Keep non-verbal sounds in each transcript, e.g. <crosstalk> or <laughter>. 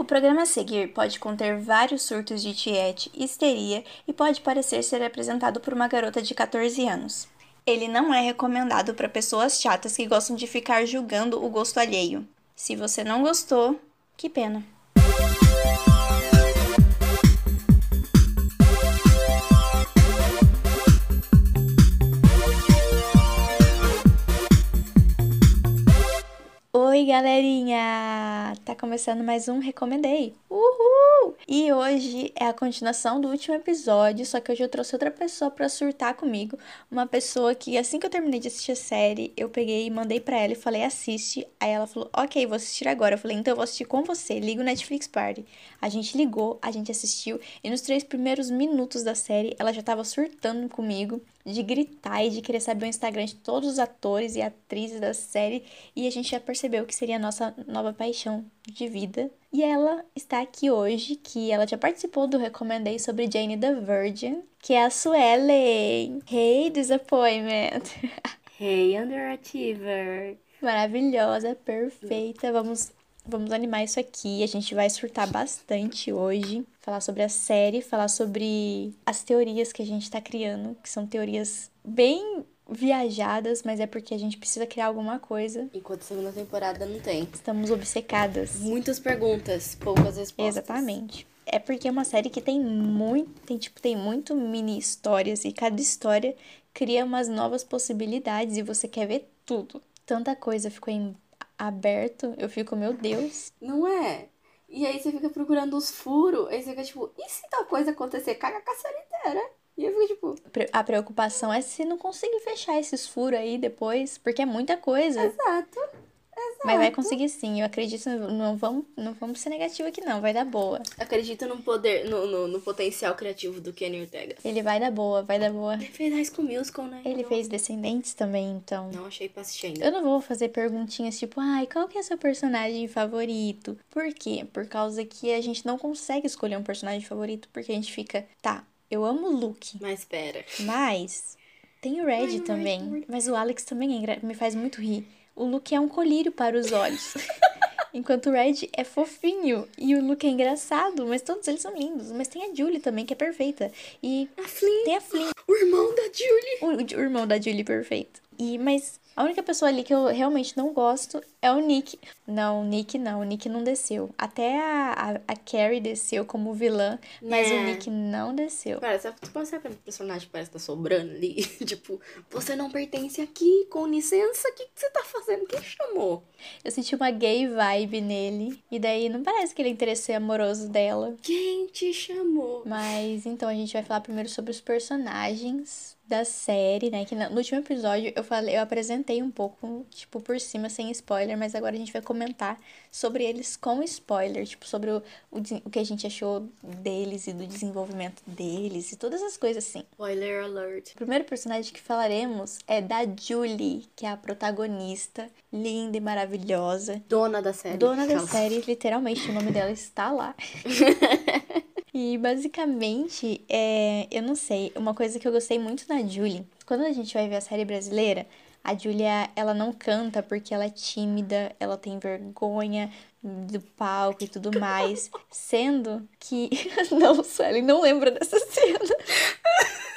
O programa a seguir pode conter vários surtos de tiete, histeria e pode parecer ser apresentado por uma garota de 14 anos. Ele não é recomendado para pessoas chatas que gostam de ficar julgando o gosto alheio. Se você não gostou, que pena. Oi, galerinha! Tá começando mais um Recomendei. Uhul! E hoje é a continuação do último episódio, só que hoje eu trouxe outra pessoa para surtar comigo. Uma pessoa que, assim que eu terminei de assistir a série, eu peguei e mandei para ela e falei, assiste. Aí ela falou, ok, vou assistir agora. Eu falei, então eu vou assistir com você, liga o Netflix Party. A gente ligou, a gente assistiu, e nos três primeiros minutos da série, ela já tava surtando comigo de gritar e de querer saber o Instagram de todos os atores e atrizes da série, e a gente já percebeu que seria a nossa nova paixão de vida. E ela está aqui hoje, que ela já participou do Recomendei sobre Jane the Virgin, que é a Suelen. Hey, Disappointment! <laughs> Hey, Underachiever! Maravilhosa, perfeita. Vamos Vamos animar isso aqui. A gente vai surtar bastante hoje. Falar sobre a série, falar sobre as teorias que a gente tá criando, que são teorias bem viajadas, mas é porque a gente precisa criar alguma coisa. Enquanto a segunda temporada não tem. Estamos obcecadas. Muitas perguntas, poucas respostas. Exatamente. É porque é uma série que tem muito, tem tipo, tem muito mini histórias e cada história cria umas novas possibilidades e você quer ver tudo. Tanta coisa ficou em aberto, eu fico, meu Deus. Não é? E aí você fica procurando os furos, aí você fica tipo, e se tal coisa acontecer? Caga a série inteira. E eu fico tipo. A preocupação é se não conseguir fechar esses furos aí depois, porque é muita coisa. Exato. Mas vai conseguir sim, eu acredito. Não vamos, não vamos ser negativo aqui, não. Vai dar boa. Acredito no poder, no, no, no, potencial criativo do Kenny Ortega. Ele vai dar boa, vai dar boa. Ele fez High School Musical, né? Ele fez Descendentes também, então. Não achei pra assistir ainda. Eu não vou fazer perguntinhas tipo, ai, qual que é seu personagem favorito? Por quê? Por causa que a gente não consegue escolher um personagem favorito, porque a gente fica, tá, eu amo o Luke. Mas pera. Mas. Tem o Red ai, também. Mas o Alex também é, me faz muito rir o Luke é um colírio para os olhos. <laughs> Enquanto o Red é fofinho e o Luke é engraçado, mas todos eles são lindos. Mas tem a Julie também, que é perfeita. E a Flynn. tem a Flynn. O irmão da Julie. O, o irmão da Julie, perfeito. E, mas a única pessoa ali que eu realmente não gosto é o Nick. Não, o Nick não. O Nick não desceu. Até a, a, a Carrie desceu como vilã, mas é. o Nick não desceu. Cara, sabe, tu pode ser aquele personagem que parece que tá sobrando ali? <laughs> tipo, você não pertence aqui, com licença, o que, que você tá fazendo? Quem chamou? Eu senti uma gay vibe nele. E daí não parece que ele é interesse amoroso dela. Quem te chamou? Mas então a gente vai falar primeiro sobre os personagens da série, né? Que no último episódio eu falei, eu apresentei um pouco, tipo, por cima, sem spoiler, mas agora a gente vai comentar sobre eles com spoiler, tipo, sobre o, o, o que a gente achou deles e do desenvolvimento deles e todas as coisas assim. Spoiler alert. O primeiro personagem que falaremos é da Julie, que é a protagonista, linda e maravilhosa. Dona da série. Dona da série, literalmente, o nome dela está lá. <laughs> E basicamente, é, eu não sei, uma coisa que eu gostei muito na Julie, quando a gente vai ver a série brasileira, a Julia, ela não canta porque ela é tímida, ela tem vergonha do palco e tudo mais. Sendo que. <laughs> não, Suelen, não lembra dessa cena.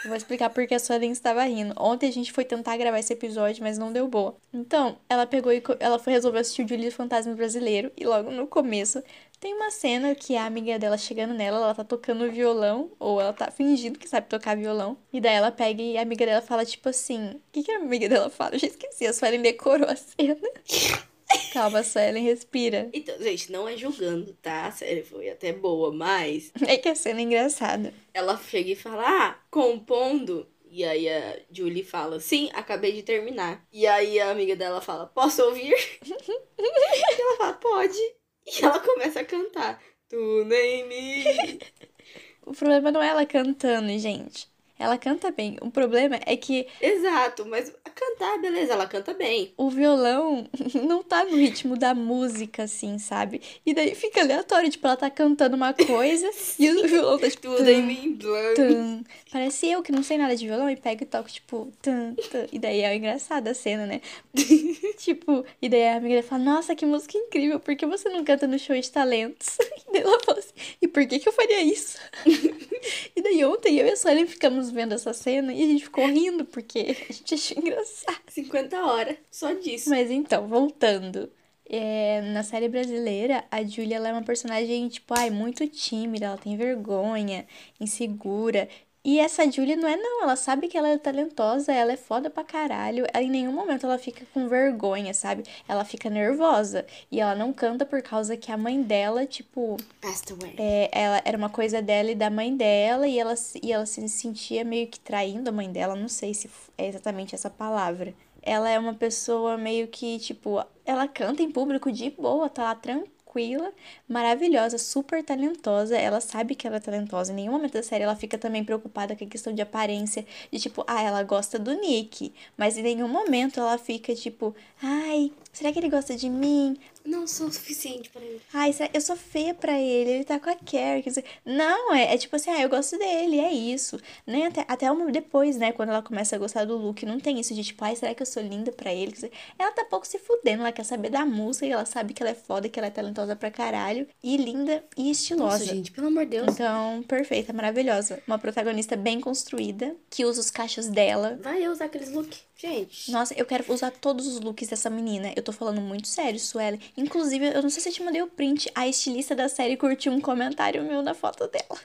Vou explicar porque a Suelen estava rindo. Ontem a gente foi tentar gravar esse episódio, mas não deu boa. Então, ela pegou e ela foi resolver assistir o Julie Fantasma Brasileiro. E logo no começo tem uma cena que a amiga dela chegando nela, ela tá tocando violão, ou ela tá fingindo que sabe tocar violão. E daí ela pega e a amiga dela fala, tipo assim. O que, que a amiga dela fala? Eu já esqueci, a Suelen decorou a cena. <laughs> Calma, Suelen, respira. Então, gente, não é julgando, tá? A série foi até boa, mas. <laughs> É que a cena é engraçada. Ela chega e fala, ah, compondo. E aí a Julie fala, sim, acabei de terminar. E aí a amiga dela fala, posso ouvir? <laughs> e ela fala, pode. <laughs> E ela começa a cantar. Tu nem me. <laughs> o problema não é ela cantando, gente. Ela canta bem. O problema é que Exato, mas cantar, beleza, ela canta bem. o violão <laughs> não tá no ritmo da música, assim, sabe? E daí fica aleatório, tipo, ela tá cantando uma coisa <laughs> e o violão tá tipo. Tudo em tum. Parece eu que não sei nada de violão e pego e toco, tipo, tum, tum. E daí é engraçada a cena, né? <laughs> tipo, e daí a amiga dele fala, nossa, que música incrível, por que você não canta no show de talentos? E daí ela fala assim, e por que que eu faria isso? e daí ontem eu e a Suelen ficamos vendo essa cena e a gente ficou rindo, porque <laughs> a gente achou engraçado. 50 horas, só disso. Mas então, voltando. É, na série brasileira, a Julia é uma personagem, tipo, ai, muito tímida, ela tem vergonha, insegura. E essa Julia não é, não. Ela sabe que ela é talentosa, ela é foda pra caralho. Ela, em nenhum momento ela fica com vergonha, sabe? Ela fica nervosa. E ela não canta por causa que a mãe dela, tipo, Passed away. é, ela era uma coisa dela e da mãe dela, e ela, se- e ela se sentia meio que traindo a mãe dela, não sei se é exatamente essa palavra. Ela é uma pessoa meio que, tipo, ela canta em público de boa, tá lá tranquila, maravilhosa, super talentosa. Ela sabe que ela é talentosa. Em nenhum momento da série ela fica também preocupada com a questão de aparência, de tipo, ah, ela gosta do Nick, mas em nenhum momento ela fica tipo, ai, será que ele gosta de mim? Não sou o suficiente para ele. Ai, eu sou feia pra ele, ele tá com a Carrie. Não, é, é tipo assim, ah, eu gosto dele, é isso. Nem até, até uma, depois, né, quando ela começa a gostar do Luke, não tem isso de tipo, ai, será que eu sou linda pra ele? Ela tá pouco se fudendo, ela quer saber da música, e ela sabe que ela é foda, que ela é talentosa pra caralho, e linda e estilosa. Nossa, gente, pelo amor de Deus. Então, perfeita, maravilhosa. Uma protagonista bem construída, que usa os cachos dela. Vai usar aqueles look. Gente. Nossa, eu quero usar todos os looks dessa menina. Eu tô falando muito sério, Suelen. Inclusive, eu não sei se eu te mandei o print. A estilista da série curtiu um comentário meu na foto dela.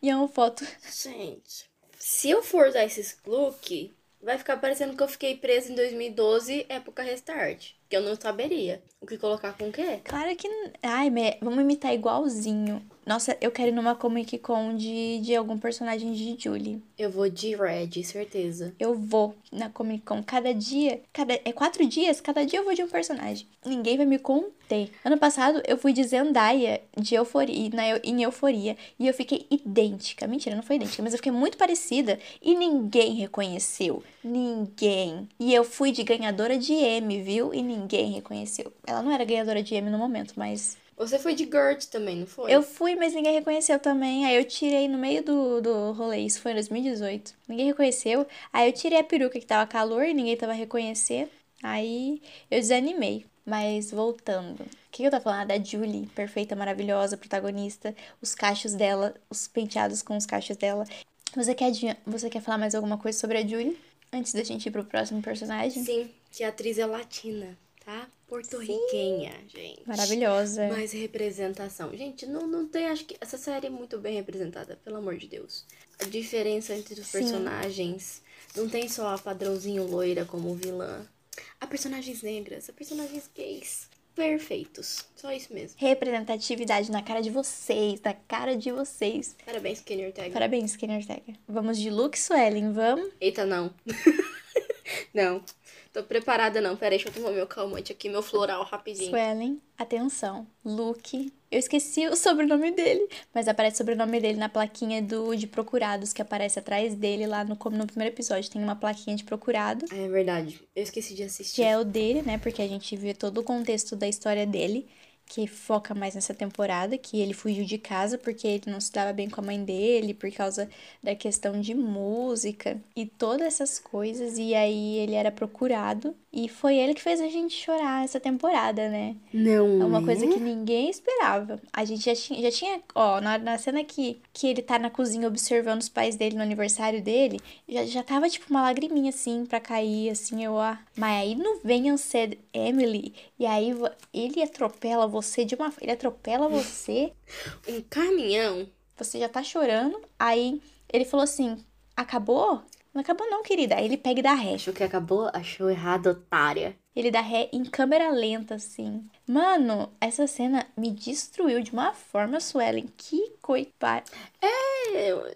E é uma foto. Gente. Se eu for usar esses look, vai ficar parecendo que eu fiquei presa em 2012, época restart. Que eu não saberia o que colocar com o quê. Claro que. Ai, me- vamos imitar igualzinho. Nossa, eu quero ir numa Comic Con de, de algum personagem de Julie. Eu vou de red, certeza. Eu vou na Comic Con cada dia. Cada, é quatro dias? Cada dia eu vou de um personagem. Ninguém vai me conter. Ano passado eu fui de Zendaya de euforia, na, em euforia. E eu fiquei idêntica. Mentira, não foi idêntica, mas eu fiquei muito parecida. E ninguém reconheceu. Ninguém. E eu fui de ganhadora de M, viu? E ninguém reconheceu. Ela não era ganhadora de M no momento, mas Você foi de Gert também, não foi? eu fui, mas ninguém reconheceu também. Aí eu tirei no meio do, do rolê. Isso foi em 2018. Ninguém reconheceu. Aí eu tirei a peruca que tava calor e ninguém tava reconhecendo. Aí eu desanimei. Mas voltando. O que eu tava falando? Da Julie, perfeita, maravilhosa, protagonista. Os cachos dela, os penteados com os cachos dela. Você quer, você quer falar mais alguma coisa sobre a Julie? Antes da gente ir pro próximo personagem? Sim, que a atriz é latina, tá? Porto-riquenha, gente. Maravilhosa. Mais representação. Gente, não, não tem. Acho que essa série é muito bem representada, pelo amor de Deus. A diferença entre os Sim. personagens. Não tem só a padrãozinho loira como vilã. Há personagens negras, há personagens gays. Perfeitos. Só isso mesmo. Representatividade na cara de vocês, na cara de vocês. Parabéns, Kenny Ortega. Parabéns, Skinner Ortega. Vamos de Luke Suelen, vamos? Eita, não. <laughs> não. Tô preparada, não. Pera aí, deixa eu tomar meu calmante aqui, meu floral rapidinho. Suelen, atenção. Luke. Eu esqueci o sobrenome dele, mas aparece o sobrenome dele na plaquinha do de procurados que aparece atrás dele lá no, no primeiro episódio. Tem uma plaquinha de procurado, Ah, é verdade. Eu esqueci de assistir. que é o dele, né? Porque a gente vê todo o contexto da história dele, que foca mais nessa temporada, que ele fugiu de casa porque ele não se dava bem com a mãe dele, por causa da questão de música e todas essas coisas. E aí ele era procurado. E foi ele que fez a gente chorar essa temporada, né? Não. É uma coisa que ninguém esperava. A gente já tinha, já tinha ó, na, na cena que, que ele tá na cozinha observando os pais dele no aniversário dele, já, já tava tipo uma lagriminha assim pra cair, assim, eu, ah. Mas aí não venham ser Emily, e aí ele atropela você de uma. Ele atropela você, Um caminhão. você já tá chorando, aí ele falou assim: acabou? Não acabou, não, querida. Aí ele pega e dá ré. Achou que acabou? Achou errado, otária. Ele dá ré em câmera lenta, assim. Mano, essa cena me destruiu de uma forma, Suelen. Que coitada. É, eu,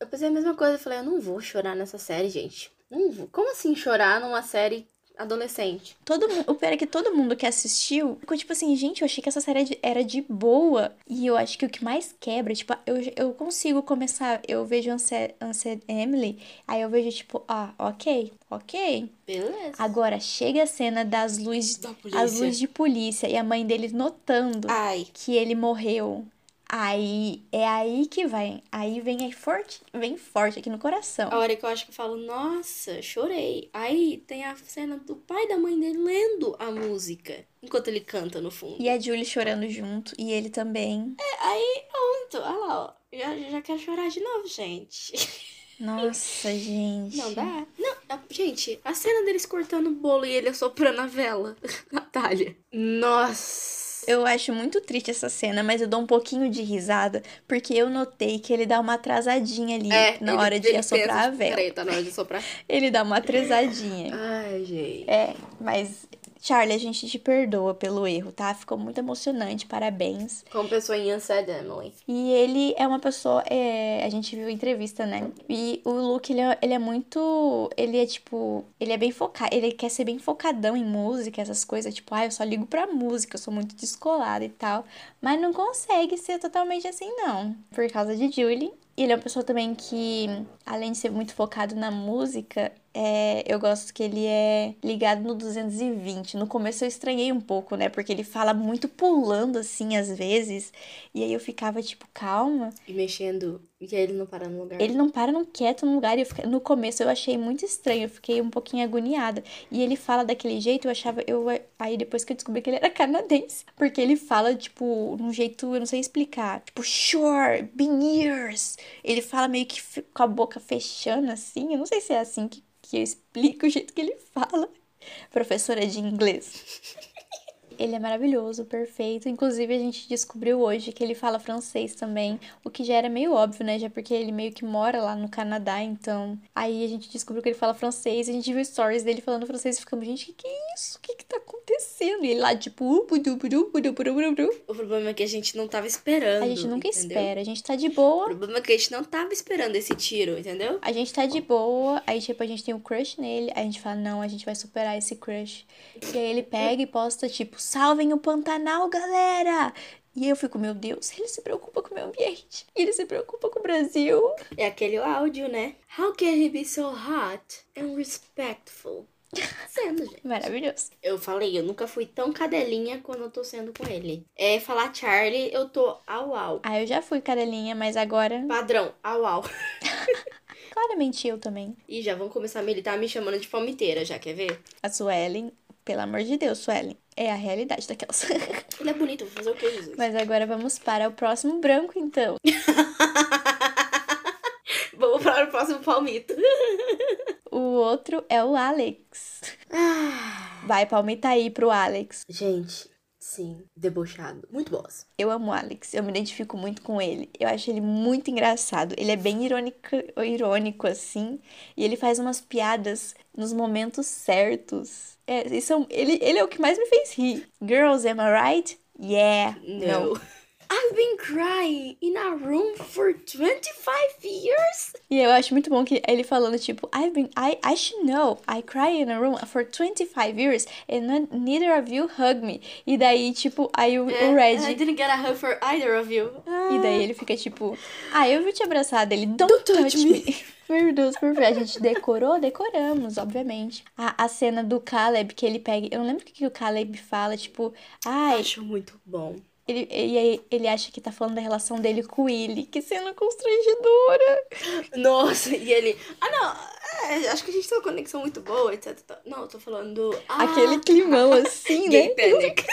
eu pensei a mesma coisa. Eu falei, eu não vou chorar nessa série, gente. Não vou. Como assim chorar numa série adolescente. Todo mundo, o pior é que todo mundo que assistiu ficou tipo assim, gente, eu achei que essa série era de, boa. E eu acho que o que mais quebra, tipo, eu, eu consigo começar, eu vejo Unsaid, Unsaid Emily, aí eu vejo tipo, ah, ok, ok. Beleza. Agora chega a cena das luzes, as luzes de polícia e a mãe dele notando Ai, que ele morreu. Aí é aí que vai, aí vem aí forte, vem forte aqui no coração. a hora que eu acho que eu falo, nossa, chorei. Aí tem a cena do pai e da mãe dele lendo a música enquanto ele canta no fundo. E a Julie chorando junto e ele também. Aí, pronto, olha lá, ó. Já, já quero chorar de novo, gente. Nossa, <laughs> gente. Não dá? Não, gente, a cena deles cortando o bolo e ele assoprando a vela. <laughs> Natália. Nossa. Eu acho muito triste essa cena, mas eu dou um pouquinho de risada, porque eu notei que ele dá uma atrasadinha ali É, na ele- hora ele assoprar a vela. Na hora de soprar. <laughs> Ele dá uma atrasadinha. Ai, gente. É, mas Charlie, a gente te perdoa pelo erro, tá? Ficou muito emocionante, parabéns. Como pessoa em Unsaid Emily. E ele é uma pessoa, é, a gente viu a entrevista, né? E o Luke, ele é, ele é muito, ele é tipo, ele é bem focado, ele quer ser bem focadão em música, essas coisas, tipo, ah, eu só ligo pra música, eu sou muito descolada e tal. Mas não consegue ser totalmente assim, não. Por causa de Julie. Ele é uma pessoa também que, além de ser muito focado na música, é, eu gosto que ele é ligado no 220. No começo eu estranhei um pouco, né? Porque ele fala muito pulando assim às vezes. E aí eu ficava tipo, calma. E mexendo. E aí ele não para no lugar. Ele não para não quieto no lugar. E no começo eu achei muito estranho. Eu fiquei um pouquinho agoniada. E ele fala daquele jeito, eu achava. Eu, aí depois que eu descobri que ele era canadense. Porque ele fala, tipo, num jeito, eu não sei explicar. Tipo, sure, been years. Ele fala meio que com a boca fechando assim. Eu não sei se é assim que, que eu explico o jeito que ele fala. Professora de inglês. <laughs> Ele é maravilhoso, perfeito. Inclusive, a gente descobriu hoje que ele fala francês também, o que já era meio óbvio, né? Já porque ele meio que mora lá no Canadá, então. Aí a gente descobriu que ele fala francês, a gente viu stories dele falando francês e ficamos, gente, o que, que é isso? O que que tá acontecendo? E ele lá, tipo, "Uh, budu, budu, budu, budu, budu, budu." O problema é que a gente não tava esperando. a gente nunca entendeu? espera, a gente tá de O boa. problema é que a gente não tava esperando esse tiro, entendeu? A gente tá de boa, aí tipo, a gente tem um crush nele, aí a gente fala, não, a gente vai superar esse crush. E aí ele pega e posta, tipo, salvem o Pantanal, galera! E eu fico, meu Deus, ele se preocupa com o meio ambiente. Ele se preocupa com o Brasil. É aquele áudio, né? How can he be so hot and respectful? Sendo, gente. Maravilhoso. Eu falei, eu nunca fui tão cadelinha quando eu tô sendo com ele. É falar Charlie, eu tô au au. Ah, eu já fui cadelinha, mas agora, Padrão, au au. <laughs> <laughs> claramente eu também. E já vão começar a militar me chamando de palmiteira, já quer ver? A Suelen, pelo amor de Deus, Suelen, é a realidade daquelas. <laughs> Ele é bonito, vou fazer o que, Jesus? mas agora vamos para o próximo branco, então. <laughs> Vamos para o próximo palmito. <laughs> O outro é o Alex. Ah, Vai, palmita aí pro Alex. gente, sim, debochado. Muito boss. Eu amo o Alex, eu me identifico muito com ele. Eu acho ele muito engraçado. Ele é bem irônico, irônico assim, e ele faz umas piadas nos momentos certos. É, isso é um- ele, ele é o que mais me fez rir. Girls, am I right? Yeah. No. I've been crying in a room for 25 years. E eu acho muito bom que ele falando, tipo, I've been, I, I should know, I cry in a room for 25 years and none- neither of you hug me. E daí, tipo, aí o, o I Red, didn't get a hug for either of you. e daí ele fica tipo, ah, eu vou te abraçar dele, don't, Don't touch, touch me. <laughs> Meu Deus, perfeito. A gente decorou? Decoramos, obviamente. A, a cena do Caleb, que ele pega, eu não lembro o que, que o Caleb fala, tipo, ai, Acho muito bom. Ele, e aí ele acha que tá falando da relação dele com o Willy. Que cena constrangedora. Nossa, e ele. Ah, não. é, acho que a gente tem uma conexão muito boa, etc. Não, eu tô falando. Ah, Aquele climão assim, Gay né? Panic.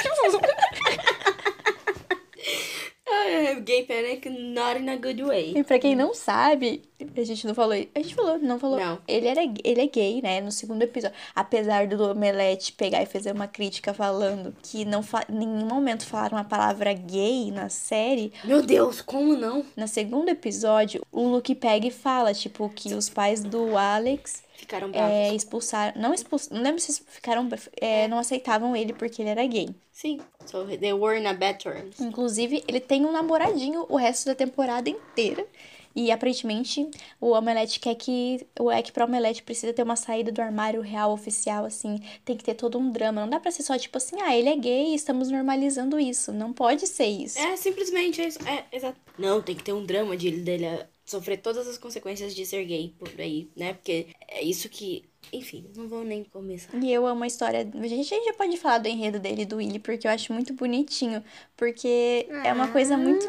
<laughs> É, Gay Panic, not in a good way. E pra quem não sabe, a gente não falou. A gente falou, não falou. Não. Ele, era, ele é gay, né? No segundo episódio. Apesar do Omelete pegar e fazer uma crítica falando que não fa em nenhum momento falaram a palavra gay na série, Meu Deus, como não? no segundo episódio, o Luke pega e fala, tipo, que os pais do Alex Ficaram bravos. é, expulsaram. Não expulsaram. Não lembro se ficaram. é, não aceitavam ele porque ele era gay. Sim. So they were in a bad terms. Inclusive, ele tem um namoradinho o resto da temporada inteira. E aparentemente o Omelete quer que. O é que pra Omelete precisa ter uma saída do armário real oficial, assim. Tem que ter todo um drama. Não dá pra ser só tipo assim, ah, ele é gay, estamos normalizando isso. Não pode ser isso. É, simplesmente é isso. É, exato. Não, tem que ter um drama de dele sofrer todas as consequências de ser gay por aí, né? Porque é isso que. Enfim, não vou nem começar. E eu amo a história. A gente, já pode falar do enredo dele e do Willy, porque eu acho muito bonitinho. Porque é uma coisa muito.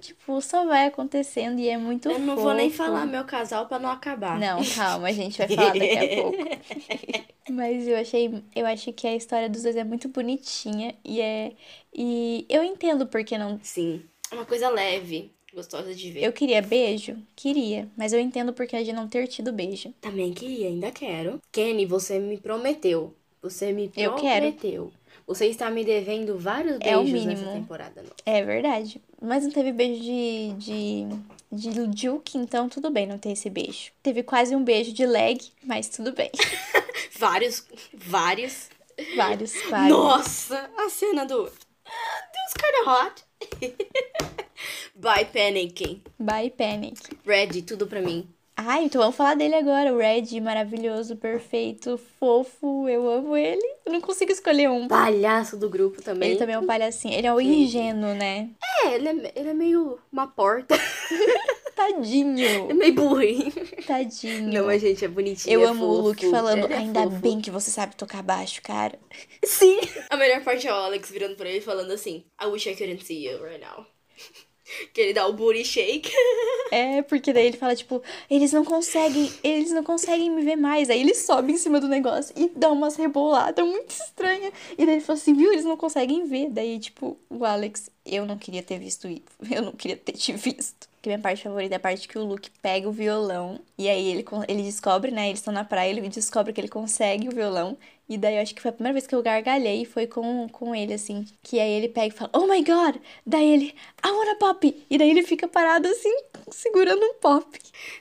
Tipo, só vai acontecendo e é muito Eu não vou nem fofo. falar meu casal pra não acabar. Não, calma, a gente vai falar daqui a pouco. <laughs> Mas eu achei, eu acho que a história dos dois é muito bonitinha e é e eu entendo porque não. Sim. É uma coisa leve, gostosa de ver. Eu queria beijo, queria, mas eu entendo porque de não ter tido beijo. Também queria, ainda quero. Kenny, você me prometeu. Você me Eu quero. prometeu. Você está me devendo vários É o beijos nessa mínimo. temporada nova. É verdade. Mas não teve beijo de de de Juke, então tudo bem não ter esse beijo. Teve quase um beijo de leg, mas tudo bem. <laughs> Vários, vários. Vários, vários. Nossa, a cena do... That's kinda hot. <laughs> By Panicking. Bye Panic. Red, tudo pra mim. Ai, então vamos falar dele agora. O Red, maravilhoso, perfeito, fofo. Eu amo ele. Eu não consigo escolher um. Palhaço do grupo também. Ele também é um palhacinho. Ele é o ingênuo, né? É, ele é, ele é meio uma porta. <laughs> É Tadinho. meio burrinho. Tadinho. Não, mas gente, é bonitinho. Eu é amo o fofo. Luke falando, é ainda fofo. bem que você sabe tocar baixo, cara. Sim. A melhor parte é o Alex virando pra ele falando assim: I wish I couldn't see you right now. <laughs> que ele dá o booty shake. <laughs> É, porque daí ele fala, tipo, eles não conseguem, eles não conseguem me ver mais. Aí ele sobe em cima do negócio e dá umas reboladas muito estranhas. E daí ele fala assim, viu, eles não conseguem ver. Daí, tipo, o Alex, eu não queria ter visto isso. Eu não queria ter te visto. Que minha parte favorita é a parte que o Luke pega o violão. E aí ele, ele descobre, né? Eles estão na praia, ele descobre que ele consegue o violão. E daí eu acho que foi a primeira vez que eu gargalhei foi com, com ele, assim. Que aí ele pega e fala, oh my god! Daí ele, I want a pop! E daí ele fica parado assim, segurando um pop.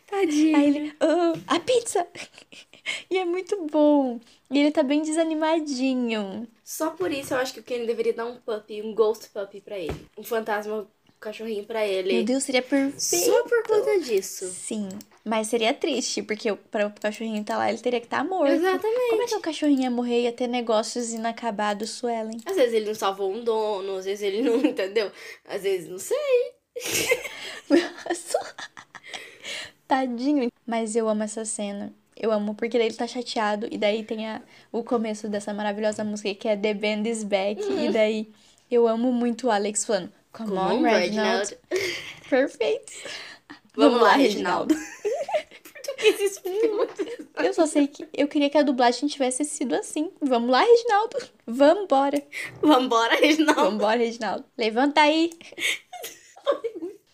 Tadinho. Aí ele, oh, a pizza! <laughs> e é muito bom. E ele tá bem desanimadinho. Só por isso eu acho que o Kenny deveria dar um puppy, um ghost puppy pra ele. Um fantasma cachorrinho pra ele. Meu Deus, seria perfeito. Só por conta disso. Sim, mas seria triste, porque para o cachorrinho estar lá, ele teria que estar morto. Exatamente. Como é que o cachorrinho ia morrer e ia ter negócios inacabados, Suelen? Às vezes ele não salvou um dono, às vezes ele não, <laughs> entendeu? Às vezes não sei. <laughs> Tadinho. Mas eu amo essa cena. Eu amo porque daí ele tá chateado e daí tem a, o começo dessa maravilhosa música que é The Band is Back. E daí eu amo muito o Alex falando, Come, Come on, on, Reginald. <laughs> Perfeito. Vamos, lá, Reginaldo. <laughs> Português isso. <laughs> Eu só sei que eu queria que a dublagem tivesse sido assim. Vamos lá, Reginaldo. Vambora. Vambora, Reginaldo. Vambora, Reginaldo. Levanta aí.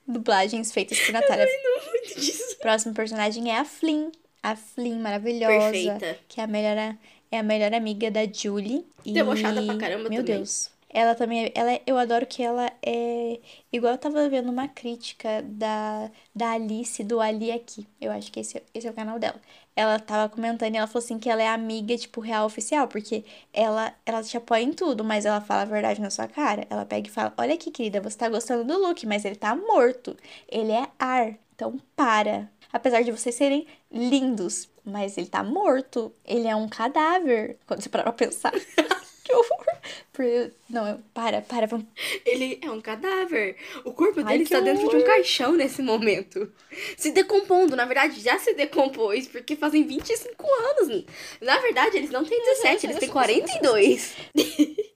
Dublagens feitas por Natália. Não, muito disso. Próximo personagem é a Flynn. A Flynn, maravilhosa. Perfeita. Que é a melhor, é a melhor amiga da Julie. E... Debochada pra caramba Meu também. Deus. Ela também, é- ela, é- eu adoro que ela é, igual eu tava vendo uma crítica da, da Alice, do Ali Aqui, eu acho que esse, esse é o canal dela, ela tava comentando e ela falou assim que ela é amiga, tipo, real oficial, porque ela, ela te apoia em tudo, mas ela fala a verdade na sua cara, ela pega e fala, olha aqui, querida, você tá gostando do look, mas ele tá morto, ele é ar, então para. Apesar de vocês serem lindos, mas ele tá morto, ele é um cadáver, quando você parar pra pensar. <laughs> que horror. <laughs> Por- Não, para, para, vamos. Ele é um cadáver. O corpo dele está dentro de um horror. caixão nesse momento. Se decompondo. Na verdade, já se decompôs, porque fazem 25 anos. Na verdade, eles não têm 17, eles têm 42. <laughs>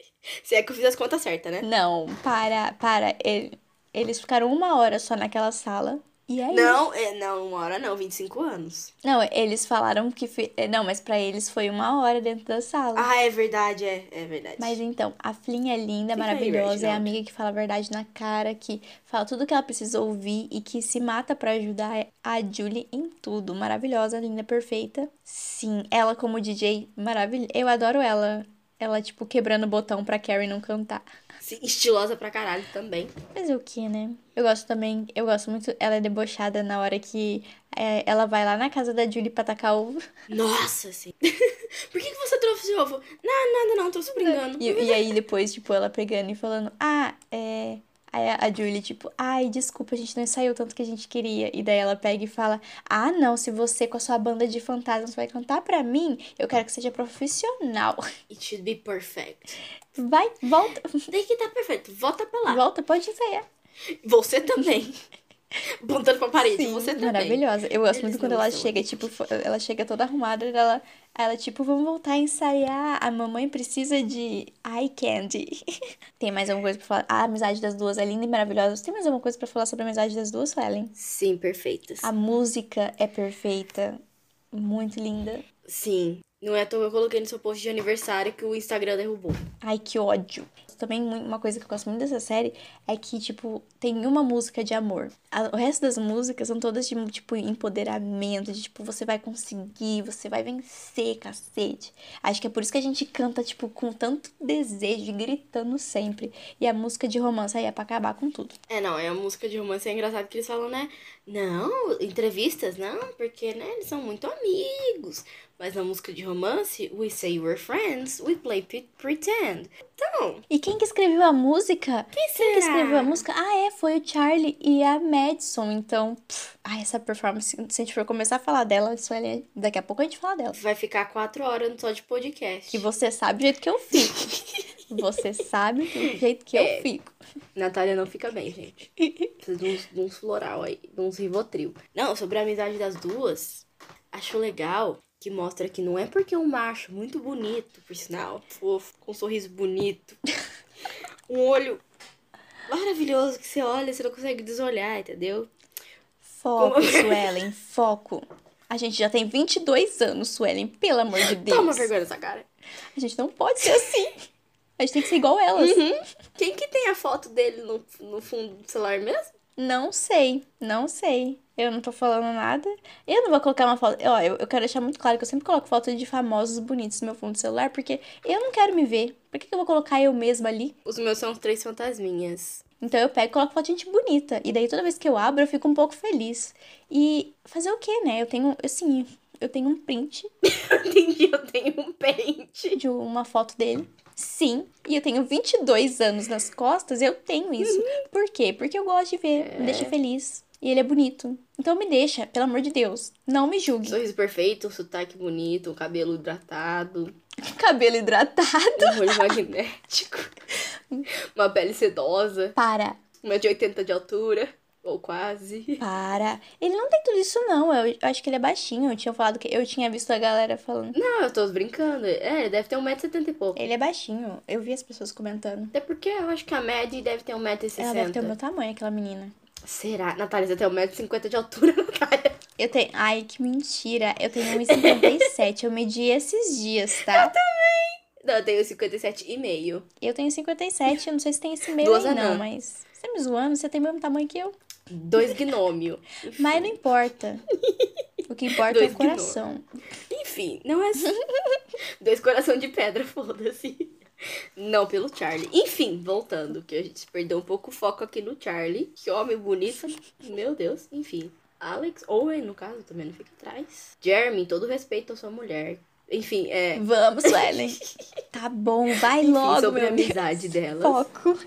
Se é que eu fiz as contas certas, né? Não, para, para. Ele- Eles ficaram uma hora só naquela sala. E é isso. Não, é, não, uma hora não, 25 anos. Não, eles falaram que. é, Não, mas pra eles foi uma hora dentro da sala. Ah, é verdade, é, é verdade. Mas então, a Flynn é linda, Fica aí, maravilhosa, é a amiga que fala a verdade na cara, que fala tudo que ela precisa ouvir e que se mata pra ajudar a Julie em tudo. Maravilhosa, linda, perfeita. Sim, ela como DJ, maravilhosa. Eu adoro ela. Ela, tipo, quebrando o botão pra Carrie não cantar. Estilosa pra caralho também. Mas o que, né? Eu gosto também, eu gosto muito, ela é debochada na hora que é, ela vai lá na casa da Julie pra tacar ovo. Nossa, sim. <laughs> Por que, que você trouxe ovo? Não, nada não, tô super brincando. E, e aí depois, tipo, ela pegando e falando, ah, é. Aí a Julie, tipo, ai, desculpa, a gente não ensaiou tanto que a gente queria. E daí ela pega e fala, ah, não, se você com a sua banda de fantasmas vai cantar pra mim, eu quero que seja profissional. <laughs> It should be perfect. Vai, volta, Daí que tá perfeito. Volta pra lá. volta, pode ensaiar. Você também. <laughs> <laughs> Apontando pra parede. Sim, você também. maravilhosa. Eu gosto Eles muito quando ela chega, tipo, fo- ela chega toda arrumada, e ela, ela, tipo, vamos voltar a ensaiar. A mamãe precisa de eye candy. <laughs> Tem mais alguma coisa pra falar? A amizade das duas é linda e maravilhosa. Tem mais alguma coisa pra falar sobre a amizade das duas, Ellen? Sim, perfeitas. A música é perfeita, muito linda. Sim. Não é à toa que eu coloquei no seu post de aniversário que o Instagram derrubou. Ai, que ódio. Também uma coisa que eu gosto muito dessa série é que, tipo, tem uma música de amor. O resto das músicas são todas de, tipo, empoderamento, de, tipo, você vai conseguir, você vai vencer, cacete. Acho que é por isso que a gente canta, tipo, com tanto desejo, gritando sempre. E a música de romance aí é pra acabar com tudo. É, não, é a música de romance é engraçado que eles falam, né? Não, entrevistas, não, porque, né, eles são muito amigos. Mas na música de romance, we say we're friends, we play pretend. Então, E quem que escreveu a música? quem Quem será? que escreveu a música? Ah, é, foi o Charlie e a Madison. Então, pff, ai, essa performance, se a gente for começar a falar dela, isso é... daqui a pouco a gente fala dela. Vai ficar quatro horas só de podcast. Que você sabe do jeito que eu fico. <laughs> Você sabe do jeito que É. eu fico. Natália não fica bem, gente. Precisa de uns, de uns floral aí, de uns rivotril. Não, sobre a amizade das duas, acho legal que mostra que não é porque um macho muito bonito, por sinal, fofo, com um sorriso bonito, <laughs> um olho maravilhoso que você olha e você não consegue desolhar, entendeu? Foco, Como- Suelen, <laughs> foco. A gente já tem 22 anos, Suelen, pelo amor de Deus. Toma vergonha nessa cara. A gente não pode ser assim. A gente tem que ser igual elas. Uhum. Quem que tem a foto dele no, no fundo do celular mesmo? Não sei, não sei. Eu não tô falando nada. Eu não vou colocar uma foto. Ó, eu, eu quero deixar muito claro que eu sempre coloco foto de famosos bonitos no meu fundo do celular, porque eu não quero me ver. Por que, que eu vou colocar eu mesma ali? Os meus são os três fantasminhas. Então eu pego e coloco foto de gente bonita. E daí toda vez que eu abro, eu fico um pouco feliz. E fazer o quê, né? Eu tenho, assim, eu tenho um print <laughs> Entendi, eu tenho um pente. de uma foto dele. Sim, e eu tenho 22 anos nas costas, eu tenho isso. Por quê? Porque eu gosto de ver, me deixa feliz. E ele é bonito. Então me deixa, pelo amor de Deus. Não me julgue. Sorriso perfeito, sotaque bonito, cabelo hidratado, <laughs> Cabelo hidratado. um olho magnético, <laughs> uma pele sedosa, Para, 1,80m de altura, ou quase. para. Ele não tem tudo isso, não. Eu acho que ele é baixinho. Eu tinha falado que eu tinha visto a galera falando. Não, eu tô brincando. É, ele deve ter 1,70m e pouco. Ele é baixinho. Eu vi as pessoas comentando. Até porque eu acho que a média deve ter 1,60m. Ela deve ter o meu tamanho, aquela menina. Será? Natália, você tem 1,50m de altura, <laughs> Natália. Eu tenho. Ai, que mentira. Eu tenho 1,57. eu medi esses dias, tá? Não, eu tenho 57,5. Eu tenho 57. Eu não sei se tem esse meio Duas aí, não, anã. mas. Você tá me zoando, você tem o mesmo tamanho que eu. Dois gnômio. <laughs> Mas não importa. O que importa é Dois o coração. Enfim, não é assim. <laughs> Dois coração de pedra, foda-se. Não pelo Charlie. Enfim, voltando, que a gente perdeu um pouco o foco aqui no Charlie. Que homem bonito. Meu Deus. Enfim. Alex, Owen, no caso, também não fica atrás. Jeremy, todo respeito à sua mulher. Enfim, é. Vamos, Ellen. Tá bom, vai Enfim, logo, sobre a Deus. amizade delas. Foco.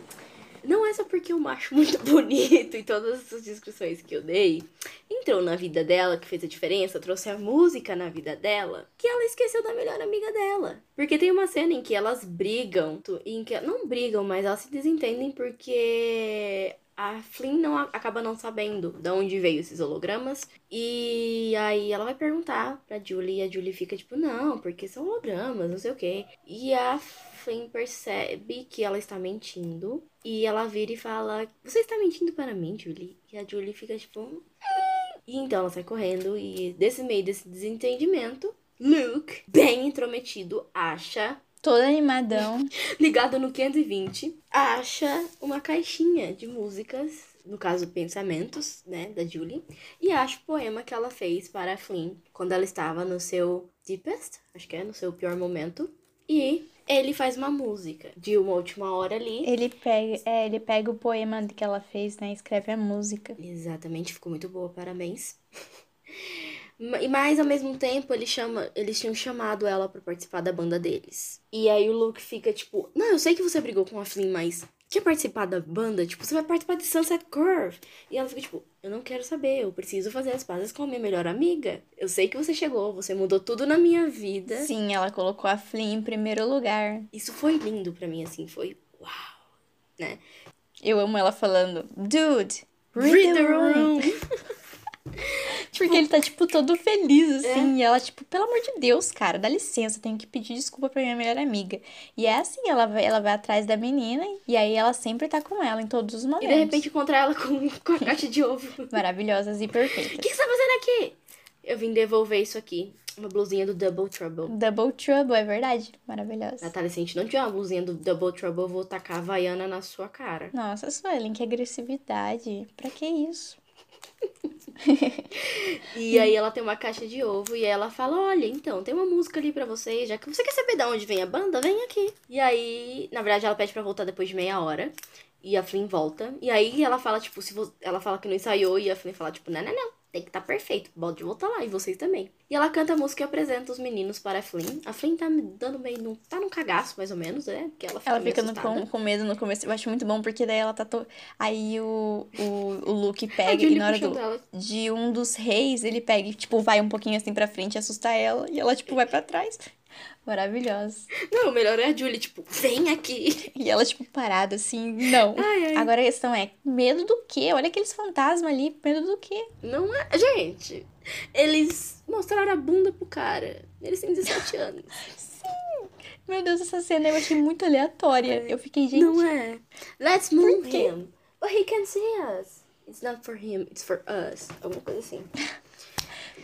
Não é só porque eu acho muito <laughs> bonito e todas as descrições que eu dei entrou na vida dela, que fez a diferença, trouxe a música na vida dela, que ela esqueceu da melhor amiga dela. Porque tem uma cena em que elas brigam, em que não brigam, mas elas se desentendem porque a Flynn não acaba não sabendo de onde veio esses hologramas. E aí ela vai perguntar pra Julie e a Julie fica tipo, não, porque são hologramas, não sei o quê. E a Flynn percebe que ela está mentindo. E ela vira e fala: Você está mentindo para mim, Julie? E a Julie fica tipo. "Hum." E então ela sai correndo. E desse meio desse desentendimento, Luke, bem intrometido, acha. Todo animadão. <laughs> Ligado no 520, acha uma caixinha de músicas, no caso, pensamentos, né, da Julie, e acha o poema que ela fez para a Flynn quando ela estava no seu deepest, acho que é, no seu pior momento. E ele faz uma música de uma última hora ali. Ele pega, é, ele pega o poema que ela fez, né? Escreve a música. Exatamente, ficou muito boa, parabéns. <laughs> E mais ao mesmo tempo, ele chama, eles tinham chamado ela para participar da banda deles. E aí o Luke fica tipo: Não, eu sei que você brigou com a Flynn, mas quer participar da banda? Tipo, você vai participar de Sunset Curve. E ela fica tipo: Eu não quero saber, eu preciso fazer as pazes com a minha melhor amiga. Eu sei que você chegou, você mudou tudo na minha vida. Sim, ela colocou a Flynn em primeiro lugar. Isso foi lindo para mim, assim, foi uau, né? Eu amo ela falando: Dude, read, read the room. room. <laughs> Porque ele tá, tipo, todo feliz, assim. É. E ela, tipo, pelo amor de Deus, cara, dá licença, tenho que pedir desculpa pra minha melhor amiga. E é assim, ela vai, ela vai atrás da menina e aí ela sempre tá com ela em todos os momentos. E de repente encontra ela com, com a caixa de ovo. <laughs> Maravilhosas e perfeitas. O que, que você tá fazendo aqui? Eu vim devolver isso aqui. Uma blusinha do Double Trouble. Double Trouble, é verdade. Maravilhosa. Natália, se a gente não tiver uma blusinha do Double Trouble, eu vou tacar a Havaiana na sua cara. Nossa, Suelen, que agressividade. Pra que isso? <laughs> e aí ela tem uma caixa de ovo e ela fala: Olha, então, tem uma música ali para você, já que você quer saber de onde vem a banda, vem aqui. E aí, na verdade, ela pede para voltar depois de meia hora. E a Flynn volta. E aí ela fala, tipo, se ela fala que não ensaiou e a Flynn fala, tipo, não, não, não tem que estar tá perfeito. Pode voltar lá e vocês também. E ela canta a música e apresenta os meninos para a Flynn. A Flynn tá me dando meio. Tá num cagaço, mais ou menos, né? Porque ela fica, ela fica no, com, com medo no começo. Eu acho muito bom, porque daí ela tá. To... Aí o, o, o Luke <laughs> pega e na hora do, de um dos reis, ele pega e, tipo, vai um pouquinho assim pra frente, assusta ela. E ela, tipo, vai para trás. Maravilhosa. Não, o melhor é a Julie, tipo, vem aqui. E ela, tipo, parada assim, não. Ai, ai. Agora a questão é, medo do quê? Olha aqueles fantasmas ali, medo do quê? Não é. Gente, eles mostraram a bunda pro cara. Eles têm 17 anos. Sim. Meu Deus, essa cena eu achei muito aleatória. Eu fiquei, gente. Não é. Let's move him. But he can see us. It's not for him, it's for us. Alguma coisa assim.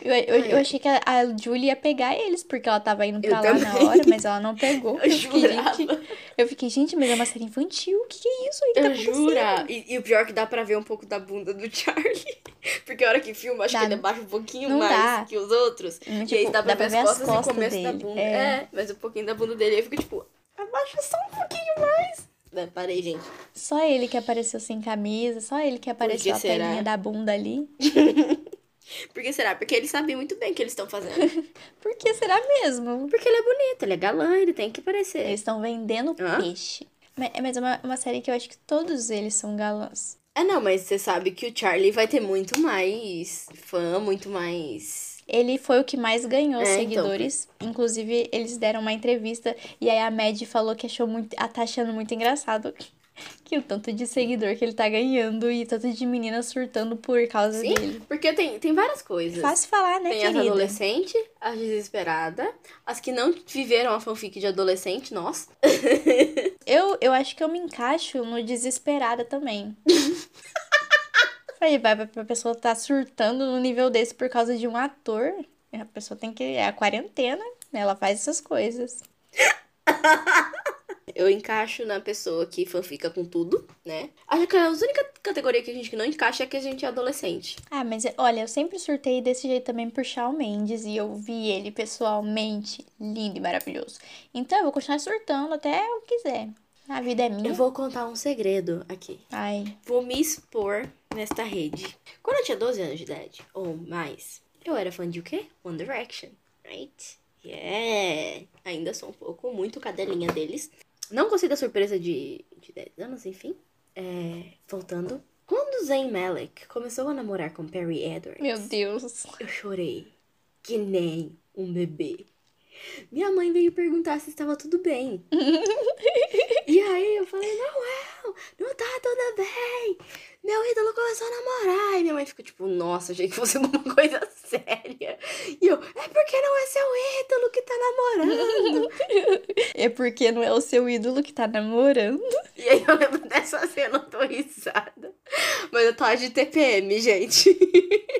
Eu, eu, eu, achei que a, a Julie ia pegar eles, porque ela tava indo pra eu lá também. na hora, mas ela não pegou. <laughs> Eu, eu fiquei, gente, eu fiquei, gente, mas é uma série infantil. O que, que é isso aí que eu tá jura. E, e, o pior é que dá pra ver um pouco da bunda do <laughs> Charlie. Porque a hora que filma, acho dá, que ele abaixa um pouquinho mais dá. que os outros. Hum, tipo, e aí dá pra, dá ver, as costas, costas e o começo dele. da bunda. É. é. mas um pouquinho da bunda dele. Aí fica tipo, abaixa só um pouquinho mais. É, parei, gente. Só ele que apareceu sem camisa, só ele que apareceu a será? pelinha da bunda ali. <laughs> Por que será? Porque eles sabem muito bem o que eles estão fazendo. <laughs> Por que será mesmo? Porque ele é bonito, ele é galã, ele tem que parecer. Eles estão vendendo Hã? peixe. Mas é uma, uma série que eu acho que todos eles são galãs. É, não, mas você sabe que o Charlie vai ter muito mais fã, muito mais. Ele foi o que mais ganhou é, então. seguidores. Então. Inclusive, eles deram uma entrevista e aí a Mad falou que achou muito. A tá achando muito engraçado que o tanto de seguidor que ele tá ganhando e tanto de meninas surtando por causa Sim, dele. porque tem, tem várias coisas. Fácil falar, né, Tem querida? as adolescentes, as desesperadas, as que não viveram a fanfic de adolescente, nós. <laughs> eu, eu acho que eu me encaixo no desesperada também. <laughs> Falei, vai pra pessoa tá surtando no nível desse por causa de um ator. A pessoa tem que. É a quarentena, né? Ela faz essas coisas. <laughs> Eu encaixo na pessoa que fanfica com tudo, né? Acho que a única categoria que a gente não encaixa é que a gente é adolescente. Ah, mas olha, eu sempre surtei desse jeito também por Shawn Mendes e eu vi ele pessoalmente lindo e maravilhoso. Então eu vou continuar surtando até eu quiser. A vida é minha. Eu vou contar um segredo aqui. Ai. Vou me expor nesta rede. Quando eu tinha 12 anos de idade, ou mais, eu era fã de o quê? One Direction, right? Yeah! Ainda sou um pouco muito cadelinha deles. Não gostei da surpresa de, de 10 anos, enfim. É, voltando. Quando Zayn Malik começou a namorar com Perry Edwards. Meu Deus. Eu chorei. Que nem um bebê. Minha mãe veio perguntar se estava tudo bem. <laughs> e aí eu falei, não, não tá tudo bem meu ídolo começou a namorar. E minha mãe ficou tipo, nossa, achei que fosse <laughs> alguma coisa séria. E eu, é porque não é seu ídolo que tá namorando. <laughs> é porque não é o seu ídolo que tá namorando. E aí eu lembro dessa cena, eu tô risada. Mas eu tô de TPM, gente.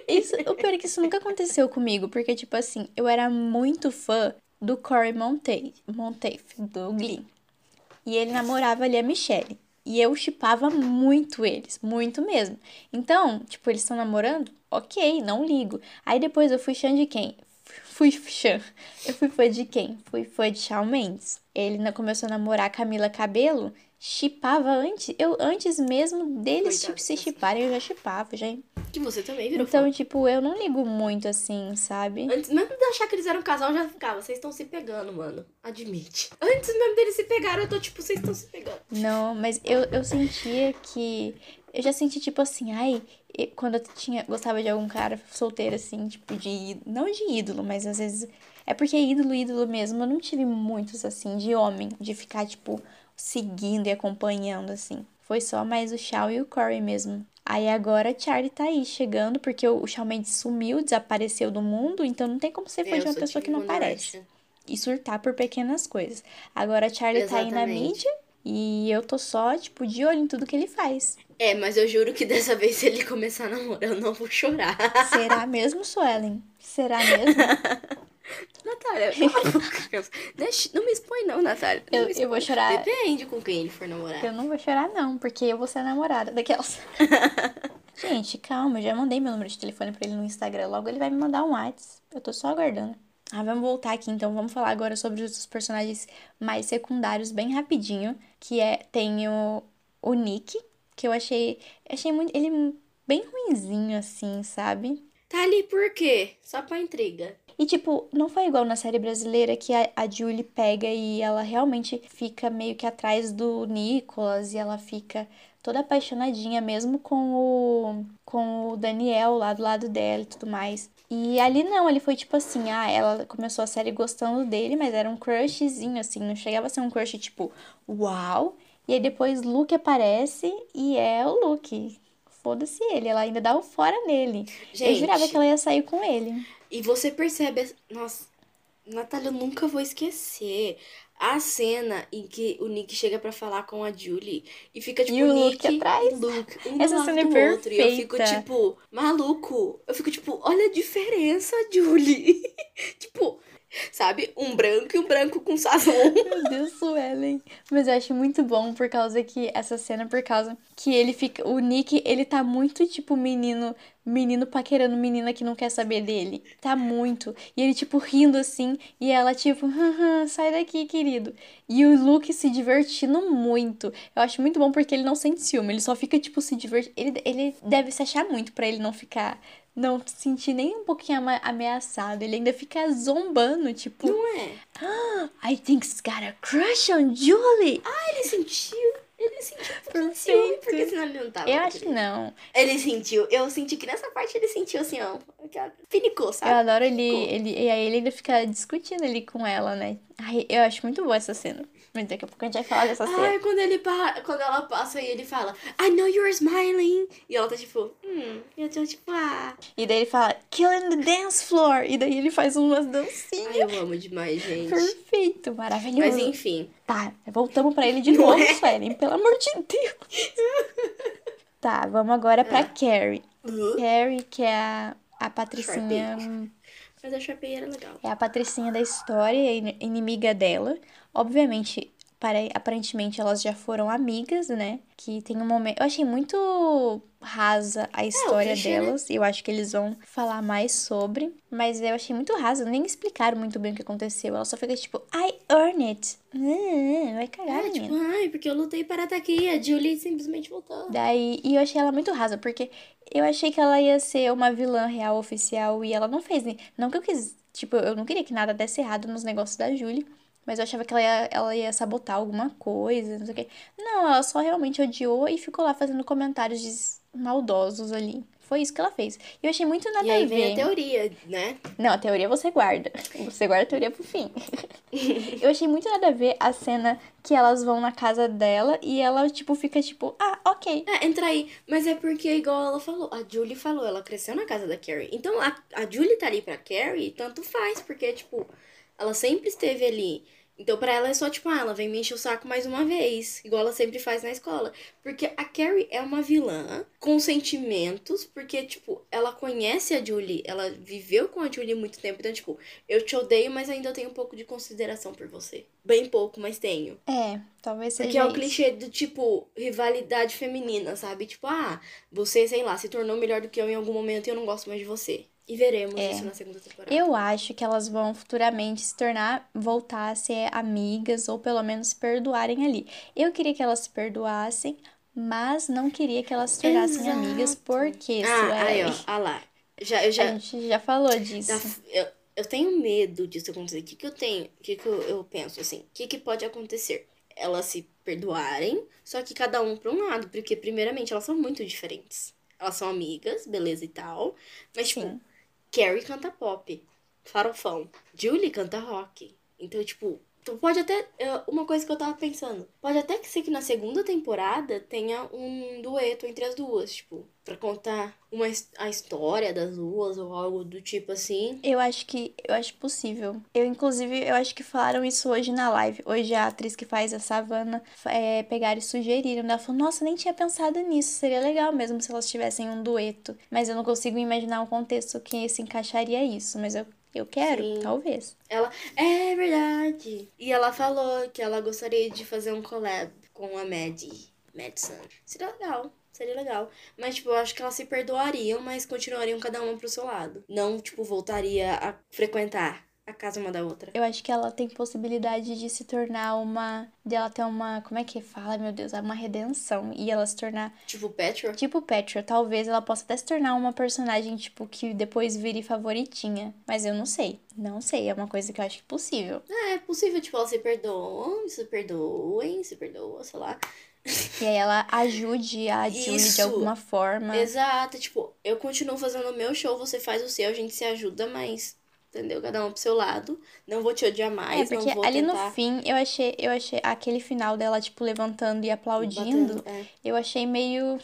Isso, o pior é que isso nunca aconteceu comigo, porque, tipo assim, eu era muito fã do Corey Monteith, Monteith do Glee. E ele namorava ali a Michelle. E eu chipava muito eles, muito mesmo. Então, tipo, eles estão namorando? Ok, não ligo. Aí depois eu fui fã de quem? Fui fã. Eu fui fã de quem? Fui fã de Shawn Mendes. Ele começou a namorar Camila Cabelo, chipava antes, eu antes mesmo deles tipo, se chiparem, eu já chipava, já Que você também virou Então, fã. tipo, eu não ligo muito assim, sabe? Antes mesmo de achar que eles eram um casal, eu já ficava, vocês estão se pegando, mano. Admite. Antes mesmo deles se pegarem, eu tô tipo, vocês estão se pegando. Não, mas eu, eu sentia que. Eu já senti, tipo assim, ai, quando eu tinha, gostava de algum cara solteiro, assim, tipo, de. Não de ídolo, mas às vezes. É porque ídolo, ídolo mesmo, eu não tive muitos, assim, de homem, de ficar, tipo, seguindo e acompanhando, assim. Foi só mais o Shawn e o Corey mesmo. Aí agora a Charlie tá aí chegando, porque o Shawn Mendes sumiu, desapareceu do mundo, então não tem como ser fã É, de eu uma pessoa que não One aparece e surtar por pequenas coisas. Agora a Charlie tá aí na Exatamente. mídia e eu tô só, tipo, de olho em tudo que ele faz. É, mas eu juro que <laughs> dessa vez, se ele começar a namorar, eu não vou chorar. Será mesmo, Suelen? Será mesmo? <laughs> Natália. <laughs> <laughs> Deixa- não me expõe não, Natália. Não Eu- me eu vou expõe. chorar. Depende com quem ele for namorar. Eu não vou chorar, não, porque eu vou ser a namorada daquelas. <laughs> Gente, calma, eu já mandei meu número de telefone pra ele no Instagram. Logo ele vai me mandar um WhatsApp. Eu tô só aguardando. Ah, vamos voltar aqui então. Vamos falar agora sobre os personagens mais secundários, bem rapidinho. Que é. Tem o, o Nick, que eu achei. Achei muito. Ele bem ruinzinho, assim, sabe? Tá ali por quê? Só pra intriga. E, tipo, não foi igual na série brasileira que a, a Julie pega e ela realmente fica meio que atrás do Nicholas e ela fica toda apaixonadinha, mesmo com o, com o Daniel lá do lado dela e tudo mais. E ali não, ali foi tipo assim, ah, ela começou a série gostando dele, mas era um crushzinho, assim, não chegava a ser um crush tipo, uau. E aí depois Luke aparece e é o Luke. Foda-se ele, ela ainda dá o fora nele. Eu Gente. jurava que ela ia sair com ele. E você percebe. Nossa, Natália, eu nunca vou esquecer. A cena em que o Nick chega pra falar com a Julie e fica tipo E o Nick Luke atrás. Luke, um Essa lado cena é do outro. E eu fico perfeita. tipo, maluco. Eu fico tipo, olha a diferença, Julie. <laughs> tipo, sabe? Um branco e um branco com sazon. <laughs> Meu Deus, Suelen. Mas eu acho muito bom por causa que essa cena, por causa que ele fica. O Nick, ele tá muito tipo menino. Menino paquerando menina que não quer saber dele. Tá muito. E ele, tipo, rindo assim. E ela, tipo, "Haha, sai daqui, querido. E o Luke se divertindo muito. Eu acho muito bom porque ele não sente ciúme. Ele só fica, tipo, se divertindo. Ele, ele deve se achar muito pra ele não ficar. Não se sentir nem um pouquinho ameaçado. Ele ainda fica zombando, tipo. Não é? I think he's got a crush on Julie. Ah, ele sentiu. Ele sentiu um ciúme, porque senão ele não tava. Eu acho que não. Ele sentiu. Eu senti que nessa parte ele sentiu assim, ó. aquela- Finicou, Eu sabe? adoro ele, ele. E aí ele ainda fica discutindo ali com ela, né? Ai, eu acho muito boa essa cena. Mas daqui a pouco a gente vai falar dessa cena. Ai, quando ele pa... quando ela passa e ele fala, I know you're smiling. E ela tá tipo, hum, eu tô tipo, ah. E daí ele fala, killing the dance floor. E daí ele faz umas dancinhas. Ai, eu amo demais, gente. Perfeito, maravilhoso. Mas enfim. Tá, voltamos pra ele de Não novo, é? Suelen. Pelo amor de Deus. <laughs> tá, vamos agora pra Ah. Carrie. Uh, Carrie, que é a, a patricinha... Mas a Sharpay era legal. É a patricinha da história, in- inimiga dela. Obviamente, aparentemente elas já foram amigas, né? Que tem um momento. Eu achei muito rasa a história clichê, né? delas. E eu acho que eles vão falar mais sobre. Mas eu achei muito rasa. Nem explicaram muito bem o que aconteceu. Ela só fica tipo, I earn it. Hum, vai cagar, É, tipo, ai, porque eu lutei para estar aqui. A Julie simplesmente voltou. Daí, e eu achei ela muito rasa, porque eu achei que ela ia ser uma vilã real oficial e ela não fez. nem- Não que eu quis. Tipo, eu não queria que nada desse errado nos negócios da Julie. Mas eu achava que ela ia, ela ia sabotar alguma coisa, não sei o quê. Não, ela só realmente odiou e ficou lá fazendo comentários maldosos ali. Foi isso que ela fez. E eu achei muito nada E aí a vem ver. a teoria, né? Não, a teoria você guarda. Você guarda a teoria pro fim. <laughs> eu achei muito nada a ver a cena que elas vão na casa dela e ela, tipo, fica tipo, ah, ok. É, entra aí. Mas é porque, igual ela falou, a Julie falou, ela cresceu na casa da Carrie. Então, a, a Julie tá ali pra Carrie, tanto faz, porque, tipo, ela sempre esteve ali. Então, pra ela é só, tipo, ah, ela vem me encher o saco mais uma vez, igual ela sempre faz na escola. Porque a Carrie é uma vilã com sentimentos, porque, tipo, ela conhece a Julie, ela viveu com a Julie muito tempo. Então, tipo, eu te odeio, mas ainda tenho um pouco de consideração por você. Bem pouco, mas tenho. É, talvez seja Porque é o isso. clichê do tipo, rivalidade feminina, sabe? Tipo, ah, você, sei lá, se tornou melhor do que eu em algum momento e eu não gosto mais de você. E veremos É. isso na segunda temporada. Eu acho que elas vão futuramente se tornar, voltar a ser amigas ou pelo menos se perdoarem ali. Eu queria que elas se perdoassem, mas não queria que elas se tornassem Exato. amigas, porque Ah, aí, ó. Ah lá. Já, eu já, A gente já falou disso. Eu, eu tenho medo disso acontecer. O que, que eu tenho? O que, que eu, eu penso assim? O que, que pode acontecer? Elas se perdoarem, só que cada um pra um lado. Porque, primeiramente, elas são muito diferentes. Elas são amigas, beleza e tal. Mas, tipo, Sim. Carrie canta pop, farofão. Julie canta rock. Então, tipo, pode até. eu- Uma coisa que eu tava pensando. Pode até que ser que na segunda temporada tenha um dueto entre as duas, tipo, pra contar uma, a história das duas ou algo do tipo assim. Eu acho que eu acho possível. Eu, inclusive, eu acho que falaram isso hoje na live. Hoje a atriz que faz a Savannah é, pegaram e sugeriram. Ela falou, nossa, nem tinha pensado nisso. Seria legal mesmo se elas tivessem um dueto. Mas eu não consigo imaginar o contexto que se encaixaria isso. Mas eu, eu quero, Sim. talvez. Ela. É verdade. E ela falou que ela gostaria de fazer um collab com a Maddie. Madison. Seria legal. Seria legal. Mas, tipo, eu acho que elas se perdoariam, mas continuariam cada uma pro seu lado. Não, tipo, voltaria a frequentar a casa uma da outra. Eu acho que ela tem possibilidade de se tornar uma. de ela ter uma. Como é que fala, meu Deus? Uma redenção. E ela se tornar Tipo, Petra. Tipo Petra, talvez ela possa até se tornar uma personagem, tipo, que depois vire favoritinha. Mas eu não sei. Não sei. É uma coisa que eu acho que é possível. É, é possível, tipo, elas se perdoam, se perdoem, se perdoam, sei lá. E aí ela ajude a Julie de alguma forma. Exato, tipo, eu continuo fazendo o meu show, você faz o seu, a gente se ajuda, mas. Entendeu? Cada um pro seu lado. Não vou te odiar É, mais, porque não vou ali tentar. no fim, eu achei, eu achei aquele final dela, tipo, levantando e aplaudindo, batendo, é. eu achei meio.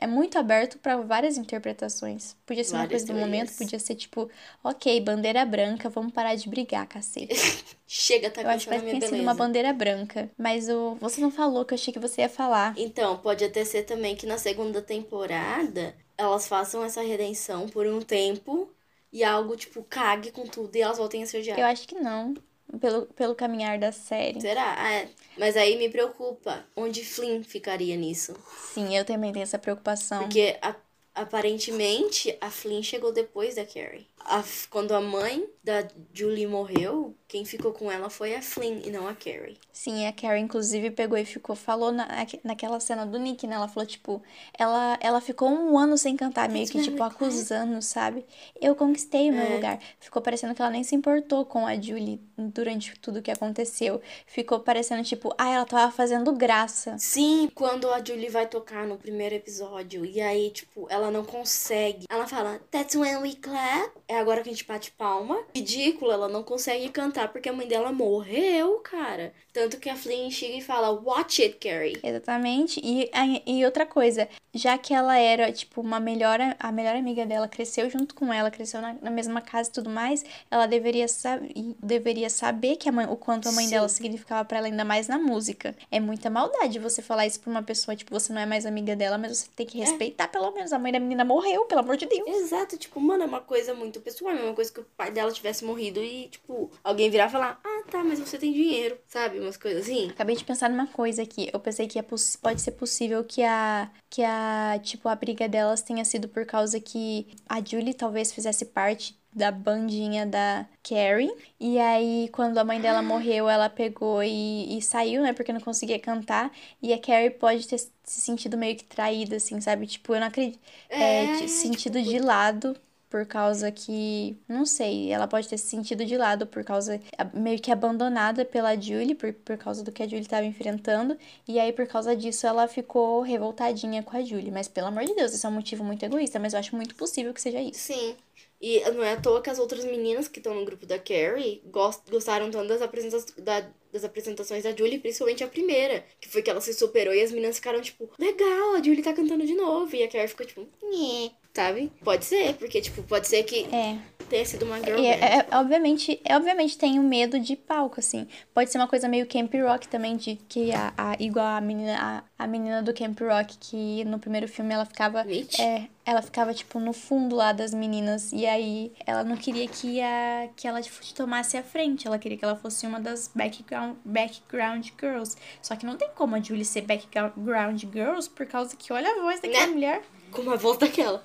É muito aberto pra várias interpretações. Podia ser uma Várias coisa do momento, podia ser tipo, ok, bandeira branca, vamos parar de brigar, cacete. <laughs> Chega, tá Eu acho que vai ter sido uma bandeira branca. Mas o... você não falou que eu achei que você ia falar. Então, pode até ser também que na segunda temporada elas façam essa redenção por um tempo e algo, tipo, cague com tudo e elas voltem a se odiar. Eu acho que não. Pelo, pelo caminhar da série. Será? Ah, é. Mas aí me preocupa onde Flynn ficaria nisso. Sim, eu também tenho essa preocupação. Porque a- aparentemente a Flynn chegou depois da Carrie. A quando a mãe da Julie morreu, quem ficou com ela foi a Flynn e não a Carrie. Sim, a Carrie, inclusive, pegou e ficou, falou na, naquela cena do Nick, né? Ela falou, tipo, ela, ela ficou um ano sem cantar, meio que, tipo, very acusando, sabe? Eu conquistei o meu É. lugar. Ficou parecendo que ela nem se importou com a Julie durante tudo que aconteceu. Ficou parecendo, tipo, ah, ela tava fazendo graça. Sim, quando a Julie vai tocar no primeiro episódio e aí, tipo, ela não consegue. Ela fala, That's when we clap. É agora que a gente bate palma. Ridículo, ela não consegue cantar porque a mãe dela morreu, cara. Tanto que a Flynn chega e fala, Watch it, Carrie. Exatamente. E, e outra coisa, já que ela era, tipo, uma melhor, a melhor amiga dela, cresceu junto com ela, cresceu na, na mesma casa e tudo mais, ela deveria, sab deveria saber que a mãe, o quanto a mãe Sim. dela significava pra ela, ainda mais na música. É muita maldade você falar isso pra uma pessoa, tipo, você não é mais amiga dela, mas você tem que É. respeitar, pelo menos. A mãe da menina morreu, pelo amor de Deus. Exato, tipo, mano, é uma coisa muito pessoal. É uma coisa que o pai dela tivesse morrido e, tipo, alguém virar e falar, ah, tá, mas você tem dinheiro, sabe? Umas coisas assim. Acabei de pensar numa coisa aqui. Eu pensei que é pode ser possível que a que a tipo a briga delas tenha sido por causa que a Julie talvez fizesse parte da bandinha da Carrie. E aí, quando a mãe dela morreu, ela pegou e, e saiu, né? Porque não conseguia cantar. E a Carrie pode ter se sentido meio que traída, assim, sabe? Tipo, eu não acredito. É, É, te- sentido tipo, de lado. Por causa que, não sei, ela pode ter se sentido de lado por causa, meio que abandonada pela Julie, por, por causa do que a Julie estava enfrentando. E aí, por causa disso, ela ficou revoltadinha com a Julie. Mas, pelo amor de Deus, isso é um motivo muito egoísta, mas eu acho muito possível que seja isso. Sim. E não é à toa que as outras meninas que estão no grupo da Carrie gost, gostaram tanto das, apresenta da, das apresentações da Julie, principalmente a primeira, que foi que ela se superou e as meninas ficaram tipo, legal, a Julie tá cantando de novo. E a Carrie ficou tipo, nhê, sabe? Pode ser, porque, tipo, pode ser que É. tenha sido uma girl E band. é, é, obviamente, é, obviamente tem o medo de palco, assim. Pode ser uma coisa meio Camp Rock também, de que a, a- igual a menina, a, a menina do Camp Rock, que no primeiro filme ela ficava. Mitch? É, ela ficava, tipo, no fundo lá das meninas. E aí ela não queria que, a, que ela tipo, tomasse a frente. Ela queria que ela fosse uma das background, background girls. Só que não tem como a Julie ser background girls por causa que olha a voz daquela Né? mulher. Com uma voz daquela.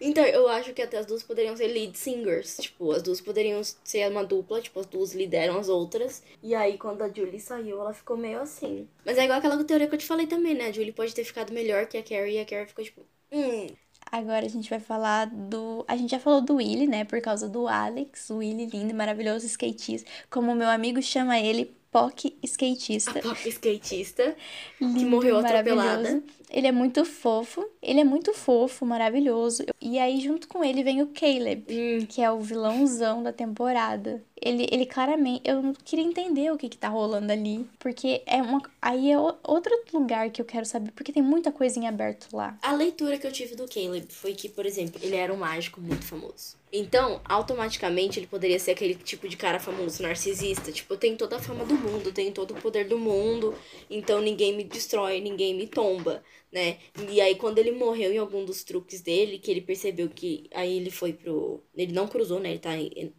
Então, eu acho que até as duas poderiam ser lead singers. Tipo, as duas poderiam ser uma dupla, tipo, as duas lideram as outras. E aí, quando a Julie saiu, ela ficou meio assim. Mas é igual aquela teoria que eu te falei também, né? A Julie pode ter ficado melhor que a Carrie e a Carrie ficou tipo, hum. Agora a gente vai falar do. A gente já falou do Willy, né? Por causa do Alex, o Willy lindo, maravilhoso skatista. Como o meu amigo chama ele, POC skatista. A POC skatista, <laughs> que morreu atropelada. Ele é muito fofo. Ele é muito fofo, maravilhoso. E aí, junto com ele, vem o Caleb, hum. que é o vilãozão da temporada. Ele, ele claramente. Eu queria entender o que, que tá rolando ali. Porque é uma. Aí é outro lugar que eu quero saber. Porque tem muita coisa em aberto lá. A leitura que eu tive do Caleb foi que, por exemplo, ele era um mágico muito famoso. Então, automaticamente, ele poderia ser aquele tipo de cara famoso, narcisista. Tipo, tenho toda a fama do mundo, tenho todo o poder do mundo, então ninguém me destrói, ninguém me tomba né? E aí quando ele morreu em algum dos truques dele, que ele percebeu que aí ele foi pro, ele não cruzou, né? Ele tá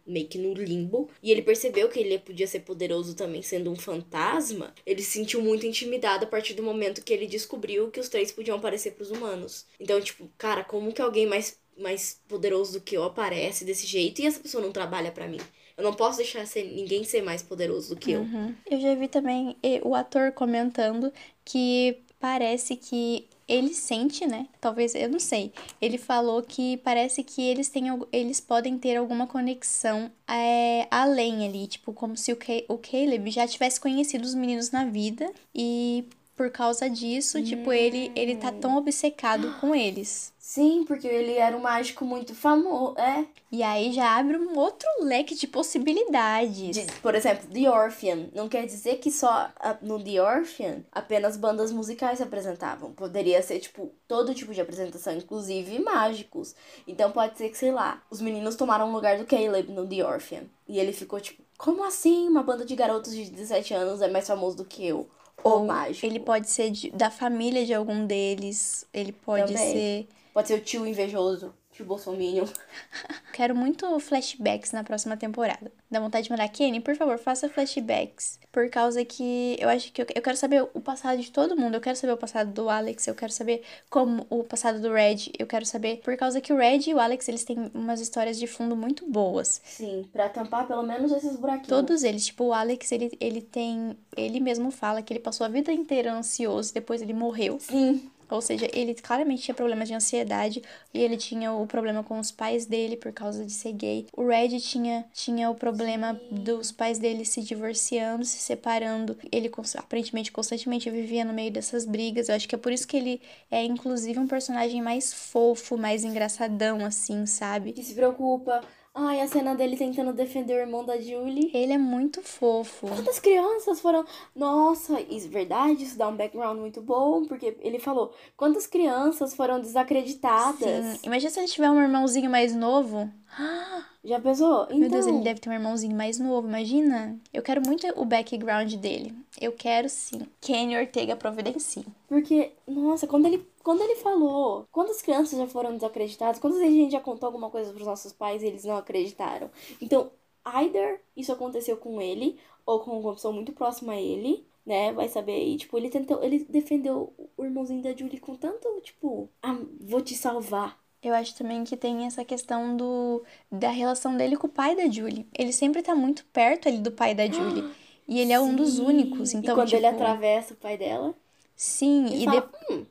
meio que no limbo, e ele percebeu que ele podia ser poderoso também sendo um fantasma. Ele se sentiu muito intimidado a partir do momento que ele descobriu que os três podiam aparecer para os humanos. Então, tipo, cara, como que alguém mais mais poderoso do que eu aparece desse jeito e essa pessoa não trabalha para mim? Eu não posso deixar ser, ninguém ser mais poderoso do que eu. Uhum. Eu já vi também o ator comentando que parece que ele sente, né? Talvez, eu não sei. Ele falou que parece que eles têm, eles podem ter alguma conexão é, além ali, tipo, como se o, o Caleb já tivesse conhecido os meninos na vida e por causa disso, hum. tipo, ele ele tá tão obcecado com eles. Sim, porque ele era um mágico muito famoso, é. E aí já abre um outro leque de possibilidades. De, por exemplo, The Orphan. Não quer dizer que só no The Orphan apenas bandas musicais se apresentavam. Poderia ser, tipo, todo tipo de apresentação, inclusive mágicos. Então pode ser que, sei lá, os meninos tomaram o lugar do Caleb no The Orphan. E ele ficou tipo, como assim? Uma banda de garotos de 17 anos é mais famoso do que eu? Ou mágico. Ele pode ser de, da família de algum deles. Ele pode Também. ser Pode ser o tio invejoso, tio Bolsominion. <laughs> Quero muito flashbacks na próxima temporada. Dá vontade de mandar, Kenny, por favor, faça flashbacks. Por causa que eu acho que eu, eu quero saber o passado de todo mundo. Eu quero saber o passado do Alex, eu quero saber como o passado do Red. Eu quero saber, por causa que o Red e o Alex, eles têm umas histórias de fundo muito boas. Sim, pra tampar pelo menos esses buraquinhos. Todos eles. Tipo, o Alex, ele, ele tem. Ele mesmo fala que ele passou a vida inteira ansioso, depois ele morreu. Sim. Ou seja, ele claramente tinha problemas de ansiedade e ele tinha o problema com os pais dele por causa de ser gay. O Red tinha, tinha o problema dos pais dele se divorciando, se separando. Ele aparentemente constantemente vivia no meio dessas brigas. Eu acho que é por isso que ele é inclusive um personagem mais fofo, mais engraçadão assim, sabe? Que se preocupa Ai, a cena dele tentando defender o irmão da Julie. Ele é muito fofo. Quantas crianças foram. Nossa, isso é verdade, isso dá um background muito bom, porque ele falou: quantas crianças foram desacreditadas. Sim. Imagina se ele tiver um irmãozinho mais novo. <gasps> Já pensou? Então... Meu Deus, ele então. deve ter um irmãozinho mais novo, imagina. Eu quero muito o background dele. Eu quero sim. Kenny Ortega providencie. Porque, nossa, quando ele, quando ele falou, quantas crianças já foram desacreditadas, quantas vezes a gente já contou alguma coisa pros nossos pais e eles não acreditaram. Então, either isso aconteceu com ele, ou com uma pessoa muito próxima a ele, né? Vai saber. E, tipo, ele tentou. Ele defendeu o irmãozinho da Julie com tanto, tipo, ah, vou te salvar. Eu acho também que tem essa questão do da relação dele com o pai da Julie. Ele sempre tá muito perto ali do pai da Julie. E ele é um dos únicos. Então, e quando tipo, ele atravessa o pai dela? Sim, ele e fala, de... hum.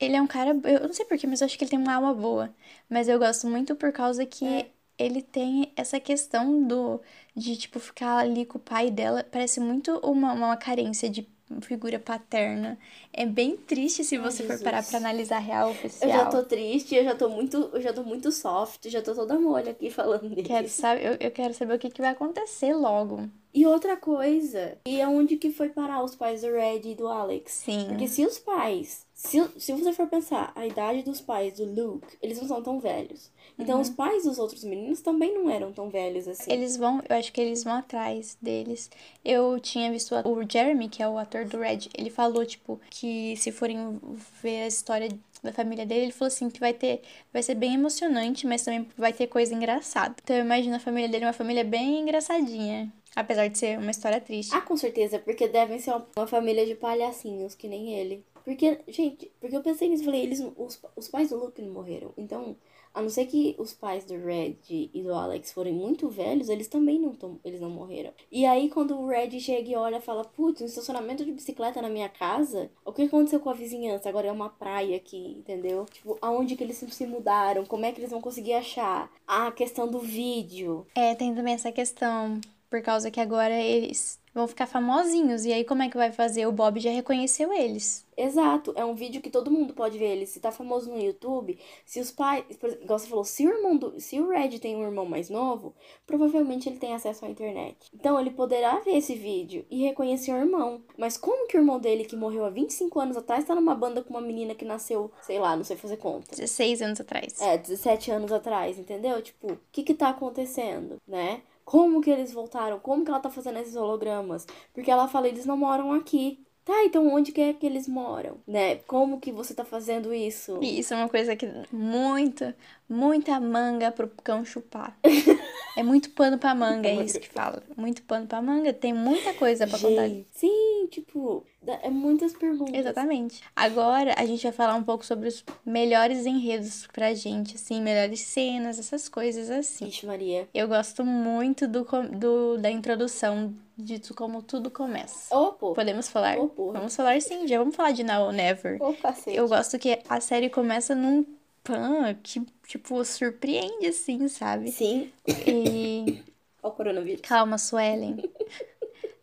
ele é um cara. Eu não sei porquê, mas eu acho que ele tem uma alma boa. Mas eu gosto muito por causa que é. ele tem essa questão do de, tipo, ficar ali com o pai dela. Parece muito uma, uma carência de figura paterna. É bem triste se você Ai, for parar pra analisar a real oficial. Eu já tô triste, eu já tô muito, eu já tô muito soft, já tô toda molha aqui falando dele. Quero saber, eu, eu quero saber o que, que vai acontecer logo. E outra coisa, e aonde que foi parar os pais do Red e do Alex? Sim. Porque se os pais, se, se você for pensar, a idade dos pais do Luke, eles não são tão velhos. Então, uhum. os pais dos outros meninos também não eram tão velhos assim. Eles vão, eu acho que eles vão atrás deles. Eu tinha visto o Jeremy, que é o ator do Red, ele falou, tipo, que se forem ver a história da família dele, ele falou assim que vai ter, vai ser bem emocionante, mas também vai ter coisa engraçada. Então eu imagino a família dele uma família bem engraçadinha. Apesar de ser uma história triste. Ah, com certeza, porque devem ser uma família de palhacinhos, que nem ele. Porque, gente, porque eu pensei nisso, falei, eles, os, os pais do Luke não morreram. Então, A não ser que os pais do Red e do Alex forem muito velhos, eles também não tão, eles não morreram. E aí quando o Red chega e olha, fala: "Putz, um estacionamento de bicicleta na minha casa? O que aconteceu com a vizinhança? Agora é uma praia aqui, entendeu? Tipo, aonde que eles se mudaram? Como é que eles vão conseguir achar? A questão do vídeo. É, tem também essa questão, por causa que agora eles vão ficar famosinhos. E aí, como é que vai fazer? O Bob já reconheceu eles. Exato, é um vídeo que todo mundo pode ver ele. Se tá famoso no YouTube, se os pais. Por exemplo, igual você falou, se o irmão do. Se o Red tem um irmão mais novo, provavelmente ele tem acesso à internet. Então ele poderá ver esse vídeo e reconhecer o irmão. Mas como que o irmão dele, que morreu há 25 anos atrás, tá numa banda com uma menina que nasceu, sei lá, não sei fazer conta. 16 anos atrás. É, 17 anos atrás, entendeu? Tipo, o que que tá acontecendo, né? Como que eles voltaram? Como que ela tá fazendo esses hologramas? Porque ela fala, eles não moram aqui. Tá, então onde que é que eles moram? Né? Como que você tá fazendo isso? Isso é uma coisa que muita, muita manga pro cão chupar. <laughs> é muito pano pra manga, é isso que fala. Muito pano pra manga, tem muita coisa pra contar. Sim, tipo, é muitas perguntas. Exatamente. Agora a gente vai falar um pouco sobre os melhores enredos pra gente, assim, melhores cenas, essas coisas assim. Ixi, Maria. Eu gosto muito do, do da introdução de tu- como tudo começa. Pô. Podemos falar? Porra. Vamos falar sim, já vamos falar de Now or Never. Cacete. Eu gosto que a série começa num pan que, tipo, surpreende, assim, sabe? Sim. E. <coughs> Ó o coronavírus. Calma, Suelen.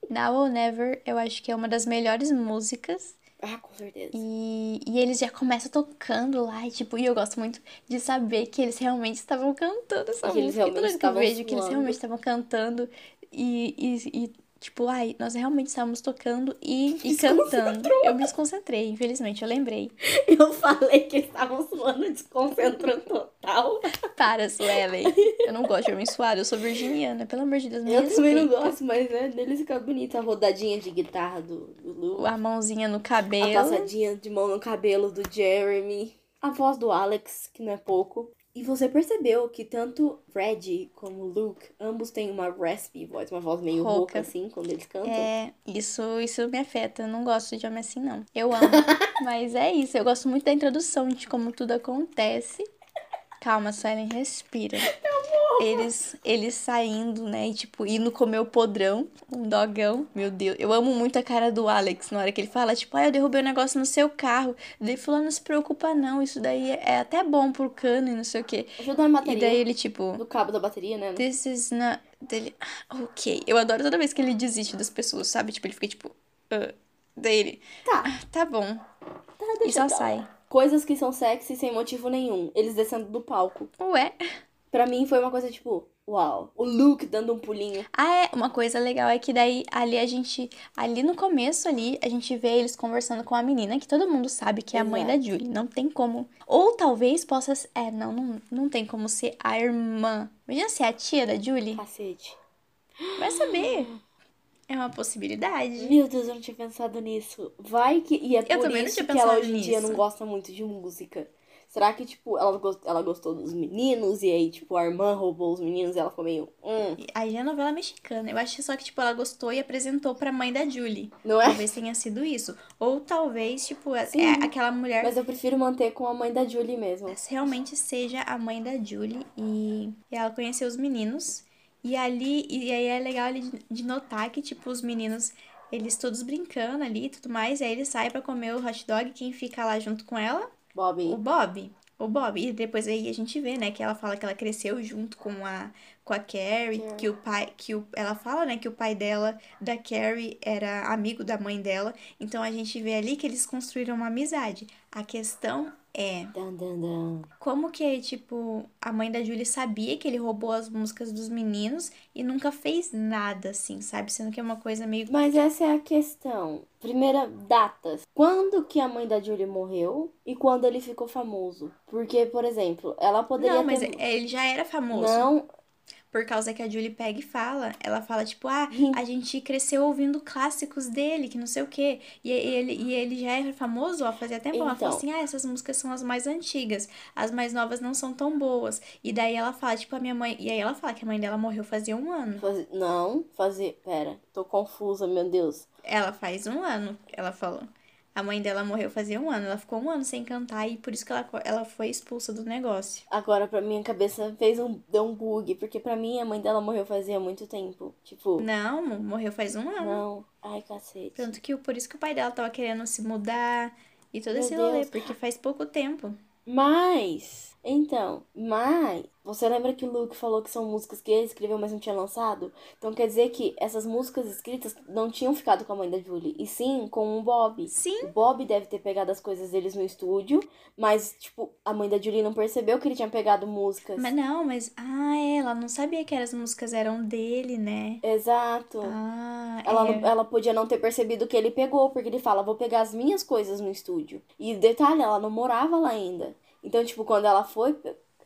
Now or Never, eu acho que é uma das melhores músicas. Ah, com certeza. E, e eles já começam tocando lá, e, tipo, e eu gosto muito de saber que eles realmente estavam cantando essa Que eles música. E toda realmente vez que eu vejo que eles realmente estavam cantando e, e, e, tipo, ai, nós realmente estávamos tocando e, e cantando. Eu me desconcentrei, infelizmente, eu lembrei. <laughs> Eu falei que eles estavam suando, desconcentrou total. Para, Suelen. Eu não gosto de homem suado, eu sou virginiana, pelo amor de Deus, Eu também não respeita. gosto, mas né, deles fica bonita a rodadinha de guitarra do, do Lu. A mãozinha no A cabelo. passadinha de mão no cabelo do Jeremy. A voz do Alex, que não é pouco. E você percebeu que tanto Fred como Luke, ambos têm uma raspy voz, uma voz meio Rouca. rouca assim, quando eles cantam. É, isso, isso me afeta. Eu não gosto de homem assim, não. Eu amo. <laughs> Mas é isso. Eu gosto muito da introdução de como tudo acontece. Calma, Suelen, respira. Eles, eles saindo, né? E, tipo, indo comer o podrão, um dogão. Meu Deus, eu amo muito a cara do Alex na hora que ele fala, tipo, ah, eu derrubei um negócio no seu carro. Daí falou, não se preocupa, não. Isso daí é até bom pro cano e não sei o quê. Ajuda na E bateria. daí ele, tipo, Do cabo da bateria, né? This is not. Dele. "Ah, Ok. Eu adoro toda vez que ele desiste das pessoas, sabe? Tipo, ele fica tipo. "Ah." Daí ele. Tá, "Ah, Tá bom. tá, E deixa só pra lá. sai. Coisas que são sexy sem motivo nenhum. Eles descendo do palco. Ué. Pra mim foi uma coisa tipo, uau. O Luke dando um pulinho. Ah, é. Uma coisa legal é que daí ali a gente. Ali no começo ali, a gente vê eles conversando com a menina, que todo mundo sabe que é a mãe da. Julie. Não tem como. Ou talvez possa. É, não, não, não tem como ser a irmã. Imagina ser a tia da Julie. Cacete. Vai saber. <gasps> <gasps> É uma possibilidade. Meu Deus, eu não tinha pensado nisso. Vai que. E é por também não isso tinha que ela hoje em dia não gosta muito de música. Será que, tipo, ela, gos- ela gostou dos meninos e aí, tipo, a irmã roubou os meninos e ela ficou meio. Hum, Aí é novela mexicana. Eu acho só que, tipo, ela gostou e apresentou pra mãe da Julie. não é? Talvez tenha sido isso. Ou talvez, tipo, é Sim. é aquela mulher Mas eu prefiro manter com a mãe da Julie mesmo. realmente seja a mãe da Julie e, e ela conheceu os meninos. E ali, e aí é legal de- notar que, tipo, os meninos, eles todos brincando ali e tudo mais. E aí ele sai pra comer o hot dog. Quem fica lá junto com ela? Bob. O Bob. O Bob. E depois aí a gente vê, né, que ela fala que ela cresceu junto com a, com a Carrie, Carrie. que o pai, que o, ela fala, né, que o pai dela, da Carrie, era amigo da mãe dela. Então a gente vê ali que eles construíram uma amizade. A questão é, Dan, dan, dan. como que, tipo, a mãe da Julie sabia que ele roubou as músicas dos meninos e nunca fez nada, assim, sabe? Sendo que é uma coisa meio... Mas essa é a questão. Primeira, datas. Quando que a mãe da Julie morreu e quando ele ficou famoso? Porque, por exemplo, ela poderia Não, mas ter... é- ele já era famoso. Não, Por causa que a Julie pega e fala. Ela fala, tipo, ah, a gente cresceu ouvindo clássicos dele, que não sei o quê. E ele, e ele já era famoso, ó, fazia tempo. Ela falou Então. assim, ah, essas músicas são as mais antigas. As mais novas não são tão boas. E daí ela fala, tipo, a minha mãe... E aí ela fala que a mãe dela morreu fazia um ano. Fazer- Não, fazer. Pera, tô confusa, meu Deus. Ela faz um ano, ela falou. A mãe dela morreu fazia um ano. Ela ficou um ano sem cantar e por isso que ela, ela foi expulsa do negócio. Agora, pra minha cabeça, fez um, deu um bug. Porque pra mim, a mãe dela morreu fazia muito tempo. Tipo... Não, morreu faz um ano. Não. Ai, cacete. Tanto que por isso que o pai dela tava querendo se mudar e todo Meu esse rolê. Porque faz pouco tempo. Mas... Então, mas você lembra que o Luke falou que são músicas que ele escreveu, mas não tinha lançado? Então quer dizer que essas músicas escritas não tinham ficado com a mãe da Julie, e sim com o Bob. Sim. O Bob deve ter pegado as coisas deles no estúdio, mas, tipo, a mãe da Julie não percebeu que ele tinha pegado músicas. Mas não, mas. Ah, é, ela não sabia que as músicas eram dele, né? Exato. Ah, ela, é. ela podia não ter percebido que ele pegou, porque ele fala, vou pegar as minhas coisas no estúdio. E detalhe, ela não morava lá ainda. Então, tipo, quando ela foi.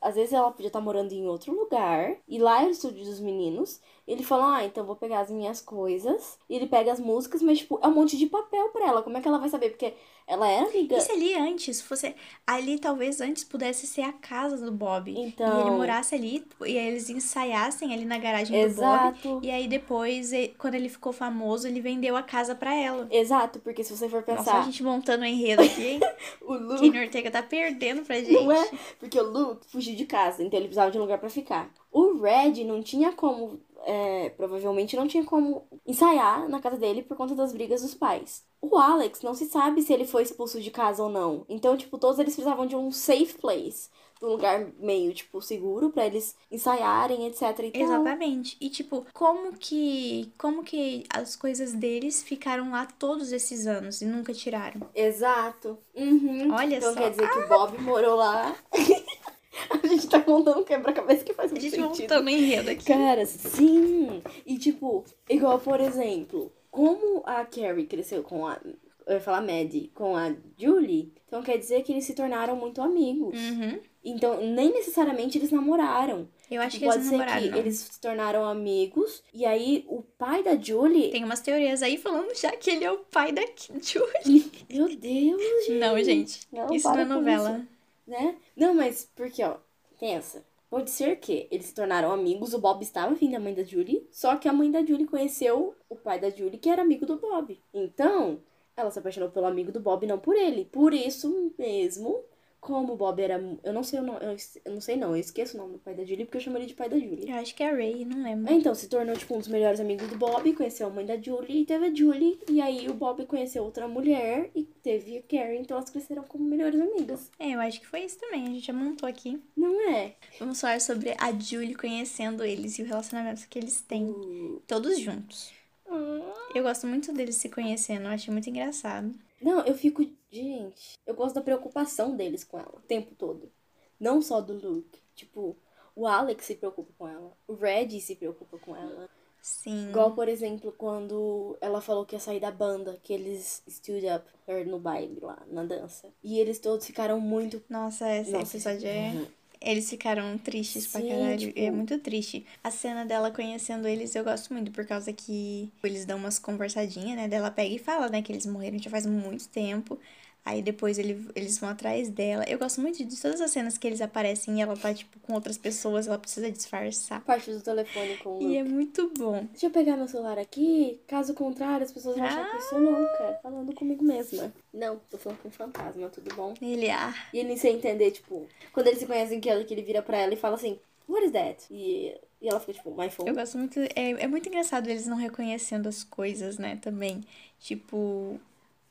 Às vezes ela podia estar morando em outro lugar. E lá é o estúdio dos meninos. Ele falou: Ah, então vou pegar as minhas coisas. E ele pega as músicas, mas, tipo, é um monte de papel pra ela. Como é que ela vai saber? Porque ela era amiga. E se ali antes fosse. Ali talvez antes pudesse ser a casa do Bob. Então. E ele morasse ali e aí eles ensaiassem ali na garagem Exato. do Bob. E aí depois, quando ele ficou famoso, ele vendeu a casa pra ela. Exato, porque se você for pensar. Nossa, a gente montando o enredo aqui, hein? <laughs> o Luke. Kenny Ortega tá perdendo pra gente. Não é? Porque o Luke fugiu de casa, então ele precisava de um lugar pra ficar. O Red não tinha como é, provavelmente não tinha como ensaiar na casa dele por conta das brigas dos pais. O Alex não se sabe se ele foi expulso de casa ou não. Então, tipo, todos eles precisavam de um safe place. Um lugar meio, tipo, seguro para eles ensaiarem, etc e tal. Exatamente. E, tipo, como que. Como que as coisas deles ficaram lá todos esses anos e nunca tiraram? Exato. Uhum. Olha então só. quer dizer que o Bob morou lá. <laughs> <laughs> A gente tá contando quebra-cabeça que faz A muito gente sentido. montando o enredo aqui. Cara, sim! E tipo, igual por exemplo, como a Carrie cresceu com a. Eu ia falar Maddie, com a Julie, então quer dizer que eles se tornaram muito amigos. Uhum. Então, nem necessariamente eles namoraram. Eu acho que Pode eles ser namoraram. que não. eles se tornaram amigos. E aí, o pai da Julie. Tem umas teorias aí falando já que ele é o pai da Julie. Meu Deus, gente. Não, gente. Não, isso não é novela. isso, né? Não, mas porque, ó, pensa. Pode ser que eles se tornaram amigos, o Bob estava afim da mãe da Julie, só que a mãe da Julie conheceu o pai da Julie, que era amigo do Bob. Então, ela se apaixonou pelo amigo do Bob, não por ele. Por isso mesmo, como o Bob era. Eu não sei o nome. Eu, não sei não, eu esqueço o nome do pai da Julie porque eu chamo ele de pai da Julie. Eu acho que é Ray, não lembro. Ah, Então, se tornou, tipo, um dos melhores amigos do Bob, conheceu a mãe da Julie e teve a Julie. E aí o Bob conheceu outra mulher e teve a Carrie, então elas cresceram como melhores amigas. É, eu acho que foi isso também. A gente já montou aqui. Não é? Vamos falar sobre a Julie conhecendo eles e o relacionamento que eles têm. Uh, Todos juntos. ah. Eu gosto muito deles se conhecendo, eu achei muito engraçado. Não, eu fico. Gente, eu gosto da preocupação deles com ela o tempo todo. Não só do Luke. Tipo, o Alex se preocupa com ela. O Red se preocupa com ela. Sim. Igual, por exemplo, quando ela falou que ia sair da banda, que eles stood up her no baile lá, na dança. E eles todos ficaram muito. Nossa, esse Nossa, episódio é. Eles ficaram tristes pra Sim, caralho. tipo- É muito triste. A cena dela conhecendo eles eu gosto muito, por causa que eles dão umas conversadinhas, né? Dela pega e fala, né? Que eles morreram já faz muito tempo. Aí depois ele, eles vão atrás dela. Eu gosto muito de todas as cenas que eles aparecem e ela tá, tipo, com outras pessoas, ela precisa disfarçar. Parte do telefone com o E é muito bom. Deixa eu pegar meu celular aqui. Caso contrário, as pessoas vão achar que eu sou louca. Falando comigo mesma. Não, tô falando com um fantasma, tudo bom? Ele, ah, E ele sem entender, tipo, quando eles se conhecem, que, ela, que ele vira pra ela e fala assim, What is that? E, e ela fica tipo, my phone. Eu gosto muito. É, é muito engraçado eles não reconhecendo as coisas, né? Também. Tipo.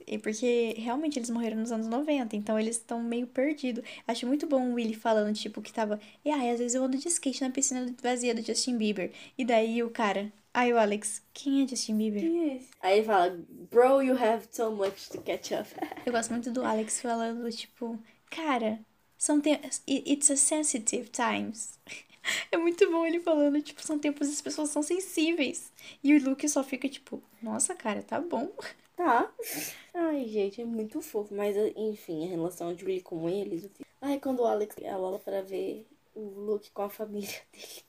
É porque realmente eles morreram nos anos 90, então eles estão meio perdidos. Acho muito bom o Willy falando, tipo, que tava. E ai, às vezes eu ando de skate na piscina vazia do Justin Bieber. E daí o cara. Ai, o Alex, quem é Justin Bieber? Quem é esse? Aí ele fala, Bro, you have so much to catch up. <laughs> Eu gosto muito do Alex falando, tipo, cara, são tempos. It's a sensitive times. <laughs> É muito bom ele falando, tipo, são tempos e as pessoas são sensíveis. E o Luke só fica, tipo, nossa, cara, tá bom. <laughs> Tá. Ai, gente, é muito fofo. Mas, enfim, a relação de Julie com eles. Ai, quando o Alex ela olha pra ver o Luke com a família <laughs> dele.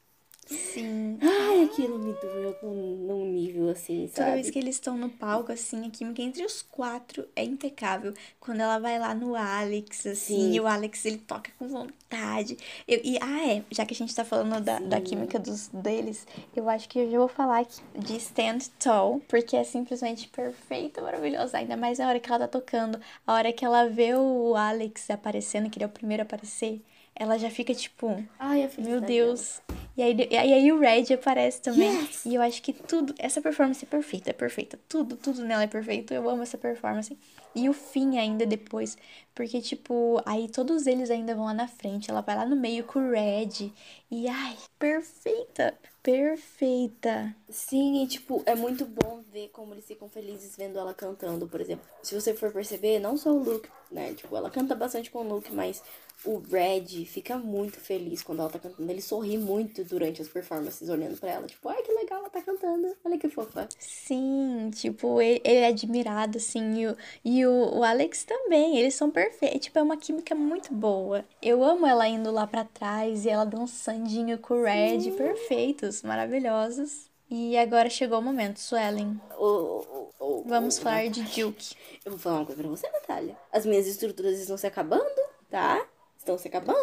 Sim. Ai, aquilo me doeu num nível assim, sabe? Toda vez que eles estão no palco, assim, a química entre os quatro é impecável. Quando ela vai lá no Alex, assim, Sim. e o Alex ele toca com vontade. Eu, e, ah, é, já que a gente tá falando da, da química dos, deles, eu acho que eu já vou falar aqui de Stand Tall, porque é simplesmente perfeita, maravilhosa. Ainda mais a hora que ela tá tocando, a hora que ela vê o Alex aparecendo, que ele é o primeiro a aparecer, ela já fica tipo. Ai, a Meu Deus. E aí, e aí o Red aparece também. Yes! E eu acho que tudo, essa performance é perfeita, é perfeita. Tudo, tudo nela é perfeito. Eu amo essa performance. E o fim ainda depois. Porque, tipo, aí todos eles ainda vão lá na frente. Ela vai lá no meio com o Red. E ai, perfeita. Perfeita. Sim, e tipo, é muito bom ver como eles ficam felizes vendo ela cantando, por exemplo. Se você for perceber, não só o Luke, né? Tipo, ela canta bastante com o Luke, mas o Red fica muito feliz quando ela tá cantando. Ele sorri muito durante as performances, olhando pra ela. Tipo, ai, que legal, ela tá cantando. Olha que fofa. Sim, tipo, ele, ele é admirado, assim, e, o, e o, o Alex também, eles são perfeitos, tipo, é uma química muito boa. Eu amo ela indo lá pra trás e ela dançandinho com o Red, perfeitos, maravilhosos. E agora chegou o momento, Suelen, O, o, o, vamos falar de Duke. Eu vou falar uma coisa pra você, Natália. As minhas estruturas estão se acabando, tá? Estão se acabando.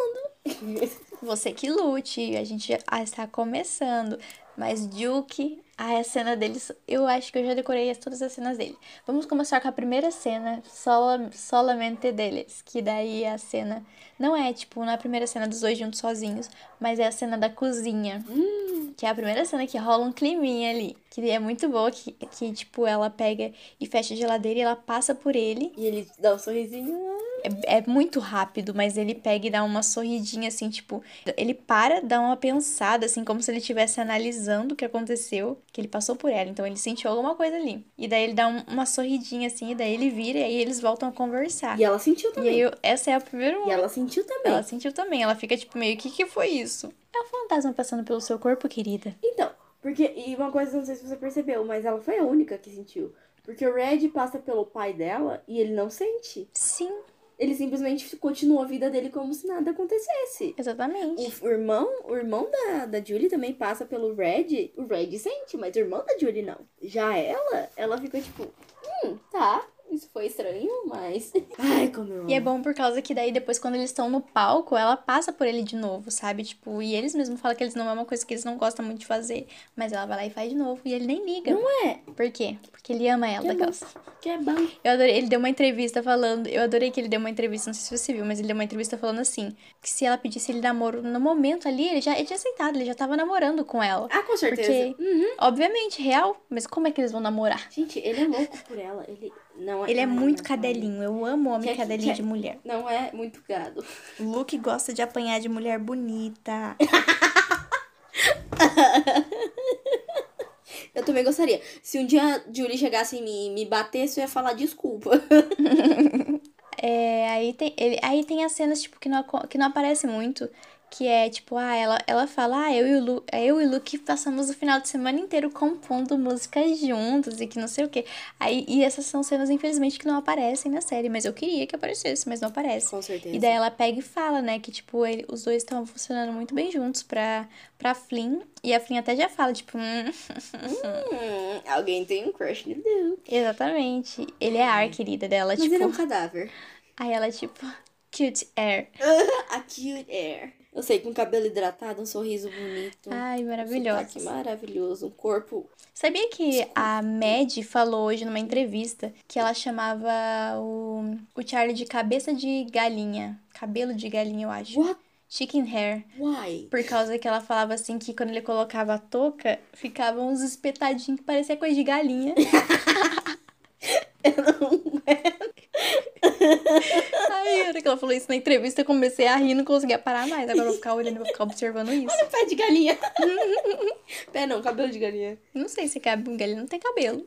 Você que lute, a gente já está começando. Mas Duke, ai, a cena deles, eu acho que eu já decorei as- todas as cenas dele. Vamos começar com a primeira cena, sola, solamente deles. Que daí é a cena, não é tipo na primeira cena dos dois juntos sozinhos, mas é a cena da cozinha. Que é a primeira cena que rola um climinha ali. Que é muito boa, que, que tipo, ela pega e fecha a geladeira e ela passa por ele. E ele dá um sorrisinho. É, é muito rápido, mas ele pega e dá uma sorridinha assim, tipo, ele para, dá uma pensada, assim, como se ele estivesse analisando o que aconteceu, que ele passou por ela. Então ele sentiu alguma coisa ali. E daí ele dá um- uma sorridinha assim, e daí ele vira e aí eles voltam a conversar. E ela sentiu E também. aí, eu- essa é a primeira E ela sentiu também. Ela sentiu também. Ela fica tipo meio, o que que foi isso? É um fantasma passando pelo seu corpo, querida. Então, porque. E uma coisa, não sei se você percebeu, mas ela foi a única que sentiu. Porque o Red passa pelo pai dela e ele não sente. Sim, Ele simplesmente continua a vida dele como se nada acontecesse. exatamente. O irmão, o irmão da, da Julie também passa pelo Red. O Red sente, mas o irmão da Julie não. Já ela, ela ficou tipo, hum, tá. Isso foi estranho, mas. <laughs> Ai, como eu amo. E é bom por causa que daí depois quando eles estão no palco, ela passa por ele de novo, sabe? Tipo, e eles mesmos falam que eles não é uma coisa que eles não gostam muito de fazer, mas ela vai lá e faz de novo e ele nem liga. Não é. Por quê? Porque ele ama ela, Que é daquelas. Que é bom. Eu adorei, ele deu uma entrevista falando, eu adorei que ele deu uma entrevista, não sei se você viu, mas ele deu uma entrevista falando assim, que se ela pedisse ele namoro no momento ali, ele já ele tinha aceitado, ele já tava namorando com ela. Ah, com certeza. Porque, Uhum. obviamente, real, mas como é que eles vão namorar? Gente, ele é louco por ela. Ele não Ele é Ai, muito não, cadelinho, eu amo homem Quer- cadelinho quer- de mulher. Não é muito gado. <laughs> Luke gosta de apanhar de mulher bonita. <laughs> Eu também gostaria. Se um dia a Julie chegasse e me, batesse, eu ia falar desculpa. <laughs> É, aí tem, ele, aí tem as cenas, tipo, que não, que não aparece muito. Que é, tipo, ah, ela, ela fala, ah, eu e, o Lu, eu e o Luke passamos o final de semana inteiro compondo músicas juntos e que não sei o quê. Aí, e essas são cenas, infelizmente, que não aparecem na série. Mas eu queria que aparecesse, mas não aparece. Com certeza. E daí ela pega e fala, né, que, tipo, ele, os dois estavam funcionando muito bem juntos pra, pra Flynn. E a Flynn até já fala, tipo, hum, Hum, alguém tem um crush no Luke. exatamente. Ele é a ar querida dela, Mas tipo. ele é um cadáver. Aí ela, tipo, cute air. <laughs> A cute air. Eu sei, com cabelo hidratado, um sorriso bonito. Ai, um maravilhosa. sotaque maravilhoso. Um corpo. Sabia que a Mad falou hoje numa entrevista que ela chamava o, o Charlie de cabeça de galinha. Cabelo de galinha, eu acho. What? Chicken hair. Why? Por causa que ela falava assim que quando ele colocava a touca, ficavam uns espetadinhos que parecia coisa de galinha. <laughs> Ai, a hora que ela falou isso na entrevista, eu comecei a rir não conseguia parar mais. Agora eu vou ficar olhando, vou ficar observando isso. Pé de galinha. <laughs> Pé não, cabelo de galinha. Não sei se cabe galinha, não tem cabelo.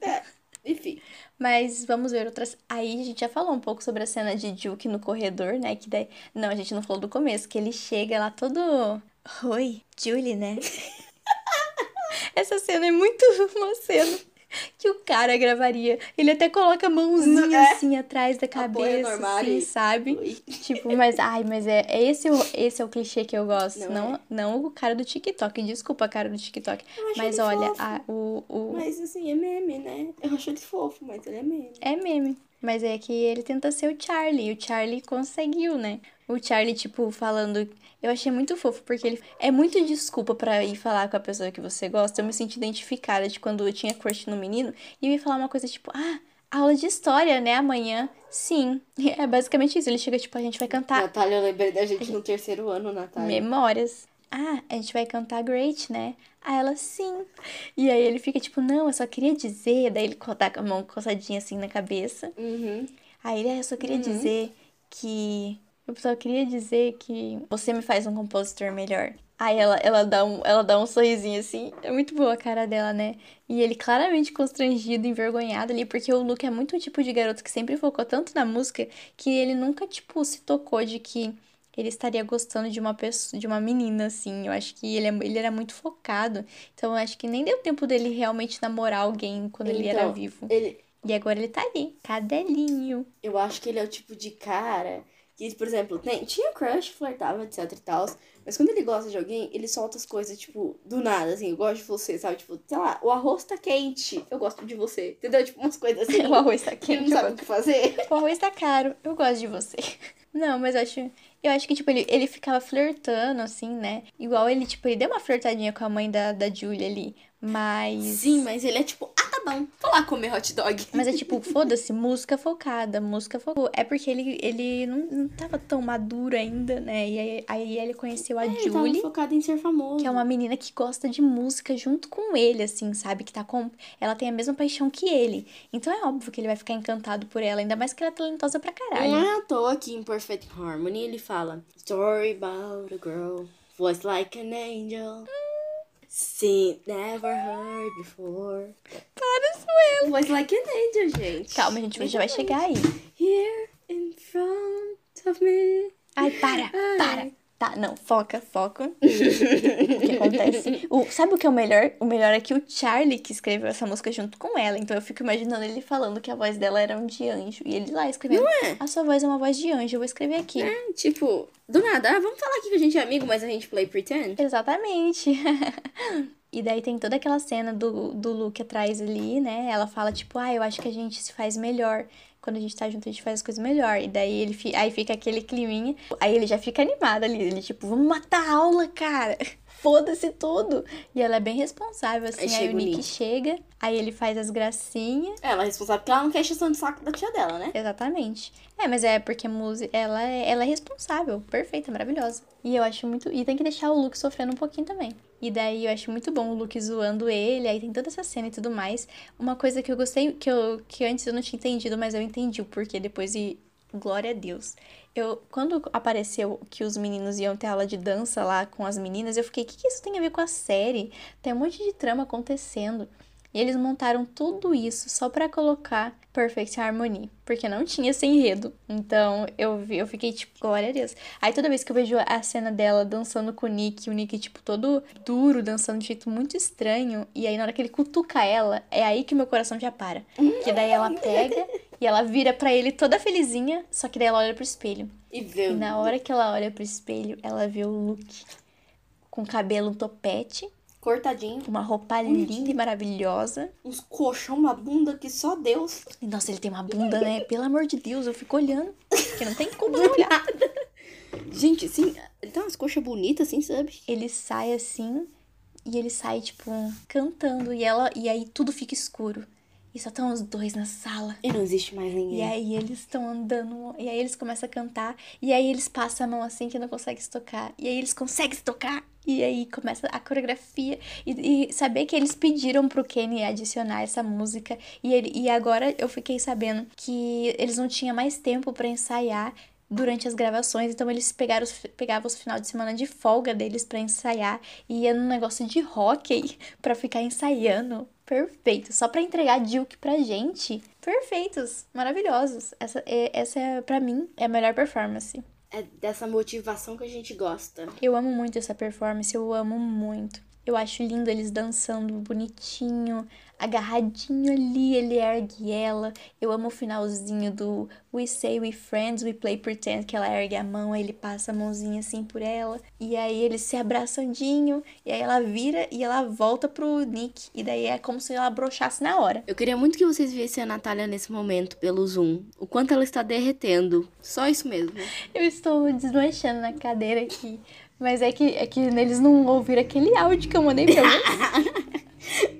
Enfim. Mas vamos ver outras. Aí a gente já falou um pouco sobre a cena de Duke no corredor, né? Que daí. Não, a gente não falou do começo, que ele chega lá todo. Oi, Julie, né? <laughs> Essa cena é muito <laughs> uma cena. <laughs> que o cara gravaria. Ele até coloca a mãozinha É. assim atrás da cabeça, assim, sabe? <laughs> Tipo, mas ai, mas é, é esse, o- esse é o clichê que eu gosto. Não Não, é. não, o cara do TikTok. Desculpa, cara do TikTok. Mas olha, a- o, o, Mas assim, é meme, né? Eu acho ele fofo, mas ele é meme. É meme. Mas é que ele tenta ser o Charlie. E o Charlie conseguiu, né? O Charlie, tipo, falando. Eu achei muito fofo, porque ele é muito desculpa pra ir falar com a pessoa que você gosta. Eu me senti identificada de quando eu tinha crush no menino e me falar uma coisa tipo, ah, aula de história, né? Amanhã. Sim. <laughs> É basicamente isso. Ele chega, tipo, a gente vai cantar Natália, eu lembrei da gente no terceiro ano, Natália. memórias. Ah, a gente vai cantar Great, né? Aí ela, sim. E aí ele fica tipo, não, eu só queria dizer. Daí ele tá com a mão coçadinha assim na cabeça. Uhum. Aí ele, "Ah, eu só queria dizer que. Eu só queria dizer que você me faz um compositor melhor. Aí ela, ela, dá um, ela dá um sorrisinho assim. É muito boa a cara dela, né? E ele claramente constrangido, envergonhado ali, porque o Luke é muito o tipo de garoto que sempre focou tanto na música que ele nunca, tipo, se tocou de que ele estaria gostando de uma pessoa, de uma menina, assim. Eu acho que ele, é- ele era muito focado. Então eu acho que nem deu tempo dele realmente namorar alguém quando ele era Então, vivo. Ele, E agora ele tá ali, cadelinho. eu acho que ele é o tipo de cara que, por exemplo, tem, tinha crush, flertava, etc e tal. Mas quando ele gosta de alguém, ele solta as coisas, tipo, do nada, assim, eu gosto de você, sabe? Tipo, sei lá, o arroz tá quente, eu gosto de você. Entendeu? Tipo, umas coisas <laughs> assim. O arroz tá ele quente. não sabe o que fazer. O arroz tá caro. Eu gosto de você. <laughs> Não, mas eu acho. Eu acho que, tipo, ele, ele ficava flertando, assim, né? Igual ele, tipo, ele deu uma flertadinha com a mãe da, da Julia ali. Mas. Sim, mas ele é tipo, ah, tá bom, vou lá comer hot dog. <laughs> Mas é tipo, <laughs> foda-se, música focada, música focada. É porque ele, ele não, não tava tão maduro ainda, né? E aí, aí ele conheceu a É, ele tava Julie. focado em ser famoso. Que é uma menina que gosta de música junto com ele, assim, sabe? Que tá com. Ela tem a mesma paixão que ele. Então é óbvio que ele vai ficar encantado por ela, ainda mais que ela é talentosa pra caralho. Não é à toa que em Perfect Harmony ele fala Story about a girl, voice like an angel. Sim, never heard before. Para, sou eu. Voice like an angel, gente. Calma, a gente já vai chegar aí. Here in front of me. Ai, para, para. Tá, não, foca, foca. o que acontece? O, sabe o que é o melhor? O melhor é que o Charlie que escreveu essa música junto com ela. Então eu fico imaginando ele falando que a voz dela era um de anjo. E ele lá escrevendo. Não é? A sua voz é uma voz de anjo, eu vou escrever aqui. É, tipo, do nada, ah, vamos falar aqui que a gente é amigo, mas a gente play pretend. Exatamente. <laughs> e daí tem toda aquela cena do, do Luke atrás ali, né? Ela fala, tipo, ah, eu acho que a gente se faz melhor. Quando a gente tá junto, a gente faz as coisas melhor. E daí ele fi- aí fica aquele climinha. Aí ele já fica animado ali. Ele, tipo, vamos matar a aula, cara. Foda-se tudo. E ela é bem responsável, assim. Aí Aí, chega o Nick Nick. chega. Aí ele faz as gracinhas. Ela é responsável porque ela não quer encheção de saco da tia dela, né? Exatamente. É, mas é porque a música, ela é, ela é responsável, perfeita, maravilhosa. E eu acho muito. E tem que deixar o Luke sofrendo um pouquinho também. E daí eu acho muito bom o Luke zoando ele, aí tem toda essa cena e tudo mais. Uma coisa que eu gostei, que, eu, que antes eu não tinha entendido, mas eu entendi o porquê depois e. Glória a Deus. Eu, quando apareceu que os meninos iam ter aula de dança lá com as meninas, eu fiquei, o que, que isso tem a ver com a série? Tem um monte de trama acontecendo. E eles montaram tudo isso só pra colocar Perfect Harmony, porque não tinha esse enredo. Então eu, vi- eu fiquei tipo, glória a Deus. Aí toda vez que eu vejo a cena dela dançando com o Nick, o Nick, tipo, todo duro, dançando de um jeito muito estranho, e aí na hora que ele cutuca ela, é aí que meu coração já para. Que daí ela pega e ela vira pra ele toda felizinha, só que daí ela olha pro espelho. E vê. E na hora que ela olha pro espelho, ela vê o Luke com cabelo um topete, Cortadinho. uma roupa linda e maravilhosa. Uns colchão, uma bunda que só Deus. Nossa, ele tem uma bunda, né? Pelo amor de Deus, eu fico olhando. Porque não tem como não olhar. Gente, assim, ele tem umas coxas bonitas, assim, sabe? Ele sai assim e ele sai, tipo, cantando. E ela e aí tudo fica escuro. E só estão os dois na sala. E não existe mais ninguém. E aí eles estão andando, e aí eles começam a cantar, e aí eles passam a mão assim que não conseguem se tocar, e aí eles conseguem se tocar, e aí começa a coreografia, e, e saber que eles pediram pro Kenny adicionar essa música, e, ele, e agora eu fiquei sabendo que eles não tinham mais tempo pra ensaiar durante as gravações, então eles pegaram os, pegavam os final de semana de folga deles pra ensaiar, e ia num negócio de hockey <laughs> pra ficar ensaiando. Perfeito, só pra entregar Duke pra gente. Perfeitos, maravilhosos. Essa é, essa é para mim é a melhor performance. É dessa motivação que a gente gosta. Eu amo muito essa performance, eu amo muito. Eu acho lindo eles dançando bonitinho, agarradinho ali, ele ergue ela. Eu amo o finalzinho do We Say We Friends, We Play Pretend, que ela ergue a mão, aí ele passa a mãozinha assim por ela. E aí eles se abraçandinho, e aí ela vira e ela volta pro Nick. E daí é como se ela brochasse na hora. Eu queria muito que vocês vissem a Natália nesse momento pelo Zoom. O quanto ela está derretendo. Só isso mesmo. Eu estou desmanchando na cadeira aqui. Mas é que, é que eles não ouviram aquele áudio que eu mandei pra vocês. <laughs>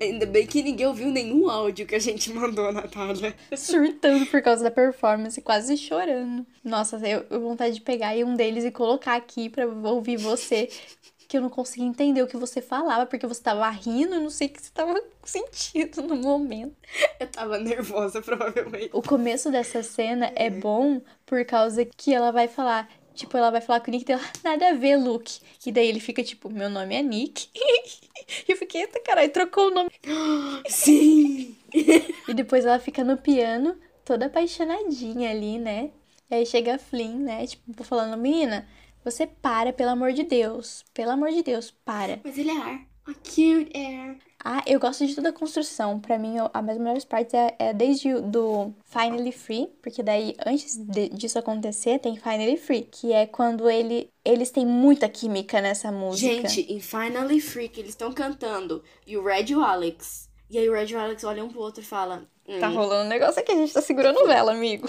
Ainda bem que ninguém ouviu nenhum áudio que a gente mandou, Natália. Surtando por causa da performance, quase chorando. Nossa, eu, eu vontade de pegar um deles e colocar aqui pra ouvir você. Que eu não conseguia entender o que você falava, porque você tava rindo e não sei o que você tava sentindo no momento. Eu tava nervosa, <laughs> provavelmente. O começo dessa cena é bom por causa que ela vai falar. Tipo, ela vai falar com o Nick dela, <laughs> nada a ver, Luke. E daí ele fica tipo, meu nome é Nick. <laughs> e eu fiquei, eita caralho, trocou o nome. <gasps> Sim! e depois ela fica no piano, toda apaixonadinha ali, né? E aí chega a Flynn, né? Tipo, falando, menina, você para, pelo amor de Deus. Pelo amor de Deus, para. Mas ele é ar. A cute air. Ah, eu gosto de toda a construção. Pra mim, a das melhores partes é, é desde o do Finally Free, porque daí, antes de, disso acontecer, tem Finally Free, que é quando ele, eles têm muita química nessa música. Gente, em Finally Free, que eles estão cantando, e o Red e o Alex. E aí o Red e o Alex olham um pro outro e falam... Hum. Tá rolando um negócio aqui, a gente tá segurando vela, amigo.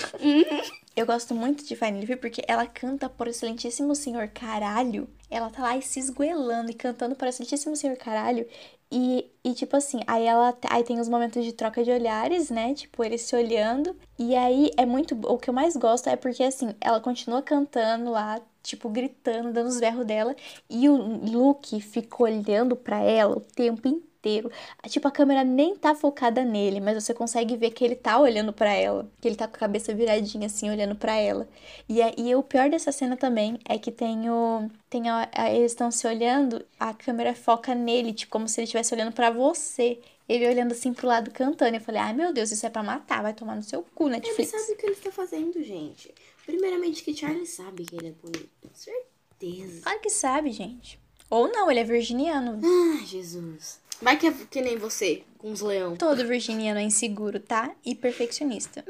Eu gosto muito de Finally Free porque ela canta por excelentíssimo senhor caralho. Ela tá lá se esgoelando e cantando por excelentíssimo senhor caralho. E, e tipo assim, aí ela aí tem os momentos de troca de olhares, né? Tipo, eles se olhando. E aí é muito. O que eu mais gosto é porque, assim, ela continua cantando lá, tipo, gritando, dando os berros dela. E o Luke fica olhando para ela o tempo inteiro inteiro. Tipo, a câmera nem tá focada nele, mas você consegue ver que ele tá olhando para ela. Que ele tá com a cabeça viradinha, assim, olhando para ela. E, é, e o pior dessa cena também é que tem o. Tem a, a, eles estão se olhando, a câmera foca nele, tipo, como se ele estivesse olhando para você. Ele olhando assim pro lado cantando. Eu falei, ai meu Deus, isso é pra matar, vai tomar no seu cu, Netflix. Ele sabe o que ele está fazendo, gente. Primeiramente que Charlie sabe que ele é bonito. Certeza. Claro que sabe, gente. Ou não, ele é virginiano. Ah, Jesus. Vai que é que nem você, com os leão. Todo virginiano é inseguro, tá? E perfeccionista.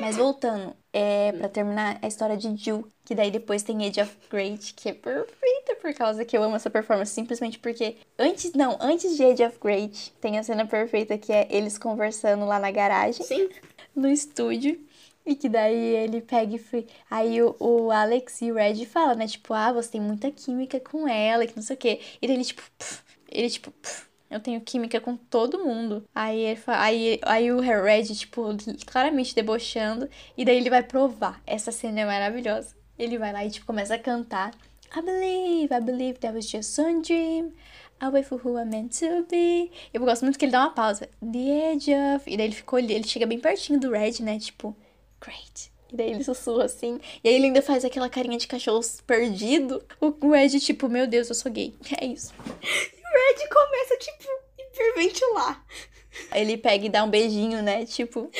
Mas voltando, é para terminar a história de Jill, que daí depois tem Age of Great, que é perfeita por causa que eu amo essa performance, simplesmente porque antes, não, antes de Age of Great, tem a cena perfeita que é eles conversando lá na garagem. Sim. No estúdio. E que daí ele pega e. Aí o, o, Alex e o Red falam, né? Tipo, ah, você tem muita química com ela, que não sei o quê. E daí ele, tipo, pff, ele, tipo, pff, eu tenho química com todo mundo. Aí, ele fala, aí, aí o Red, tipo, claramente debochando. E daí ele vai provar. Essa cena é maravilhosa. Ele vai lá e, tipo, começa a cantar. I believe, I believe that was just one dream. I wait for who I'm meant to be. Eu gosto muito que ele dá uma pausa. The edge of. E daí ele ficou ele chega bem pertinho do Red, né? Tipo, great. E daí ele <laughs> sussurra assim. E aí ele ainda faz aquela carinha de cachorro perdido. O Red, tipo, meu Deus, eu sou gay. <laughs> É isso. Red começa, tipo, hiperventilar. Ele pega e dá um beijinho, né? Tipo.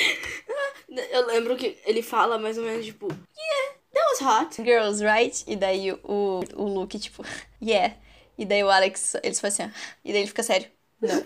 Eu lembro que ele fala mais ou menos, tipo, yeah, that was hot. Girls, right? E daí o, o Luke, tipo, yeah. E daí o Alex, eles falam assim, e daí ele fica sério. Não.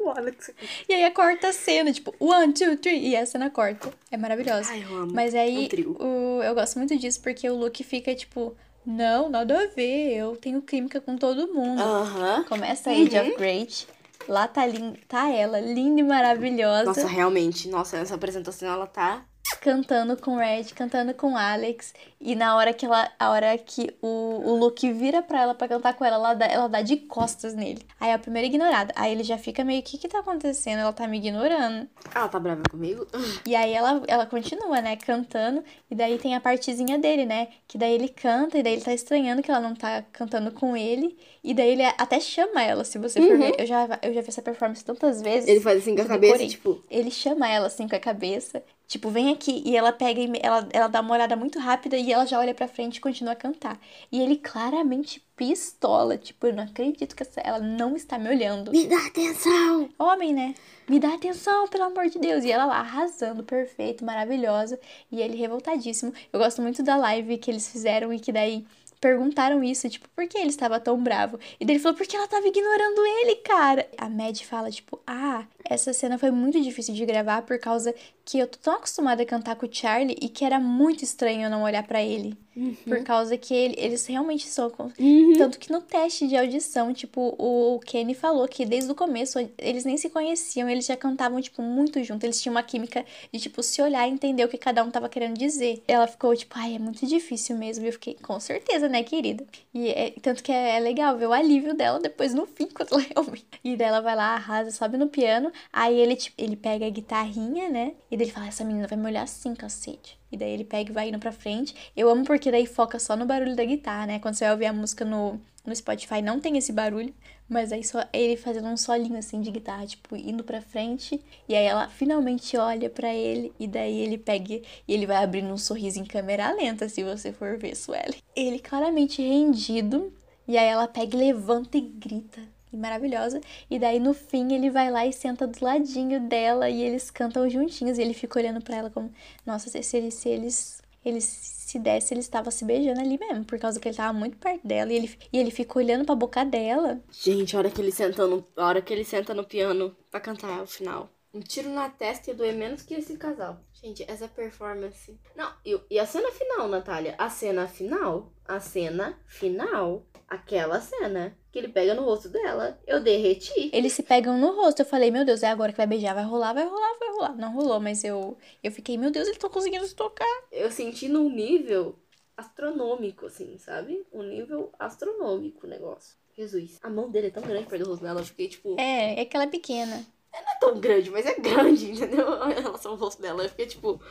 <laughs> o Alex. E aí a corta a cena, tipo, one, two, three. E a cena corta. É maravilhosa. Ai, eu amo. Mas aí, é um o, eu gosto muito disso, porque o Luke fica, tipo, não, nada a ver. Eu tenho química com todo mundo. Uh -huh. Começa a Age of Great. Lá tá, tá ela, linda e maravilhosa. Nossa, realmente. Nossa, essa apresentação ela tá cantando com Red, cantando com Alex. E na hora que ela, a hora que o, o Luke vira pra ela pra cantar com ela, ela dá, ela dá de costas nele. Aí é a primeira ignorada. Aí ele já fica meio, o que que tá acontecendo? Ela tá me ignorando. Ela tá brava comigo? E aí ela, ela continua, né, cantando. E daí tem a partezinha dele, né? Que daí ele canta e daí ele tá estranhando que ela não tá cantando com ele. E daí ele até chama ela, se você for Uhum. ver. Eu já, eu já vi essa performance tantas vezes. Ele faz assim com a cabeça, decorei. tipo, Ele chama ela assim com a cabeça, tipo, vem aqui. E ela pega e ela, ela dá uma olhada muito rápida e ela já olha pra frente e continua a cantar. E ele claramente pistola, tipo, eu não acredito que essa, ela não está me olhando. me dá atenção. Homem, né? Me dá atenção, pelo amor de Deus. E ela lá arrasando, perfeito, maravilhosa. E ele revoltadíssimo. Eu gosto muito da live que eles fizeram e que daí perguntaram isso, tipo, por que ele estava tão bravo? E daí ele falou, porque ela tava ignorando ele, cara. A Mad fala, tipo, ah, essa cena foi muito difícil de gravar por causa que eu tô tão acostumada a cantar com o Charlie e que era muito estranho eu não olhar para ele. Uhum. Por causa que ele, eles realmente são. Uhum. Tanto que no teste de audição, tipo, o Kenny falou que desde o começo eles nem se conheciam, eles já cantavam, tipo, muito junto. Eles tinham uma química de, tipo, se olhar e entender o que cada um tava querendo dizer. Ela ficou, tipo, ai, é muito difícil mesmo. E eu fiquei, com certeza, né, querida? E é, tanto que é, é, legal ver o alívio dela depois no fim, <laughs> quando ela realmente. E daí ela vai lá, arrasa, sobe no piano. Aí ele, tipo, ele pega a guitarrinha, né? E daí ele fala: essa menina vai me olhar assim, cacete. E daí ele pega e vai indo pra frente. Eu amo porque daí foca só no barulho da guitarra, né? Quando você vai ouvir a música no, no Spotify, não tem esse barulho. Mas aí só ele fazendo um solinho assim de guitarra, tipo, indo pra frente. E aí ela finalmente olha para ele. E daí ele pega e ele vai abrindo um sorriso em câmera lenta, se você for ver, Sueli. Ele claramente rendido. E aí ela pega levanta e grita e maravilhosa. E daí no fim ele vai lá e senta do ladinho dela e eles cantam juntinhos. E ele fica olhando para ela como, nossa, se eles, se eles, eles se desse, ele estava se beijando ali mesmo, por causa que ele tava muito perto dela e ele, e ele fica olhando pra boca dela. Gente, a hora que ele senta no, a hora que ele senta no piano pra cantar o final. Um tiro na testa ia doer menos que esse casal. Gente, essa performance. Não, e, e a cena final, Natália? A cena final? A cena final? Aquela cena que ele pega no rosto dela. Eu derreti. Eles se pegam no rosto. Eu falei, meu Deus, é agora que vai beijar, vai rolar, vai rolar, vai rolar. Não rolou, mas eu, eu fiquei, meu Deus, eles estão conseguindo se tocar. Eu senti num nível astronômico, assim, sabe? Um nível astronômico o negócio. Jesus. A mão dele é tão grande perto do rosto dela. Eu fiquei tipo. É, é que ela é pequena. Ela não é tão grande, mas é grande, <laughs> entendeu? Em relação ao rosto dela. Eu fiquei tipo.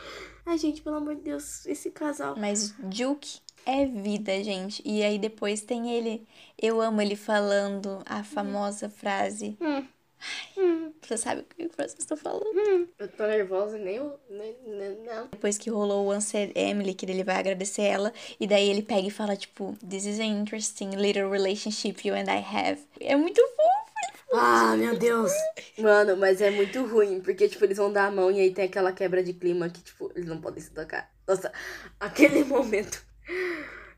Ai, gente, pelo amor de Deus, esse casal. Mas Duke é vida, gente. E aí depois tem ele. Eu amo ele falando a famosa frase. Hum. Hum. Você sabe o que vocês estão falando? Hum. Eu tô nervosa, nem, nem, nem não. Depois que rolou o Answer Emily, que ele vai agradecer ela, e daí ele pega e fala, tipo, This is an interesting little relationship you and I have. É muito fofo. Ah, meu Deus. Mano, mas é muito ruim, porque, tipo, eles vão dar a mão e aí tem aquela quebra de clima que, tipo, eles não podem se tocar. Nossa, aquele <laughs> momento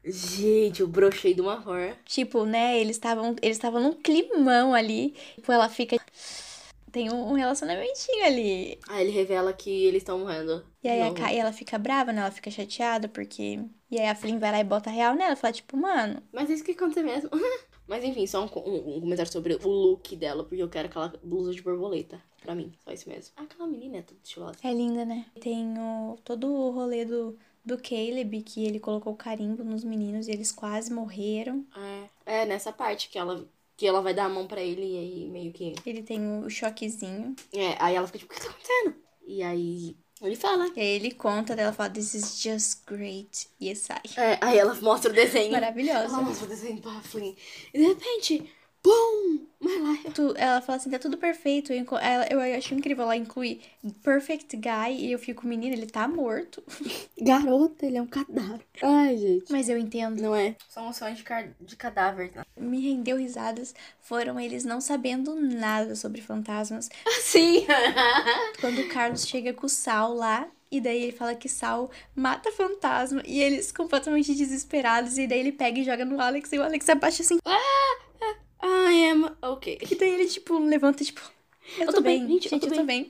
Gente, eu brochei de uma horror. Tipo, né, eles estavam eles estavam num climão ali. Tipo, ela fica tem um relacionamentinho ali. Aí ele revela que eles estão morrendo. E aí a Kai, ela fica brava, né? Ela fica chateada porque e aí a Flynn vai lá e bota real nela, fala tipo, mano, mas isso que aconteceu mesmo. <laughs> Mas enfim, só um, um, um, comentário sobre o look dela, porque eu quero aquela blusa de borboleta. Pra mim, só isso mesmo. Ah, aquela menina é toda estilosa. É linda, né? Tem o, todo o rolê do, do Caleb, que ele colocou carimbo nos meninos e eles quase morreram. É, é nessa parte que ela, que ela vai dar a mão para ele e aí meio que. Ele tem o choquezinho. É, aí ela fica tipo, o que tá acontecendo? E aí ele fala. E aí ele conta, ela fala, this is just great. E sai. É, aí ela mostra o desenho. Maravilhosa. Ela mostra o desenho pra Flynn. E de repente, Bom! Tu, ela fala assim, tá tudo perfeito. Eu, ela, eu acho incrível ela incluir Perfect Guy e eu fico, menina, ele tá morto. <laughs> Garota, ele é um cadáver. Ai, gente. Mas eu entendo. Não é? São sonhos de, de cadáver. Tá? Me rendeu risadas. Foram eles não sabendo nada sobre fantasmas. <laughs> Sim! <laughs> Quando o Carlos chega com o Sal lá, e daí ele fala que Sal mata fantasma. E eles completamente desesperados. E daí ele pega e joga no Alex. E o Alex abaixa assim. Ah! I am ok. E daí ele, tipo, levanta, tipo, eu, eu tô, bem, gente, gente, eu tô, eu tô bem.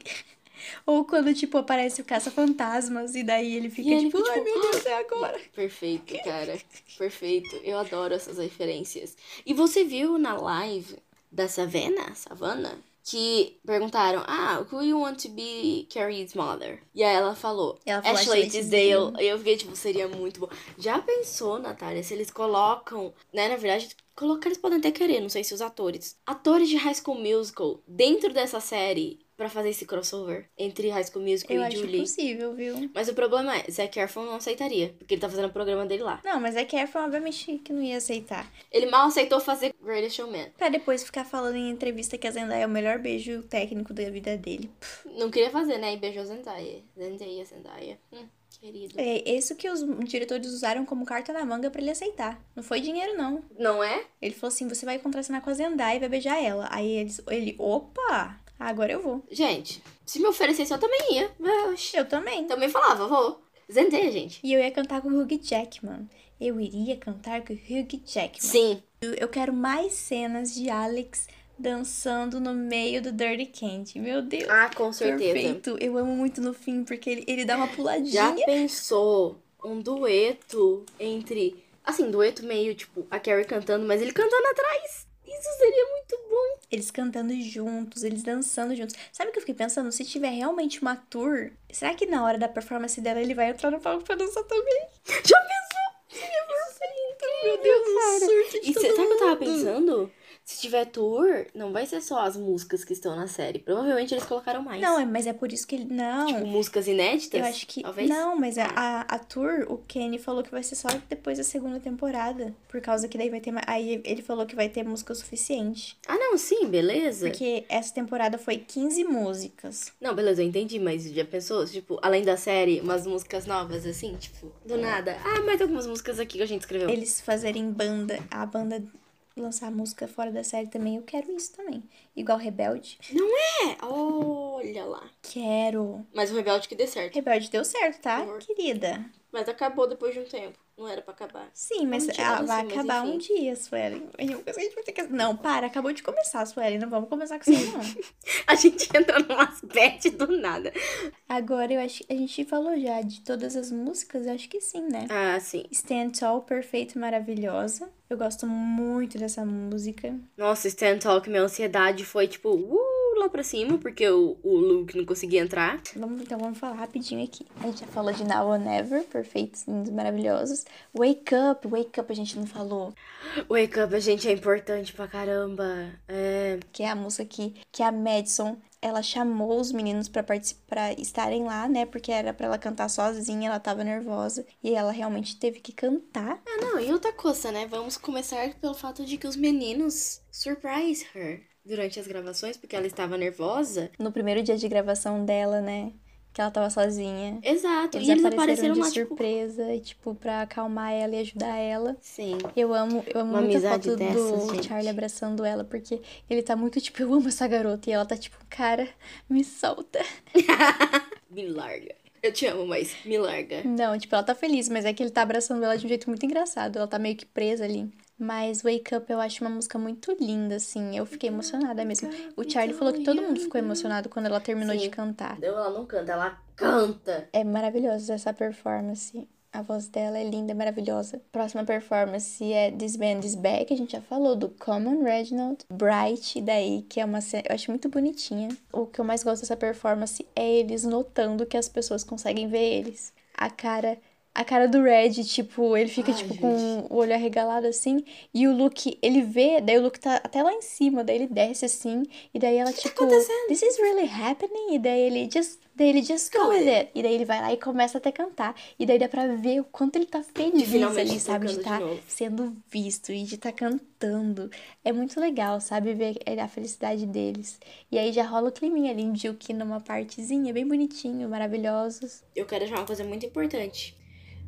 Ou quando, tipo, aparece o caça-fantasmas e daí ele fica, e tipo, ai tipo, meu Deus, é agora. Perfeito, cara. Perfeito. Eu adoro essas referências. E você viu na live da Savannah, Savannah, que perguntaram, ah, who you want to be Carrie's mother? E aí ela falou, ela falou Ashley Tisdale. E eu fiquei, tipo, seria muito bom. Já pensou, Natália, se eles colocam, né, na verdade, colocar eles podem até querer, não sei se os atores. Atores de High School Musical dentro dessa série para fazer esse crossover entre High School Musical eu e Julie. Acho possível, viu? Mas o problema é, Zac Efron não aceitaria, porque ele tá fazendo o programa dele lá. Não, mas Zac Efron obviamente que não ia aceitar. Ele mal aceitou fazer Greatest Showman. Pra depois ficar falando em entrevista que a Zendaya é o melhor beijo técnico da vida dele. Não queria fazer, né? E beijou Zendaya. Zendaya, Zendaya. Hum. Querido. É isso que os diretores usaram como carta na manga para ele aceitar. Não foi dinheiro, não. Não é? Ele falou assim: você vai contracenar com a Zendaya e vai beijar ela. Aí eles, ele, opa! Agora eu vou. Gente, se me oferecesse, eu também ia. Eu também. Também falava, vou. Zendaya, gente. E eu ia cantar com o Hugh Jackman. Eu iria cantar com o Hugh Jackman. Sim. Eu quero mais cenas de Alex dançando no meio do Dirty Candy. Meu Deus. Ah, com certeza. Perfeito. Eu amo muito no fim, porque ele, ele dá uma Já puladinha. pensou um dueto entre. Assim, dueto meio tipo a Carrie cantando, mas ele cantando atrás? Isso seria muito bom. Eles cantando juntos, eles dançando juntos. Sabe o que eu fiquei pensando? Se tiver realmente uma tour, será que na hora da performance dela ele vai entrar no palco pra dançar também? Já pensou? Meu Deus, surto de E todo cê, sabe o que eu tava pensando? Se tiver tour, não vai ser só as músicas que estão na série. Provavelmente eles colocaram mais. Não, é- mas é por isso que ele. Não. Tipo, músicas inéditas? eu acho que. Talvez? Não, mas a, a, a tour, o Kenny falou que vai ser só depois da segunda temporada. Por causa que daí vai ter mais. Aí ele falou que vai ter música o suficiente. Ah, não, sim, beleza. Porque essa temporada foi 15 músicas. Não, beleza, eu entendi, mas já pensou? Tipo, além da série, umas músicas novas, assim, tipo, do nada. Ah, mais algumas músicas aqui que a gente escreveu. Eles fazerem banda, a banda lançar música fora da série também, eu quero isso também. Igual Rebelde. É, olha lá. Quero. Mas o Rebelde que dê certo. Rebelde deu certo, tá, Amor. querida? Mas acabou depois de um tempo. Não era pra acabar. Sim, mas ela vai assim, acabar um dia, Suelen. A gente vai ter que... Não, para, acabou de começar, Suelen. Não vamos começar com isso, não. <laughs> A gente entrou num aspecto do nada. Agora, eu acho que a gente falou já de todas as músicas, eu acho que sim, né? Ah, sim. Stand Tall, perfeito, maravilhosa. Eu gosto muito dessa música. Nossa, Stand Talk, minha ansiedade foi tipo, uh, lá pra cima, porque o, o Luke não conseguia entrar. Vamos, então vamos falar rapidinho aqui. A gente já falou de Now or Never, perfeitos, lindos, maravilhosos. Wake Up, Wake Up a gente não falou. Wake Up, a gente é importante pra caramba. É. que é a música que, que a Madison, ela chamou os meninos pra participar, estarem lá, né? Porque era pra ela cantar sozinha, ela tava nervosa e ela realmente teve que cantar. Ah, não, e outra coisa, né? Vamos começar pelo fato de que os meninos surprise her durante as gravações, porque ela estava nervosa. No primeiro dia de gravação dela, né? Que ela tava sozinha. Exato, Eles, e eles apareceram, apareceram de lá, tipo. surpresa, e, tipo, pra acalmar ela e ajudar ela. Sim. Eu amo, eu amo Uma muito a foto dessas, do gente. Charlie abraçando ela, porque ele tá muito tipo, eu amo essa garota. E ela tá tipo, cara, me solta. <laughs> Me larga. Eu te amo, mas me larga. Não, tipo, ela tá feliz, mas é que ele tá abraçando ela de um jeito muito engraçado. Ela tá meio que presa ali. Mas Wake Up eu acho uma música muito linda, assim. Eu fiquei emocionada mesmo. O Charlie falou que todo mundo ficou emocionado quando ela terminou Sim. de cantar. Ela não canta, ela canta. É maravilhosa essa performance. A voz dela é linda, maravilhosa. Próxima performance é This Band Is Back. A gente já falou do Common Reginald. Bright, daí, que é uma cena... Eu acho muito bonitinha. O que eu mais gosto dessa performance é eles notando que as pessoas conseguem ver eles. A cara... A cara do Red, tipo, ele fica, Ai, tipo, gente. com o olho arregalado, assim. E o Luke, ele vê, daí o Luke tá até lá em cima, daí ele desce, assim. E daí ela, tipo, acontecendo? This is really happening? E daí ele just... Daí ele just go with it. E daí ele vai lá e começa até a cantar. E daí dá pra ver o quanto ele tá feliz ali, sabe? De estar novo. sendo visto e de estar cantando. É muito legal, sabe? Ver a felicidade deles. E aí já rola o climinha ali, um Juki numa partezinha, bem bonitinho, maravilhosos. Eu quero deixar uma coisa muito importante.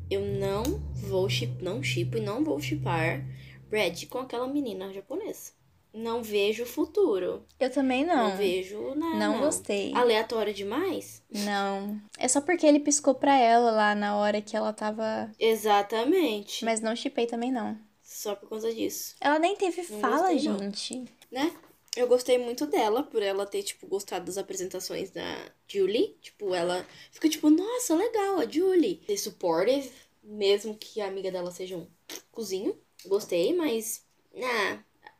Eu não vou chip, não chipo e não vou chipar Red com aquela menina japonesa. Não vejo futuro. Eu também não. Não, vejo nada. Não gostei. Aleatório demais? Não. É só porque ele piscou pra ela lá na hora que ela tava. Exatamente. Mas não chipei também, não. Só por conta disso. Ela nem teve Não fala, gostei, não. gente. né? Eu gostei muito dela por ela ter, tipo, gostado das apresentações da Julie. Tipo, ela fica tipo, nossa, legal, a Julie. Ser supportive, mesmo que a amiga dela seja um cozinho. Gostei, mas. Ah,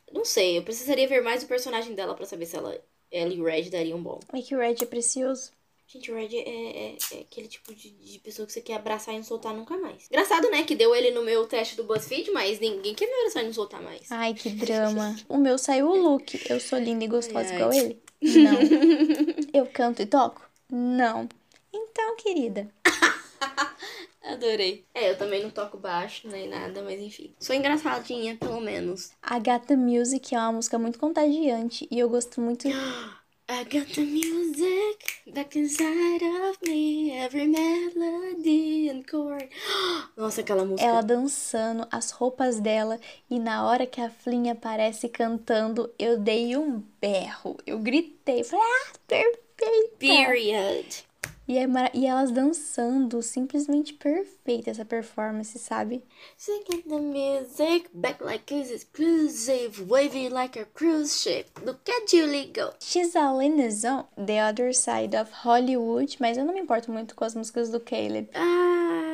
não sei. Eu precisaria ver mais o personagem dela pra saber se ela, ela e o Red dariam bom. É que o Red é precioso. Gente, o Red é, é- é aquele tipo de, de pessoa que você quer abraçar e não soltar nunca mais. Engraçado, né? Que deu ele no meu teste do BuzzFeed, mas ninguém quer me abraçar e não soltar mais. Ai, que drama. O meu saiu o look. Eu sou linda e gostosa Ai, ai. igual ele? Não. <laughs> Eu canto e toco? Não. Então, querida. <laughs> Adorei. É, eu também não toco baixo nem nada, mas enfim. Sou engraçadinha, pelo menos. A Gata Music é uma música muito contagiante e eu gosto muito. <gasps> <gasps> I got the music back inside of me, every melody and chord. <gasps> Nossa, aquela música. Ela dançando, as roupas dela, e na hora que a Flinha aparece cantando, eu dei um berro. Eu gritei, falei, ah, perfeita! Period. E, é mara- e elas dançando, simplesmente perfeita essa performance, sabe? Singing the music, back like it's exclusive, waving like a cruise ship. Look at Julie go. She's the zone, The Other Side of Hollywood, mas eu não me importo muito com as músicas do Caleb. Ah,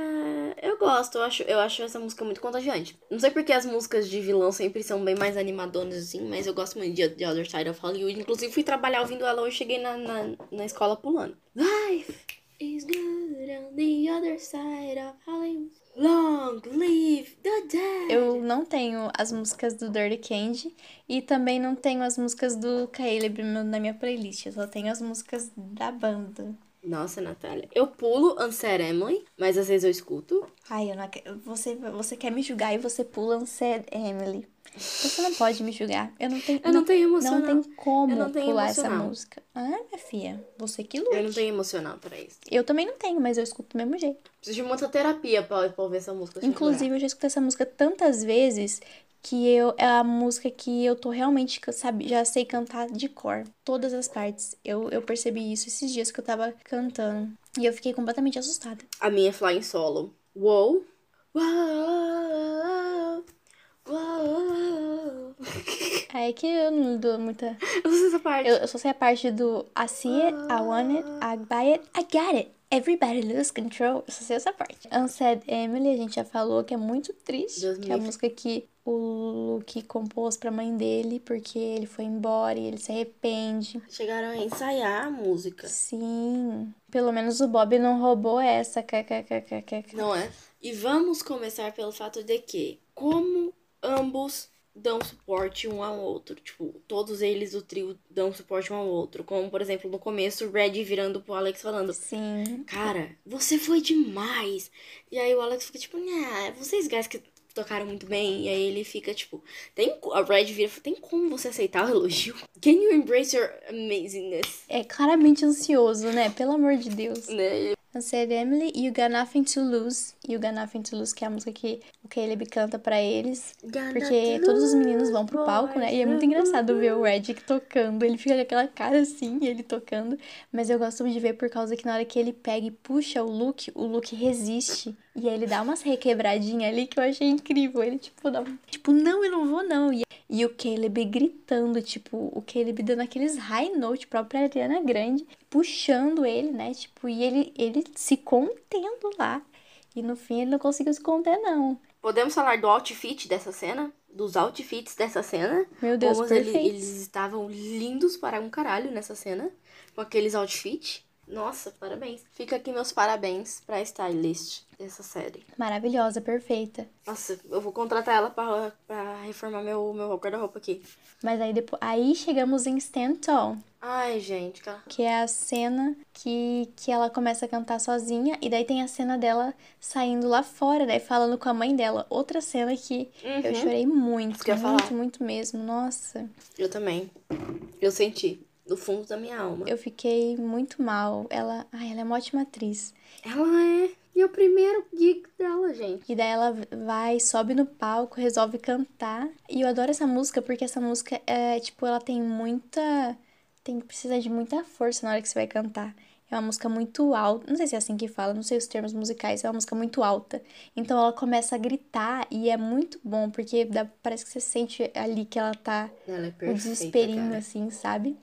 eu gosto, eu acho, eu acho essa música muito contagiante. Não sei porque as músicas de vilão sempre são bem mais animadonas assim, mas eu gosto muito de The Other Side of Hollywood. Inclusive fui trabalhar ouvindo ela hoje, cheguei na, na, na escola pulando. Life is good on the other side of Hollywood. Long live the dead. Eu não tenho as músicas do Dirty Candy e também não tenho as músicas do Caleb na minha playlist. Eu só tenho as músicas da banda. Nossa, Natália. Eu pulo Emily, mas às vezes eu escuto. Ai, eu não, ac- você, você quer me julgar e você pula Emily. Você não pode me julgar. Eu não tenho. Eu não tenho emoção, Não tem como Eu não tenho pular essa emocional. música. Ah, minha filha, você que Eu não tenho emocional pra isso. Eu também não tenho, mas eu escuto do mesmo jeito. Preciso de muita terapia pra, pra ouvir essa música. Inclusive, eu já escutei essa música tantas vezes que eu é a música que eu tô realmente, sabe, já sei cantar de cor. Todas as partes. Eu, eu percebi isso esses dias que eu tava cantando. E eu fiquei completamente assustada. A minha é Flying Solo. Uou. Uou. Uou. É que eu não dou muita. Eu sei essa parte. Eu, eu só sei a parte do I see it, I want it, I buy it, I got it. Everybody lose control. Eu só sei essa parte. Unsaid Emily, a gente já falou que é muito triste. Deus que é a música que o Luke compôs pra mãe dele, porque ele foi embora e ele se arrepende. Chegaram a ensaiar a música. Sim. Pelo menos o Bob não roubou essa. Não é? E vamos começar pelo fato de que, como ambos dão suporte um ao outro, tipo, todos eles do trio dão suporte um ao outro. Como, por exemplo, no começo, o Red virando pro Alex falando: Sim. Cara, você foi demais. E aí o Alex fica tipo, nah, vocês guys que tocaram muito bem. E aí ele fica tipo, tem a Red vira tem como você aceitar o elogio? <laughs> Can you embrace your amazingness? É claramente ansioso, né? Pelo amor de Deus. Né? Unsaid Emily, You Got Nothing to Lose. You Got Nothing to Lose, que é a música que o Caleb canta pra eles. Porque todos os meninos vão pro palco, né? E é muito engraçado ver o Redick tocando. Ele fica com aquela cara assim, ele tocando. Mas eu gosto de ver por causa que na hora que ele pega e puxa o Luke, o Luke resiste. E aí ele dá umas requebradinhas ali que eu achei incrível. Ele, tipo, dá um... Tipo, não, eu não vou, não. E, e o Caleb gritando, tipo, o Caleb dando aqueles high note própria Ariana Grande, puxando ele, né? Tipo, e ele, ele se contendo lá. E no fim ele não conseguiu se conter, não. Podemos falar do outfit dessa cena? Dos outfits dessa cena? Meu Deus, Como perfeito. eles estavam lindos para um caralho nessa cena. Com aqueles outfits. Nossa, parabéns. Fica aqui meus parabéns pra stylist dessa série. Maravilhosa, perfeita. Nossa, eu vou contratar ela pra, pra reformar meu, meu guarda-roupa aqui. Mas aí depois. Aí chegamos em Stand Tall, Ai, gente, cara. que é a cena que, que ela começa a cantar sozinha. E daí tem a cena dela saindo lá fora, né? Falando com a mãe dela. Outra cena que eu Uhum. chorei muito. Eu ia muito, falar. muito mesmo. Nossa. Eu também. Eu senti. Do fundo da minha alma. Eu fiquei muito mal. Ela. Ai, ela é uma ótima atriz. Ela é. E o primeiro gig dela, gente. E daí ela vai, sobe no palco, resolve cantar. E eu adoro essa música porque essa música é, tipo, ela tem muita. Tem que precisar de muita força na hora que você vai cantar. É uma música muito alta. Não sei se é assim que fala, não sei os termos musicais. É uma música muito alta. Então ela começa a gritar e é muito bom, porque dá- parece que você sente ali que ela tá Ela é perfeita, desesperinho, cara. assim, sabe?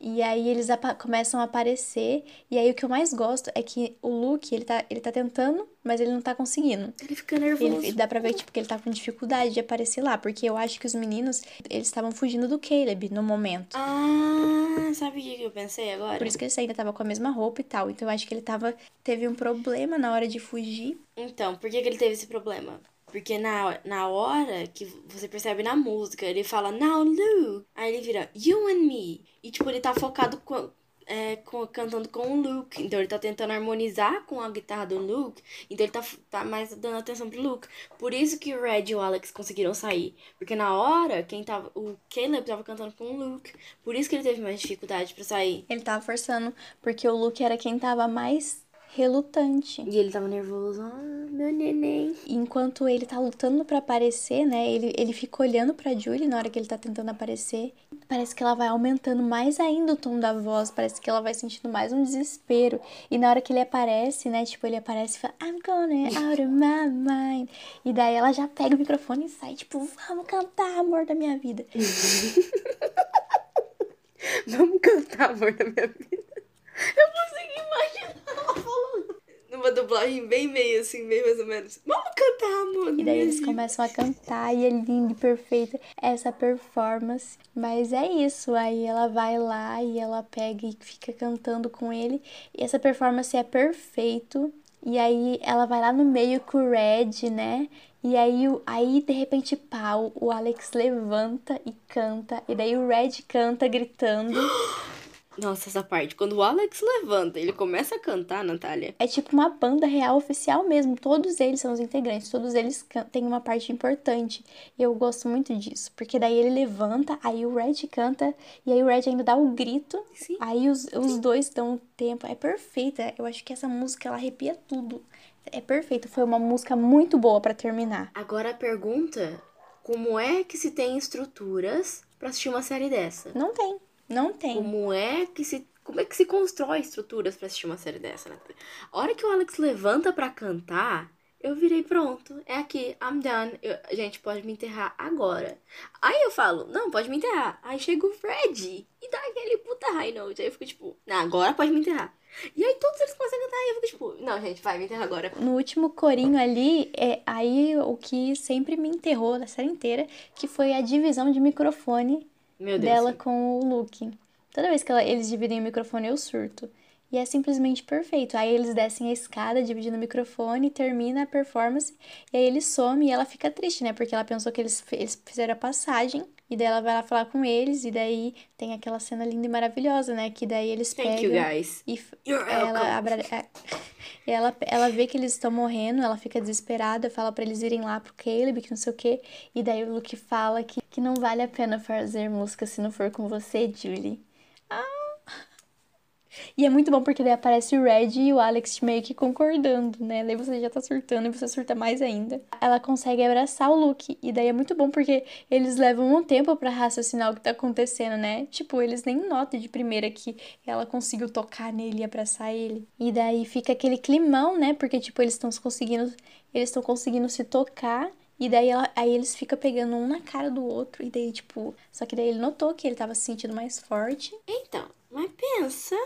E aí eles começam a aparecer. E aí o que eu mais gosto é que o Luke, ele tá, ele tá tentando, mas ele não tá conseguindo. Ele fica nervoso. Ele, dá pra ver, tipo, que ele tá com dificuldade de aparecer lá. Porque eu acho que os meninos, eles estavam fugindo do Caleb no momento. Ah, sabe o que que eu pensei agora? Por isso que ele ainda tava com a mesma roupa e tal. Então eu acho que ele tava... Teve um problema na hora de fugir. Então, por que, que ele teve esse problema? Porque na, na hora que você percebe na música, ele fala, Now Luke. Aí ele vira, You and me. E, tipo, ele tá focado com, é, com- cantando com o Luke. Então, ele tá tentando harmonizar com a guitarra do Luke. Então, ele tá, tá mais dando atenção pro Luke. Por isso que o Red e o Alex conseguiram sair. Porque na hora, quem tava. O Caleb tava cantando com o Luke. Por isso que ele teve mais dificuldade pra sair. Ele tava forçando, porque o Luke era quem tava mais relutante. E ele tava nervoso. Ah, meu neném. Enquanto ele tá lutando pra aparecer, né? Ele, ele fica olhando pra Julie na hora que ele tá tentando aparecer. Parece que ela vai aumentando mais ainda o tom da voz. Parece que ela vai sentindo mais um desespero. E na hora que ele aparece, né? Tipo, ele aparece e fala, I'm gonna <laughs> out of my mind. E daí ela já pega o microfone e sai, tipo, vamos cantar, amor da minha vida. <laughs> vamos cantar, amor da minha vida. Eu consegui imaginar ela falando. Numa dublagem bem meio assim, bem mais ou menos. Vamos cantar, amor. E daí eles começam a cantar e é lindo e perfeita essa performance. Mas é isso, aí ela vai lá e ela pega e fica cantando com ele. E essa performance é perfeito. E aí ela vai lá no meio com o Red, né? E aí, aí de repente, pau, o Alex levanta e canta. E daí o Red canta gritando. <gasps> <gasps> <gasps> Nossa, essa parte. Quando o Alex levanta, ele começa a cantar, Natália. É tipo uma banda real oficial mesmo. Todos eles são os integrantes, todos eles têm uma parte importante. E eu gosto muito disso. Porque daí ele levanta, aí o Red canta, e aí o Red ainda dá o um grito. Sim. Aí os, os dois dão tempo. É perfeita. Eu acho que essa música ela arrepia tudo. É perfeito. Foi uma música muito boa para terminar. Agora a pergunta: como é que se tem estruturas para assistir uma série dessa? Não tem. Não tem. Como é que se como é que se constrói estruturas para assistir uma série dessa, né? A hora que o Alex levanta para cantar, eu virei pronto. É aqui, I'm done. Eu, gente, pode me enterrar agora. Aí eu falo, não, pode me enterrar. Aí chega o Fred e dá aquele puta high note. Aí eu fico tipo, não, agora pode me enterrar. E aí todos eles começam a cantar e eu fico tipo, não, gente, vai, me enterra agora. No último corinho ali, é aí o que sempre me enterrou da série inteira, que foi a divisão de microfone dela sim. com o Luke. Toda vez que ela, eles dividem o microfone, eu surto. E é simplesmente perfeito. Aí eles descem a escada, dividindo o microfone, termina a performance, e aí ele some e ela fica triste, né? Porque ela pensou que eles, eles fizeram a passagem, e daí ela vai lá falar com eles, e daí tem aquela cena linda e maravilhosa, né? Que daí eles Thank pegam. You guys. E ela, abra, é, ela, ela vê que eles estão morrendo, ela fica desesperada, fala para eles irem lá pro Caleb, que não sei o quê. E daí o Luke fala que, que não vale a pena fazer música se não for com você, Julie. Ah! E é muito bom porque daí aparece o Red e o Alex meio que concordando, né? Daí você já tá surtando e você surta mais ainda. Ela consegue abraçar o Luke. E daí é muito bom porque eles levam um tempo para raciocinar o que tá acontecendo, né? Tipo, eles nem notam de primeira que ela conseguiu tocar nele e abraçar ele. E daí fica aquele climão, né? Porque, tipo, eles estão conseguindo. Eles estão conseguindo se tocar. E daí ela, aí eles ficam pegando um na cara do outro. E daí, tipo. Só que daí ele notou que ele tava se sentindo mais forte. Então, mas pensa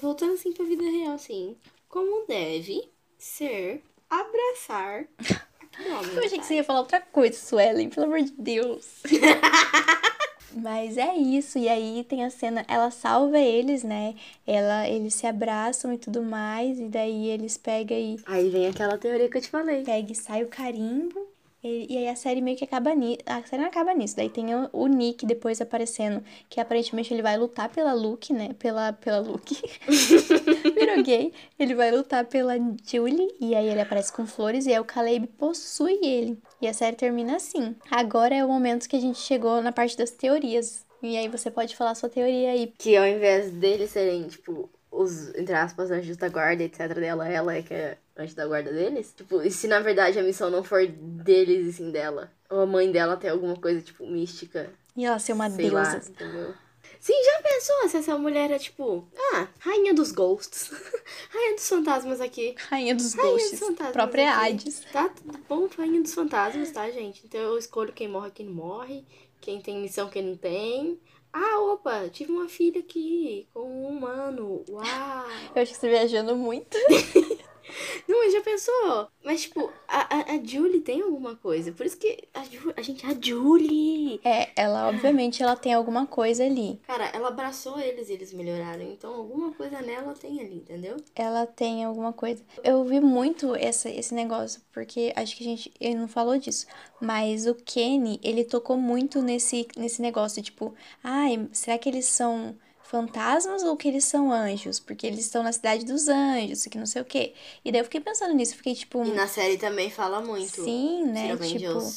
voltando assim pra vida real, assim, como deve ser abraçar. <laughs> Eu achei que você ia falar outra coisa, Suelen, pelo amor de Deus. <laughs> Mas é isso, e aí tem a cena, ela salva eles, né? Ela, eles se abraçam e tudo mais, e daí eles pegam e. Aí vem aquela teoria que eu te falei. Pega e sai o carimbo, e, e, aí a série meio que acaba nisso. A série não acaba nisso. Daí tem o, o, Nick depois aparecendo, que aparentemente ele vai lutar pela Luke, né? Pela, pela Luke. <laughs> Virou gay. Ele vai lutar pela Julie. E aí ele aparece com flores e aí o Caleb possui ele. E a série termina assim. Agora é o momento que a gente chegou na parte das teorias. E aí você pode falar sua teoria aí. Que ao invés deles serem, tipo, os, entre aspas, anjos da guarda, etc. dela, ela é que é antes da guarda deles. Tipo, e se na verdade a missão não for deles e sim dela? Ou a mãe dela tem alguma coisa, tipo, mística. E ela ser uma deusa. Lá, entendeu? Sim, já pensou se essa mulher é tipo, ah, rainha dos ghosts. <laughs> rainha dos fantasmas aqui. Rainha dos rainha ghosts. Dos fantasmas própria aqui. AIDS. Tá tudo bom, rainha dos fantasmas, tá, gente? Então eu escolho quem morre, quem não morre, quem tem missão, quem não tem. Ah, opa, tive uma filha aqui com um humano. Uau! Eu acho que você viajando muito. <laughs> <laughs> Não, mas já pensou? Mas, tipo, a, a, a Julie tem alguma coisa. Por isso que a, Ju, a gente, a Julie. É, ela, obviamente, ela tem alguma coisa ali. Cara, ela abraçou eles e eles melhoraram. Então, alguma coisa nela tem ali, entendeu? Ela tem alguma coisa. Eu vi muito essa, esse negócio, porque acho que a gente. Ele não falou disso. Mas o Kenny, ele tocou muito nesse, nesse negócio, tipo, ai, será que eles são fantasmas ou que eles são anjos? Porque eles estão na cidade dos anjos, que não sei o quê. E daí eu fiquei pensando nisso, fiquei tipo. E na série também fala muito. Sim, né? Tipo.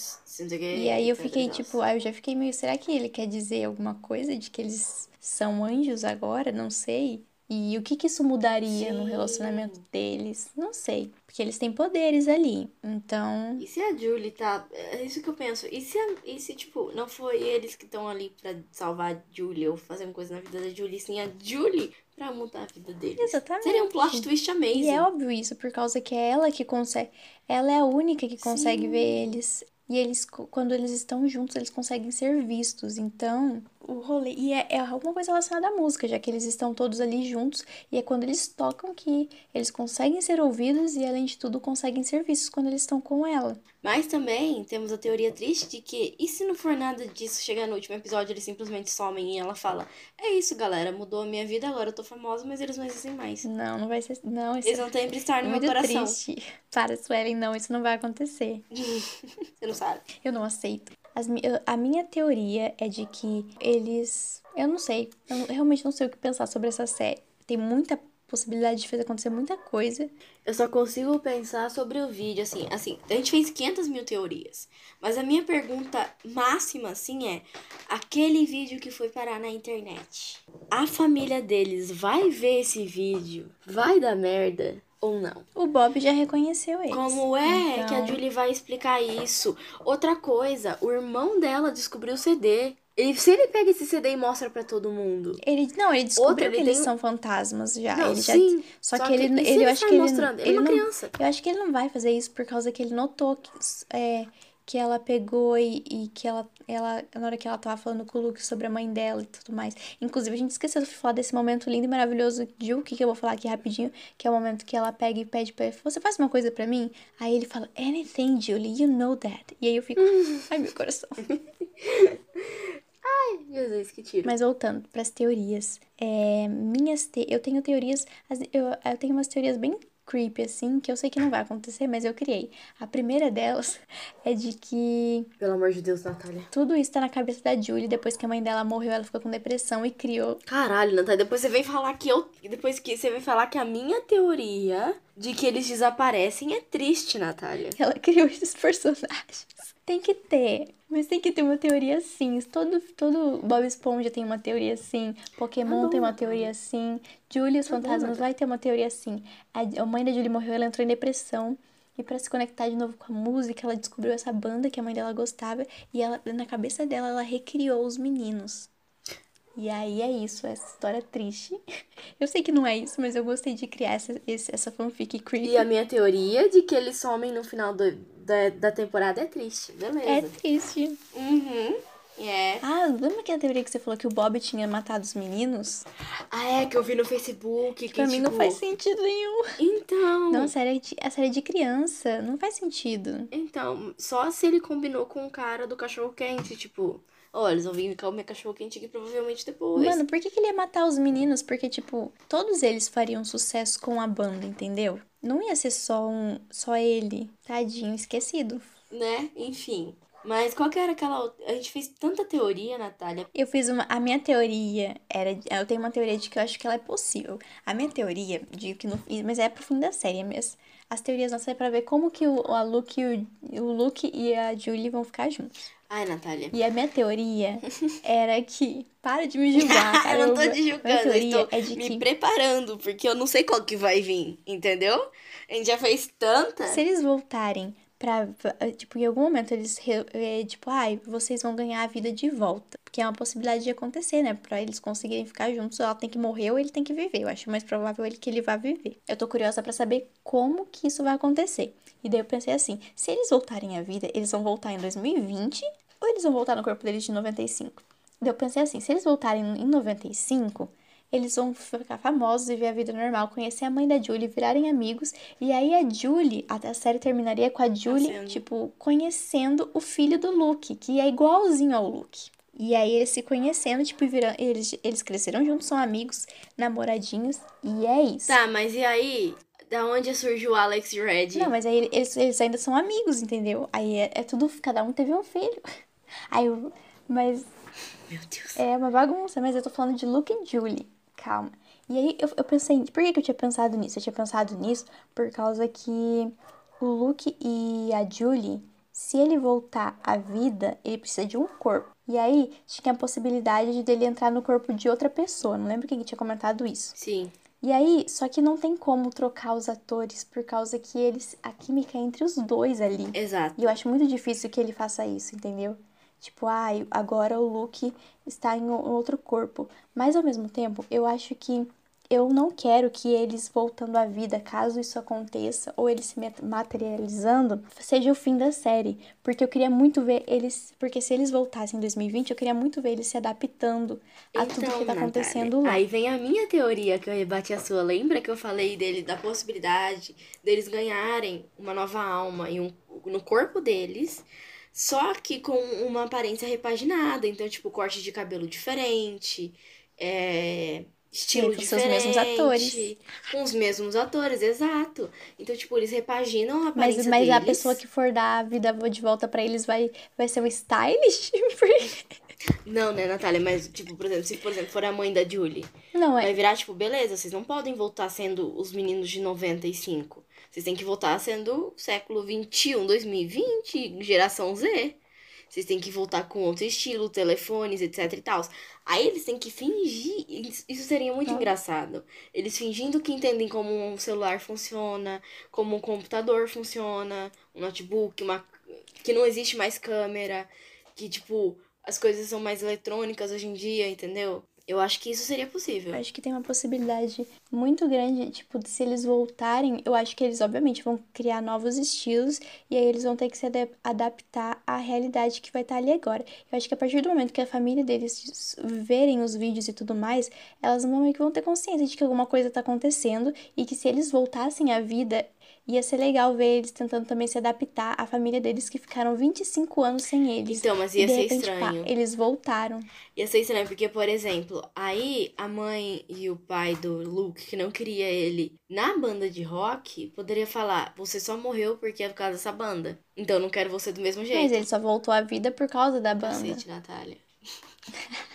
e aí eu fiquei tipo, aí eu já fiquei meio, será que ele quer dizer alguma coisa de que eles são anjos agora? Não sei. E o que que isso mudaria no Sim. relacionamento deles? Não sei. Porque eles têm poderes ali. Então. E se a Julie tá. É isso que eu penso. E se, a- e se tipo, não foi eles que estão ali pra salvar a Julie ou fazer uma coisa na vida da Julie, sim a Julie pra mudar a vida deles? Exatamente. Seria um plot twist amazing. E é óbvio isso, por causa que é ela que consegue. Ela é a única que consegue Sim. ver eles. E eles, quando eles estão juntos, eles conseguem ser vistos. Então, o rolê. E é, é alguma coisa relacionada à música, já que eles estão todos ali juntos. E é quando eles tocam que eles conseguem ser ouvidos e, além de tudo, conseguem ser vistos quando eles estão com ela. Mas também temos a teoria triste de que, e se não for nada disso, chegar no último episódio, eles simplesmente somem e ela fala: É isso, galera, mudou a minha vida, agora eu tô famosa, mas eles não existem mais. Não, não vai ser. Não, isso Eles não têm brilhar é no meu coração. triste. Para, Suelen, não, isso não vai acontecer. <laughs> Você não sabe. Eu não aceito. As a minha teoria é de que eles. Eu não sei. Eu realmente não sei o que pensar sobre essa série. Tem muita possibilidade de fazer acontecer muita coisa. Eu só consigo pensar sobre o vídeo, assim, assim, a gente fez 500 mil teorias, mas a minha pergunta máxima, assim, é, aquele vídeo que foi parar na internet, a família deles vai ver esse vídeo, vai dar merda ou não? O Bob já reconheceu eles. Como é que a Então, Julie vai explicar isso? Outra coisa, o irmão dela descobriu o CD. Ele, se ele pega esse CD e mostra pra todo mundo. Ele, não, ele descobriu Outra, ele que eles tem- são fantasmas já. Não, ele já sim, só, só que, que- ele, ele, eu ele acho que ele? Ele é uma não, criança. eu acho que ele não vai fazer isso por causa que ele notou que, é, que ela pegou e, e que ela, ela, na hora que ela tava falando com o Luke sobre a mãe dela e tudo mais. Inclusive, a gente esqueceu de falar desse momento lindo e maravilhoso de o que eu vou falar aqui rapidinho, que é o momento que ela pega e pede pra ele, você faz uma coisa pra mim? Aí ele fala, anything, Julie, you know that. E aí eu fico, <laughs> ai meu coração. <laughs> Jesus, que tiro. Mas voltando para as teorias, é, minhas te... eu tenho teorias, as- eu, eu tenho umas teorias bem creepy assim, que eu sei que não vai acontecer, mas eu criei. A primeira delas <laughs> é de que Pelo amor de Deus, Natália. tudo isso tá na cabeça da Julie, depois que a mãe dela morreu, ela ficou com depressão e criou Caralho, Natália, depois você vem falar que eu. Depois que você vem falar que a minha teoria de que eles desaparecem é triste, Natália. Ela <laughs> criou esses personagens. Tem que ter, mas tem que ter uma teoria assim. Todo, todo Bob Esponja tem uma teoria assim. Pokémon Tá tem uma teoria assim. Julie e os Tá Fantasmas vai ter uma teoria assim. A, mãe da Julie morreu, ela entrou em depressão. E pra se conectar de novo com a música, ela descobriu essa banda que a mãe dela gostava. E ela, na cabeça dela, ela recriou os meninos. E aí é isso, essa história triste. <laughs> Eu sei que não é isso, mas eu gostei de criar essa, essa fanfic creepy. E a minha teoria de que eles somem no final do- da, da temporada é triste. É Beleza. triste. Uhum. É. Ah, lembra aquela teoria que você falou que o Bob tinha matado os meninos? Ah, é, que eu vi no Facebook. Que, Pra mim não tipo, faz sentido nenhum. Então. Não, a série, é de, a série é de criança. Não faz sentido. Então, só se ele combinou com o cara do cachorro quente, tipo, ó, eles vão vir comer cachorro quente aqui provavelmente depois. Mano, por que, que ele ia matar os meninos? Porque, tipo, todos eles fariam sucesso com a banda, entendeu? Não ia ser só um. só ele. Tadinho, esquecido. Né? Enfim. Mas qual que era aquela. A gente fez tanta teoria, Natália. Eu fiz uma. A minha teoria era. Eu tenho uma teoria de que eu acho que ela é possível. A minha teoria de que no. Mas é pro fim da série mesmo. As teorias nossas é pra ver como que o, a Luke, o, o Luke e a Julie vão ficar juntos. Ai, Natália. E a minha teoria <laughs> era que. Para de me julgar, <laughs> eu não tô te julgando, eu teoria estou é me que. preparando, porque eu não sei qual que vai vir, entendeu? A gente já fez tanta. Se eles voltarem pra. Tipo, em algum momento eles. é, Tipo, ai, vocês vão ganhar a vida de volta. Porque é uma possibilidade de acontecer, né? Pra eles conseguirem ficar juntos, ela tem que morrer ou ele tem que viver. Eu acho mais provável ele que ele vá viver. Eu tô curiosa pra saber como que isso vai acontecer. E daí eu pensei assim: se eles voltarem à vida, eles vão voltar em 2020 ou eles vão voltar no corpo deles de 95? Daí eu pensei assim: se eles voltarem em 95. Eles vão ficar famosos e ver a vida normal, conhecer a mãe da Julie, virarem amigos. E aí a Julie, a série terminaria com a Julie, Nascendo. tipo, conhecendo o filho do Luke, que é igualzinho ao Luke. E aí eles se conhecendo, tipo, virando, eles, eles cresceram juntos, são amigos, namoradinhos, e é isso. Tá, mas e aí? Da onde surgiu o Alex e Red? Não, mas aí eles, eles ainda são amigos, entendeu? Aí é, é tudo, cada um teve um filho. <laughs> Aí eu, mas Meu Deus. É uma bagunça, mas eu tô falando de Luke e Julie. Calma. E aí eu, eu pensei, por que, que eu tinha pensado nisso? Eu tinha pensado nisso por causa que o Luke e a Julie, se ele voltar à vida, ele precisa de um corpo. E aí tinha a possibilidade de dele entrar no corpo de outra pessoa. Não lembro quem tinha comentado isso. Sim. E aí, só que não tem como trocar os atores por causa que eles a química é entre os dois ali. Exato. E eu acho muito difícil que ele faça isso, entendeu? Tipo, ai, ah, agora o Luke está em outro corpo. Mas ao mesmo tempo, eu acho que eu não quero que eles voltando à vida, caso isso aconteça, ou eles se materializando, seja o fim da série. Porque eu queria muito ver eles. Porque se eles voltassem em 2020, eu queria muito ver eles se adaptando a então, tudo que tá Natália, acontecendo lá. Aí vem a minha teoria que eu rebati a sua. Lembra que eu falei dele da possibilidade deles ganharem uma nova alma e um, no corpo deles, só que com uma aparência repaginada. Então, tipo, corte de cabelo diferente. É, estilo Sim, com diferente. seus mesmos atores. Com os mesmos atores, exato. Então, tipo, eles repaginam a Mas, aparência mas a deles. pessoa que for dar a vida de volta pra eles vai, vai ser stylish? <laughs> Porque- Não, né, Natália? Mas, tipo, por exemplo, se por exemplo for a mãe da Julie, não, é. vai virar, tipo, beleza, vocês não podem voltar sendo os meninos de 95. Vocês têm que voltar sendo século 21, 2020, geração Z. Vocês têm que voltar com outro estilo, telefones, etc e tal. Aí eles têm que fingir. Isso seria muito Ah. engraçado. Eles fingindo que entendem como um celular funciona, como um computador funciona, um notebook, uma. Que não existe mais câmera, que, tipo, as coisas são mais eletrônicas hoje em dia, entendeu? Eu acho que isso seria possível. Acho que tem uma possibilidade muito grande, tipo, de se eles voltarem, eu acho que eles obviamente vão criar novos estilos e aí eles vão ter que se adap- adaptar à realidade que vai estar ali agora. Eu acho que a partir do momento que a família deles verem os vídeos e tudo mais, elas meio que vão ter consciência de que alguma coisa tá acontecendo e que se eles voltassem à vida, ia ser legal ver eles tentando também se adaptar à família deles que ficaram 25 anos sem eles. Então, mas ia ser repente, pá, estranho. eles voltaram. Ia ser estranho, porque, por exemplo, aí a mãe e o pai do Luke, que não queria ele na banda de rock, poderia falar: Você só morreu porque é por causa dessa banda. Então não quero você do mesmo Mas jeito. ele só voltou à vida por causa da banda. Cacete, Natália. <laughs>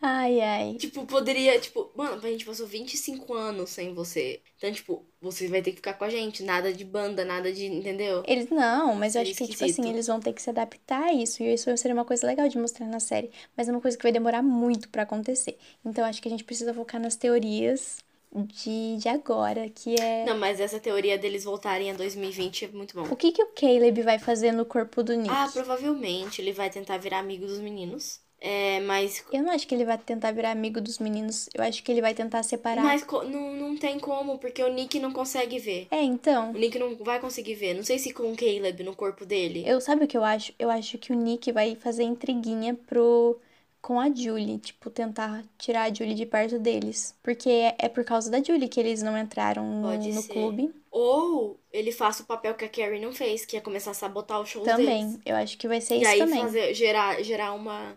Ai, ai. Tipo, poderia, tipo, mano, a gente passou 25 anos sem você. Então, tipo, você vai ter que ficar com a gente. Nada de banda, nada de. Entendeu? Eles não, mas eu Seria acho que, tipo esquisito. assim, eles vão ter que se adaptar a isso. E isso seria uma coisa legal de mostrar na série. Mas é uma coisa que vai demorar muito pra acontecer. Então acho que a gente precisa focar nas teorias de, de agora, que é. Não, mas essa teoria deles voltarem a 2020 é muito bom. O que, que o Caleb vai fazer no corpo do Nick? Ah, provavelmente ele vai tentar virar amigo dos meninos. É, mas. Eu não acho que ele vai tentar virar amigo dos meninos. Eu acho que ele vai tentar separar. Mas não, não tem como, porque o Nick não consegue ver. É, então. O Nick não vai conseguir ver. Não sei se com o Caleb no corpo dele. Eu sabe o que eu acho? Eu acho que o Nick vai fazer intriguinha pro com a Julie, tipo, tentar tirar a Julie de perto deles. Porque é, é por causa da Julie que eles não entraram no, no clube. Ou ele faça o papel que a Carrie não fez, que é começar a sabotar shows Também. deles. Eu acho que vai ser E isso aí também. fazer, gerar, gerar uma.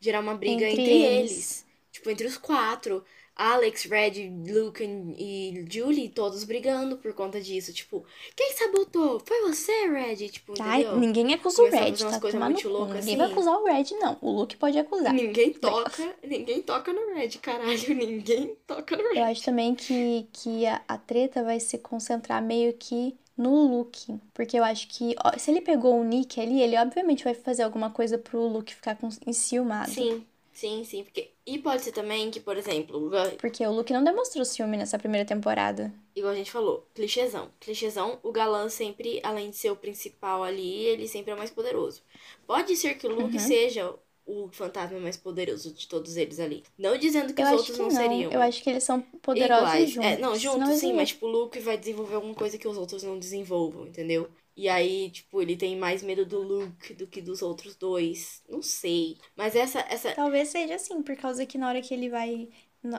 Gerar uma briga Entre entre, eles. eles. Tipo, entre os quatro. Alex, Red, Luke e Julie, todos brigando por conta disso. Tipo, quem sabotou? Foi você, Red? Tipo, Ai, entendeu? ninguém acusa o Red, tá tomando muito Ninguém vai assim. acusar o Red, não. O Luke pode acusar. Ninguém <laughs> toca, ninguém toca no Red, caralho. <laughs> Ninguém toca no Red. Eu acho também que, que a, a treta vai se concentrar meio que no Luke. Porque eu acho que ó, se ele pegou o Nick ali, ele obviamente vai fazer alguma coisa pro Luke ficar com, enciumado. Sim, sim, sim. Porque... E pode ser também que, por exemplo, Porque o Luke não demonstrou ciúme nessa primeira temporada. igual a gente falou, clichêzão. Clichêzão, o galã sempre, além de ser o principal ali, ele sempre é o mais poderoso. Pode ser que o Luke Uhum. seja o fantasma mais poderoso de todos eles ali. Não dizendo que eu os outros que não, não. seriam. Eu acho que eles são poderosos iguais. juntos. É, não, juntos sim, mas tipo, o Luke vai desenvolver alguma coisa que os outros não desenvolvam, entendeu? E aí, tipo, ele tem mais medo do Luke do que dos outros dois. Não sei. Mas essa, essa, Talvez seja assim, por causa que na hora que ele vai.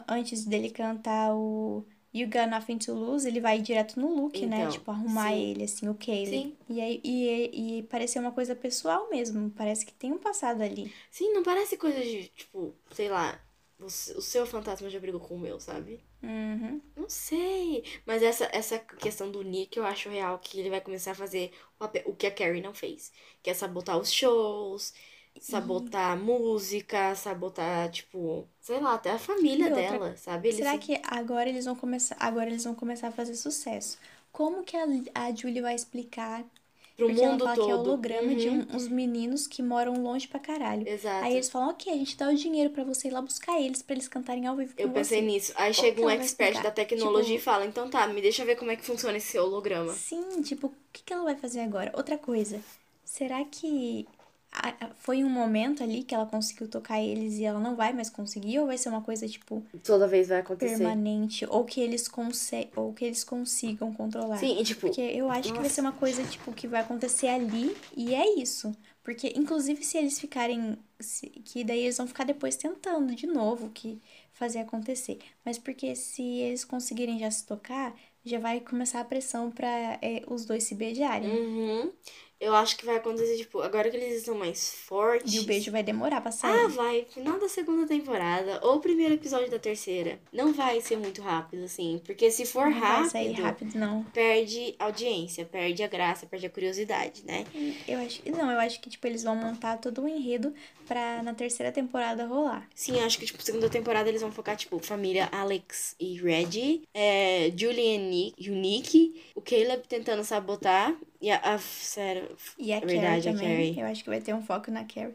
Antes dele cantar o You Got Nothing to Lose, ele vai direto no Luke, né? Então, Tipo, arrumar sim. ele, assim, o Caleb. Sim. E aí e, e parecer uma coisa pessoal mesmo. Parece que tem um passado ali. Sim, não parece coisa de, tipo, sei lá, você- o seu fantasma já brigou com o meu, sabe? Uhum. Não sei. Mas essa, essa questão do Nick, eu acho real que ele vai começar a fazer o, o que a Carrie não fez. Que é sabotar os shows, sabotar a música, sabotar, tipo, sei lá, até a família outra, dela, sabe? Ele Será se- que agora eles vão começar. Agora eles vão começar a fazer sucesso? Como que a, a Julie vai explicar Pro Porque mundo ela fala todo. que é holograma de Uhum. um- uns meninos que moram longe pra caralho. Exato. Aí eles falam, ok, a gente dá o dinheiro pra você ir lá buscar eles, pra eles cantarem ao vivo com Eu pensei você. nisso. Aí Como chega um expert da tecnologia Tipo- e fala: então tá, me deixa ver como é que funciona esse holograma. Sim, tipo, o que, que ela vai fazer agora? Outra coisa, será que foi um momento ali que ela conseguiu tocar eles e ela não vai mais conseguir? Ou vai ser uma coisa, tipo, Toda vez vai acontecer. permanente? Ou que eles, conse ou que eles consigam controlar? Sim, e tipo, Porque eu acho que vai Nossa. ser uma coisa, tipo, que vai acontecer ali e é isso. Porque, inclusive, se eles ficarem. se- que daí eles vão ficar depois tentando de novo que fazer acontecer. Mas porque se eles conseguirem já se tocar, já vai começar a pressão pra é, os dois se beijarem. Uhum. Eu acho que vai acontecer, tipo, agora que eles estão mais fortes. E o beijo vai demorar pra sair. Ah, vai. Final da segunda temporada. Ou primeiro episódio da terceira. Não vai ser muito rápido, assim. Porque se for não vai sair rápido, rápido, não. perde audiência, perde a graça, perde a curiosidade, né? Eu acho não, eu acho que tipo eles vão montar todo o enredo pra na terceira temporada rolar. Sim, acho que, tipo, segunda temporada eles vão focar, tipo, família Alex e Reggie, é, Julie e Nick, e o Nick, o Caleb tentando sabotar, e a, a sério, E a É Carrie verdade, a também. Carrie. Eu acho que vai ter um foco na Carrie.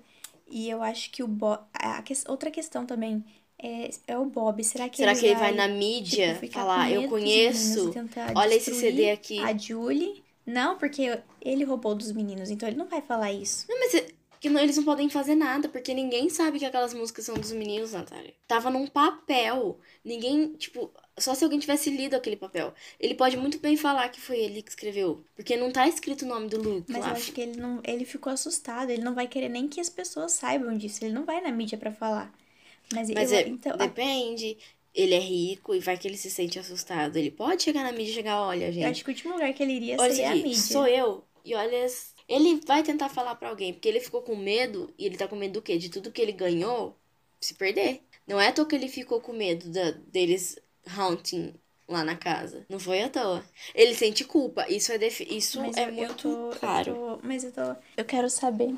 E eu acho que o Bob. A que- outra questão também é, é o Bob. Será que será ele que ele vai, vai na mídia tipo, falar, eu conheço, olha esse CD aqui. A Julie. Não, porque ele roubou dos meninos, então ele não vai falar isso. Não, mas é- que não, eles não podem fazer nada, porque ninguém sabe que aquelas músicas são dos meninos, Natália. Tava num papel. Ninguém, tipo, só se alguém tivesse lido aquele papel. Ele pode muito bem falar que foi ele que escreveu. Porque não tá escrito o nome do Luke Mas eu acho que ele não. Ele ficou assustado. Ele não vai querer nem que as pessoas saibam disso. Ele não vai na mídia pra falar. Mas, Mas eu, é, então, a- depende. Ele é rico e vai que ele se sente assustado. Ele pode chegar na mídia e chegar, olha, eu gente. acho que o último lugar que ele iria Olha seria a aqui, mídia. sou eu. E olha, ele vai tentar falar pra alguém, porque ele ficou com medo, e ele tá com medo do quê? De tudo que ele ganhou se perder. Não é à toa que ele ficou com medo da, deles haunting lá na casa. Não foi à toa. Ele sente culpa. Isso é, isso Mas é eu, eu muito tô, eu claro. tô- mas eu tô. Eu quero saber.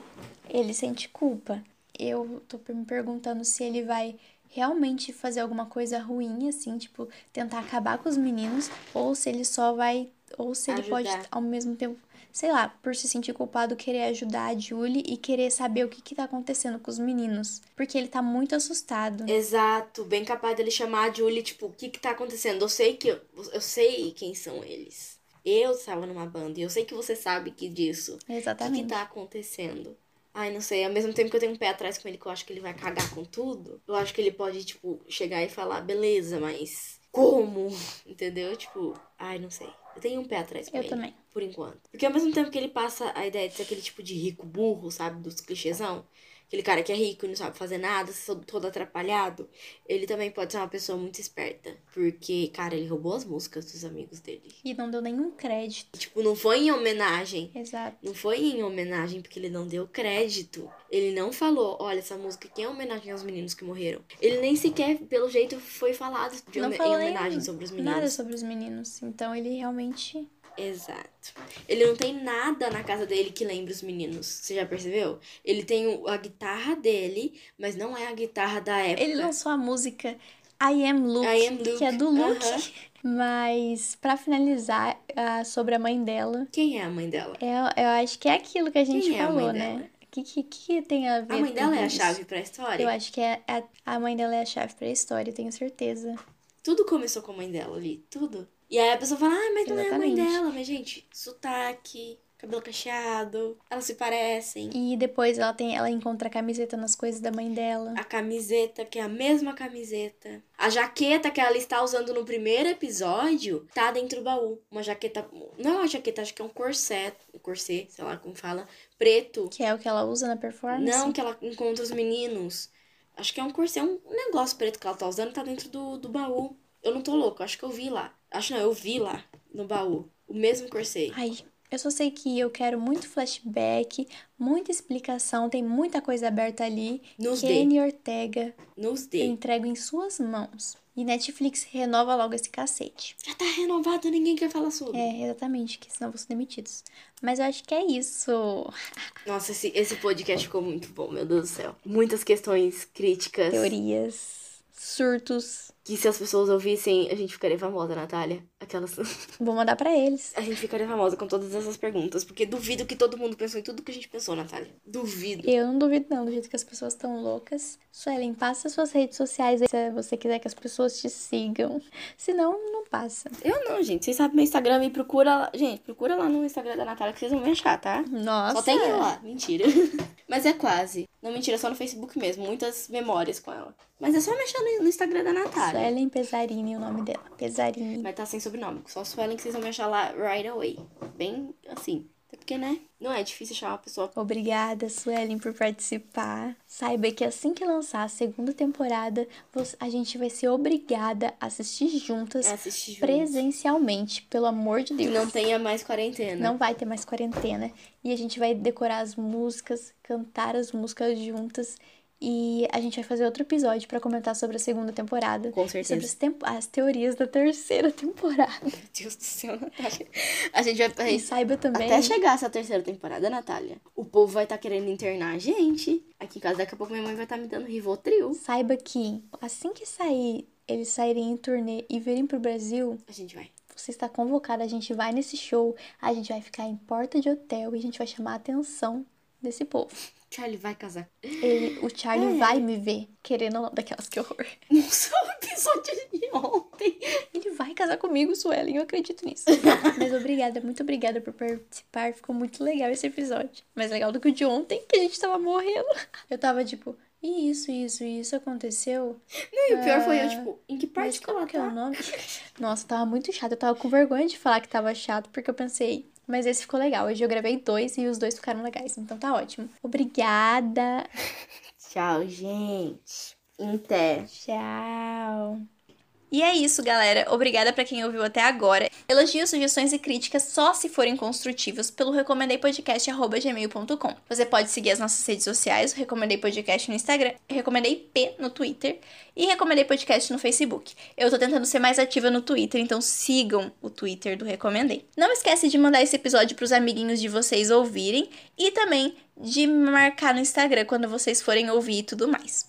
Ele sente culpa? Eu tô me perguntando se ele vai realmente fazer alguma coisa ruim, assim, tipo, tentar acabar com os meninos, ou se ele só vai. Ou se ele pode, Ajudar. ao mesmo tempo, sei lá, por se sentir culpado, querer ajudar a Julie e querer saber o que que tá acontecendo com os meninos. Porque ele tá muito assustado. Exato, bem capaz dele chamar a Julie, tipo, o que que tá acontecendo? Eu sei que eu, eu sei quem são eles. Eu estava numa banda e eu sei que você sabe que disso. O que, que Exatamente. tá acontecendo? Ai, não sei. Ao mesmo tempo que eu tenho um pé atrás com ele, que eu acho que ele vai cagar com tudo, eu acho que ele pode, tipo, chegar e falar, beleza, mas como? <laughs> Entendeu? Tipo, ai, não sei. Eu tenho um pé atrás com Eu ele. também. Por enquanto. Porque ao mesmo tempo que ele passa a ideia de ser aquele tipo de rico burro, sabe? Dos clichêsão. Aquele cara que é rico e não sabe fazer nada, todo, atrapalhado. Ele também pode ser uma pessoa muito esperta. Porque, cara, ele roubou as músicas dos amigos dele. E não deu nenhum crédito. E, tipo, não foi em homenagem. Exato. Não foi em homenagem porque ele não deu crédito. Ele não falou, olha, essa música aqui é homenagem aos meninos que morreram. Ele nem sequer, pelo jeito, foi falado de falou em homenagem sobre os meninos. nada sobre os meninos. Então ele realmente. Exato. Ele não tem nada na casa dele que lembre os meninos. Você já percebeu? Ele tem a guitarra dele, mas não é a guitarra da época. Ele lançou a música I Am Luke, I Am Luke, que é do Luke. aham. Mas pra finalizar ah, sobre a mãe dela, Quem é a mãe dela? eu, eu acho que é aquilo que a gente Quem é a falou, mãe né? dela? O que, que, que tem a ver A mãe dela é a chave pra história? Eu acho que é, é- a mãe dela é a chave pra história, eu tenho certeza. Tudo começou com a mãe dela ali, tudo. E aí a pessoa fala, ah, mas não é a mãe Exatamente. dela. Mas, gente, sotaque, cabelo cacheado, elas se parecem. E depois ela tem, ela encontra a camiseta nas coisas da mãe dela. A camiseta, que é a mesma camiseta. A jaqueta que ela está usando no primeiro episódio tá dentro do baú. Uma jaqueta. Não é uma jaqueta, acho que é um corset. Um corset, sei lá como fala. Preto. Que é o que ela usa na performance. Não, que ela encontra os meninos. Acho que é um corset, um negócio preto que ela tá usando, tá dentro do, do baú. Eu não tô louco, acho que eu vi lá. Acho não, eu vi lá no baú. O mesmo corset. Ai, eu só sei que eu quero muito flashback, muita explicação, tem muita coisa aberta ali. Nos dê. Kenny Ortega, Nos dê. entrego em suas mãos. E Netflix renova logo esse cacete. Já tá renovado, ninguém quer falar sobre. É, exatamente, que senão vão ser demitidos. Mas eu acho que é isso. <laughs> Nossa, esse, esse podcast ficou muito bom, meu Deus do céu. Muitas questões críticas. Teorias surtos. Que se as pessoas ouvissem, a gente ficaria famosa, Natália. Aquelas. <laughs> Vou mandar pra eles. A gente ficaria famosa com todas essas perguntas. Porque duvido que todo mundo pensou em tudo que a gente pensou, Natália. Duvido. Eu não duvido, não, do jeito que as pessoas estão loucas. Suelen, passa suas redes sociais aí se você quiser que as pessoas te sigam. Se não, não passa. Eu não, gente. Vocês sabem meu Instagram, me procura lá. Gente, procura lá no Instagram da Natália que vocês vão me achar, tá? Nossa. Só tem eu lá. Mentira. <laughs> Mas é quase. Não, mentira, só no Facebook mesmo. Muitas memórias com ela. Mas é só mexer no Instagram da Natália. Suelen Pesarini, o nome dela. Pesarini. Mas tá sem sobrenome. Só Suelen que vocês vão me achar lá right away. Bem assim. Até porque, né? Não é difícil achar uma pessoa. Obrigada, Suelen, por participar. Saiba que assim que lançar a segunda temporada, a gente vai ser obrigada a assistir juntas, assistir junto. presencialmente, pelo amor de Deus. não tenha mais quarentena. Não vai ter mais quarentena. E a gente vai decorar as músicas, cantar as músicas juntas. E a gente vai fazer outro episódio pra comentar sobre a segunda temporada. Com certeza. sobre as, temp- as teorias da terceira temporada. Meu Deus do céu, Natália. A gente vai. E saiba também. Até chegar essa terceira temporada, Natália, o povo vai estar querendo internar a gente. Aqui em casa, daqui a pouco minha mãe vai estar me dando Rivotril. Saiba que assim que sair, eles saírem em turnê e virem pro Brasil, A gente vai. você está convocada, a gente vai nesse show, a gente vai ficar em porta de hotel e a gente vai chamar a atenção desse povo. Charlie vai casar. Ele, o Charlie É. vai me ver, querendo ou não, daquelas que horror. <laughs> Nossa, o episódio de ontem. Ele vai casar comigo, Suelen, eu acredito nisso. <laughs> Mas obrigada, muito obrigada por participar, ficou muito legal esse episódio. Mais legal do que o de ontem, que a gente tava morrendo. Eu tava tipo, "E isso, isso, isso aconteceu? Não, e o pior foi eu, Ah, tipo, em que Mas parte que ela como que é o tá? nome? Nossa, tava muito chato. Eu tava com vergonha de falar que tava chato, porque eu pensei, mas esse ficou legal. Hoje eu gravei dois e os dois ficaram legais, então tá ótimo. Obrigada. <laughs> Tchau, gente. Até. Tchau. E é isso, galera. Obrigada pra quem ouviu até agora. Elogios, sugestões e críticas só se forem construtivas pelo recomendeipodcast.gmail.com. Você pode seguir as nossas redes sociais, Recomendei Podcast no Instagram, Recomendei P no Twitter e Recomendei Podcast no Facebook. Eu tô tentando ser mais ativa no Twitter, então sigam o Twitter do Recomendei. Não esquece de mandar esse episódio pros amiguinhos de vocês ouvirem e também de marcar no Instagram quando vocês forem ouvir e tudo mais.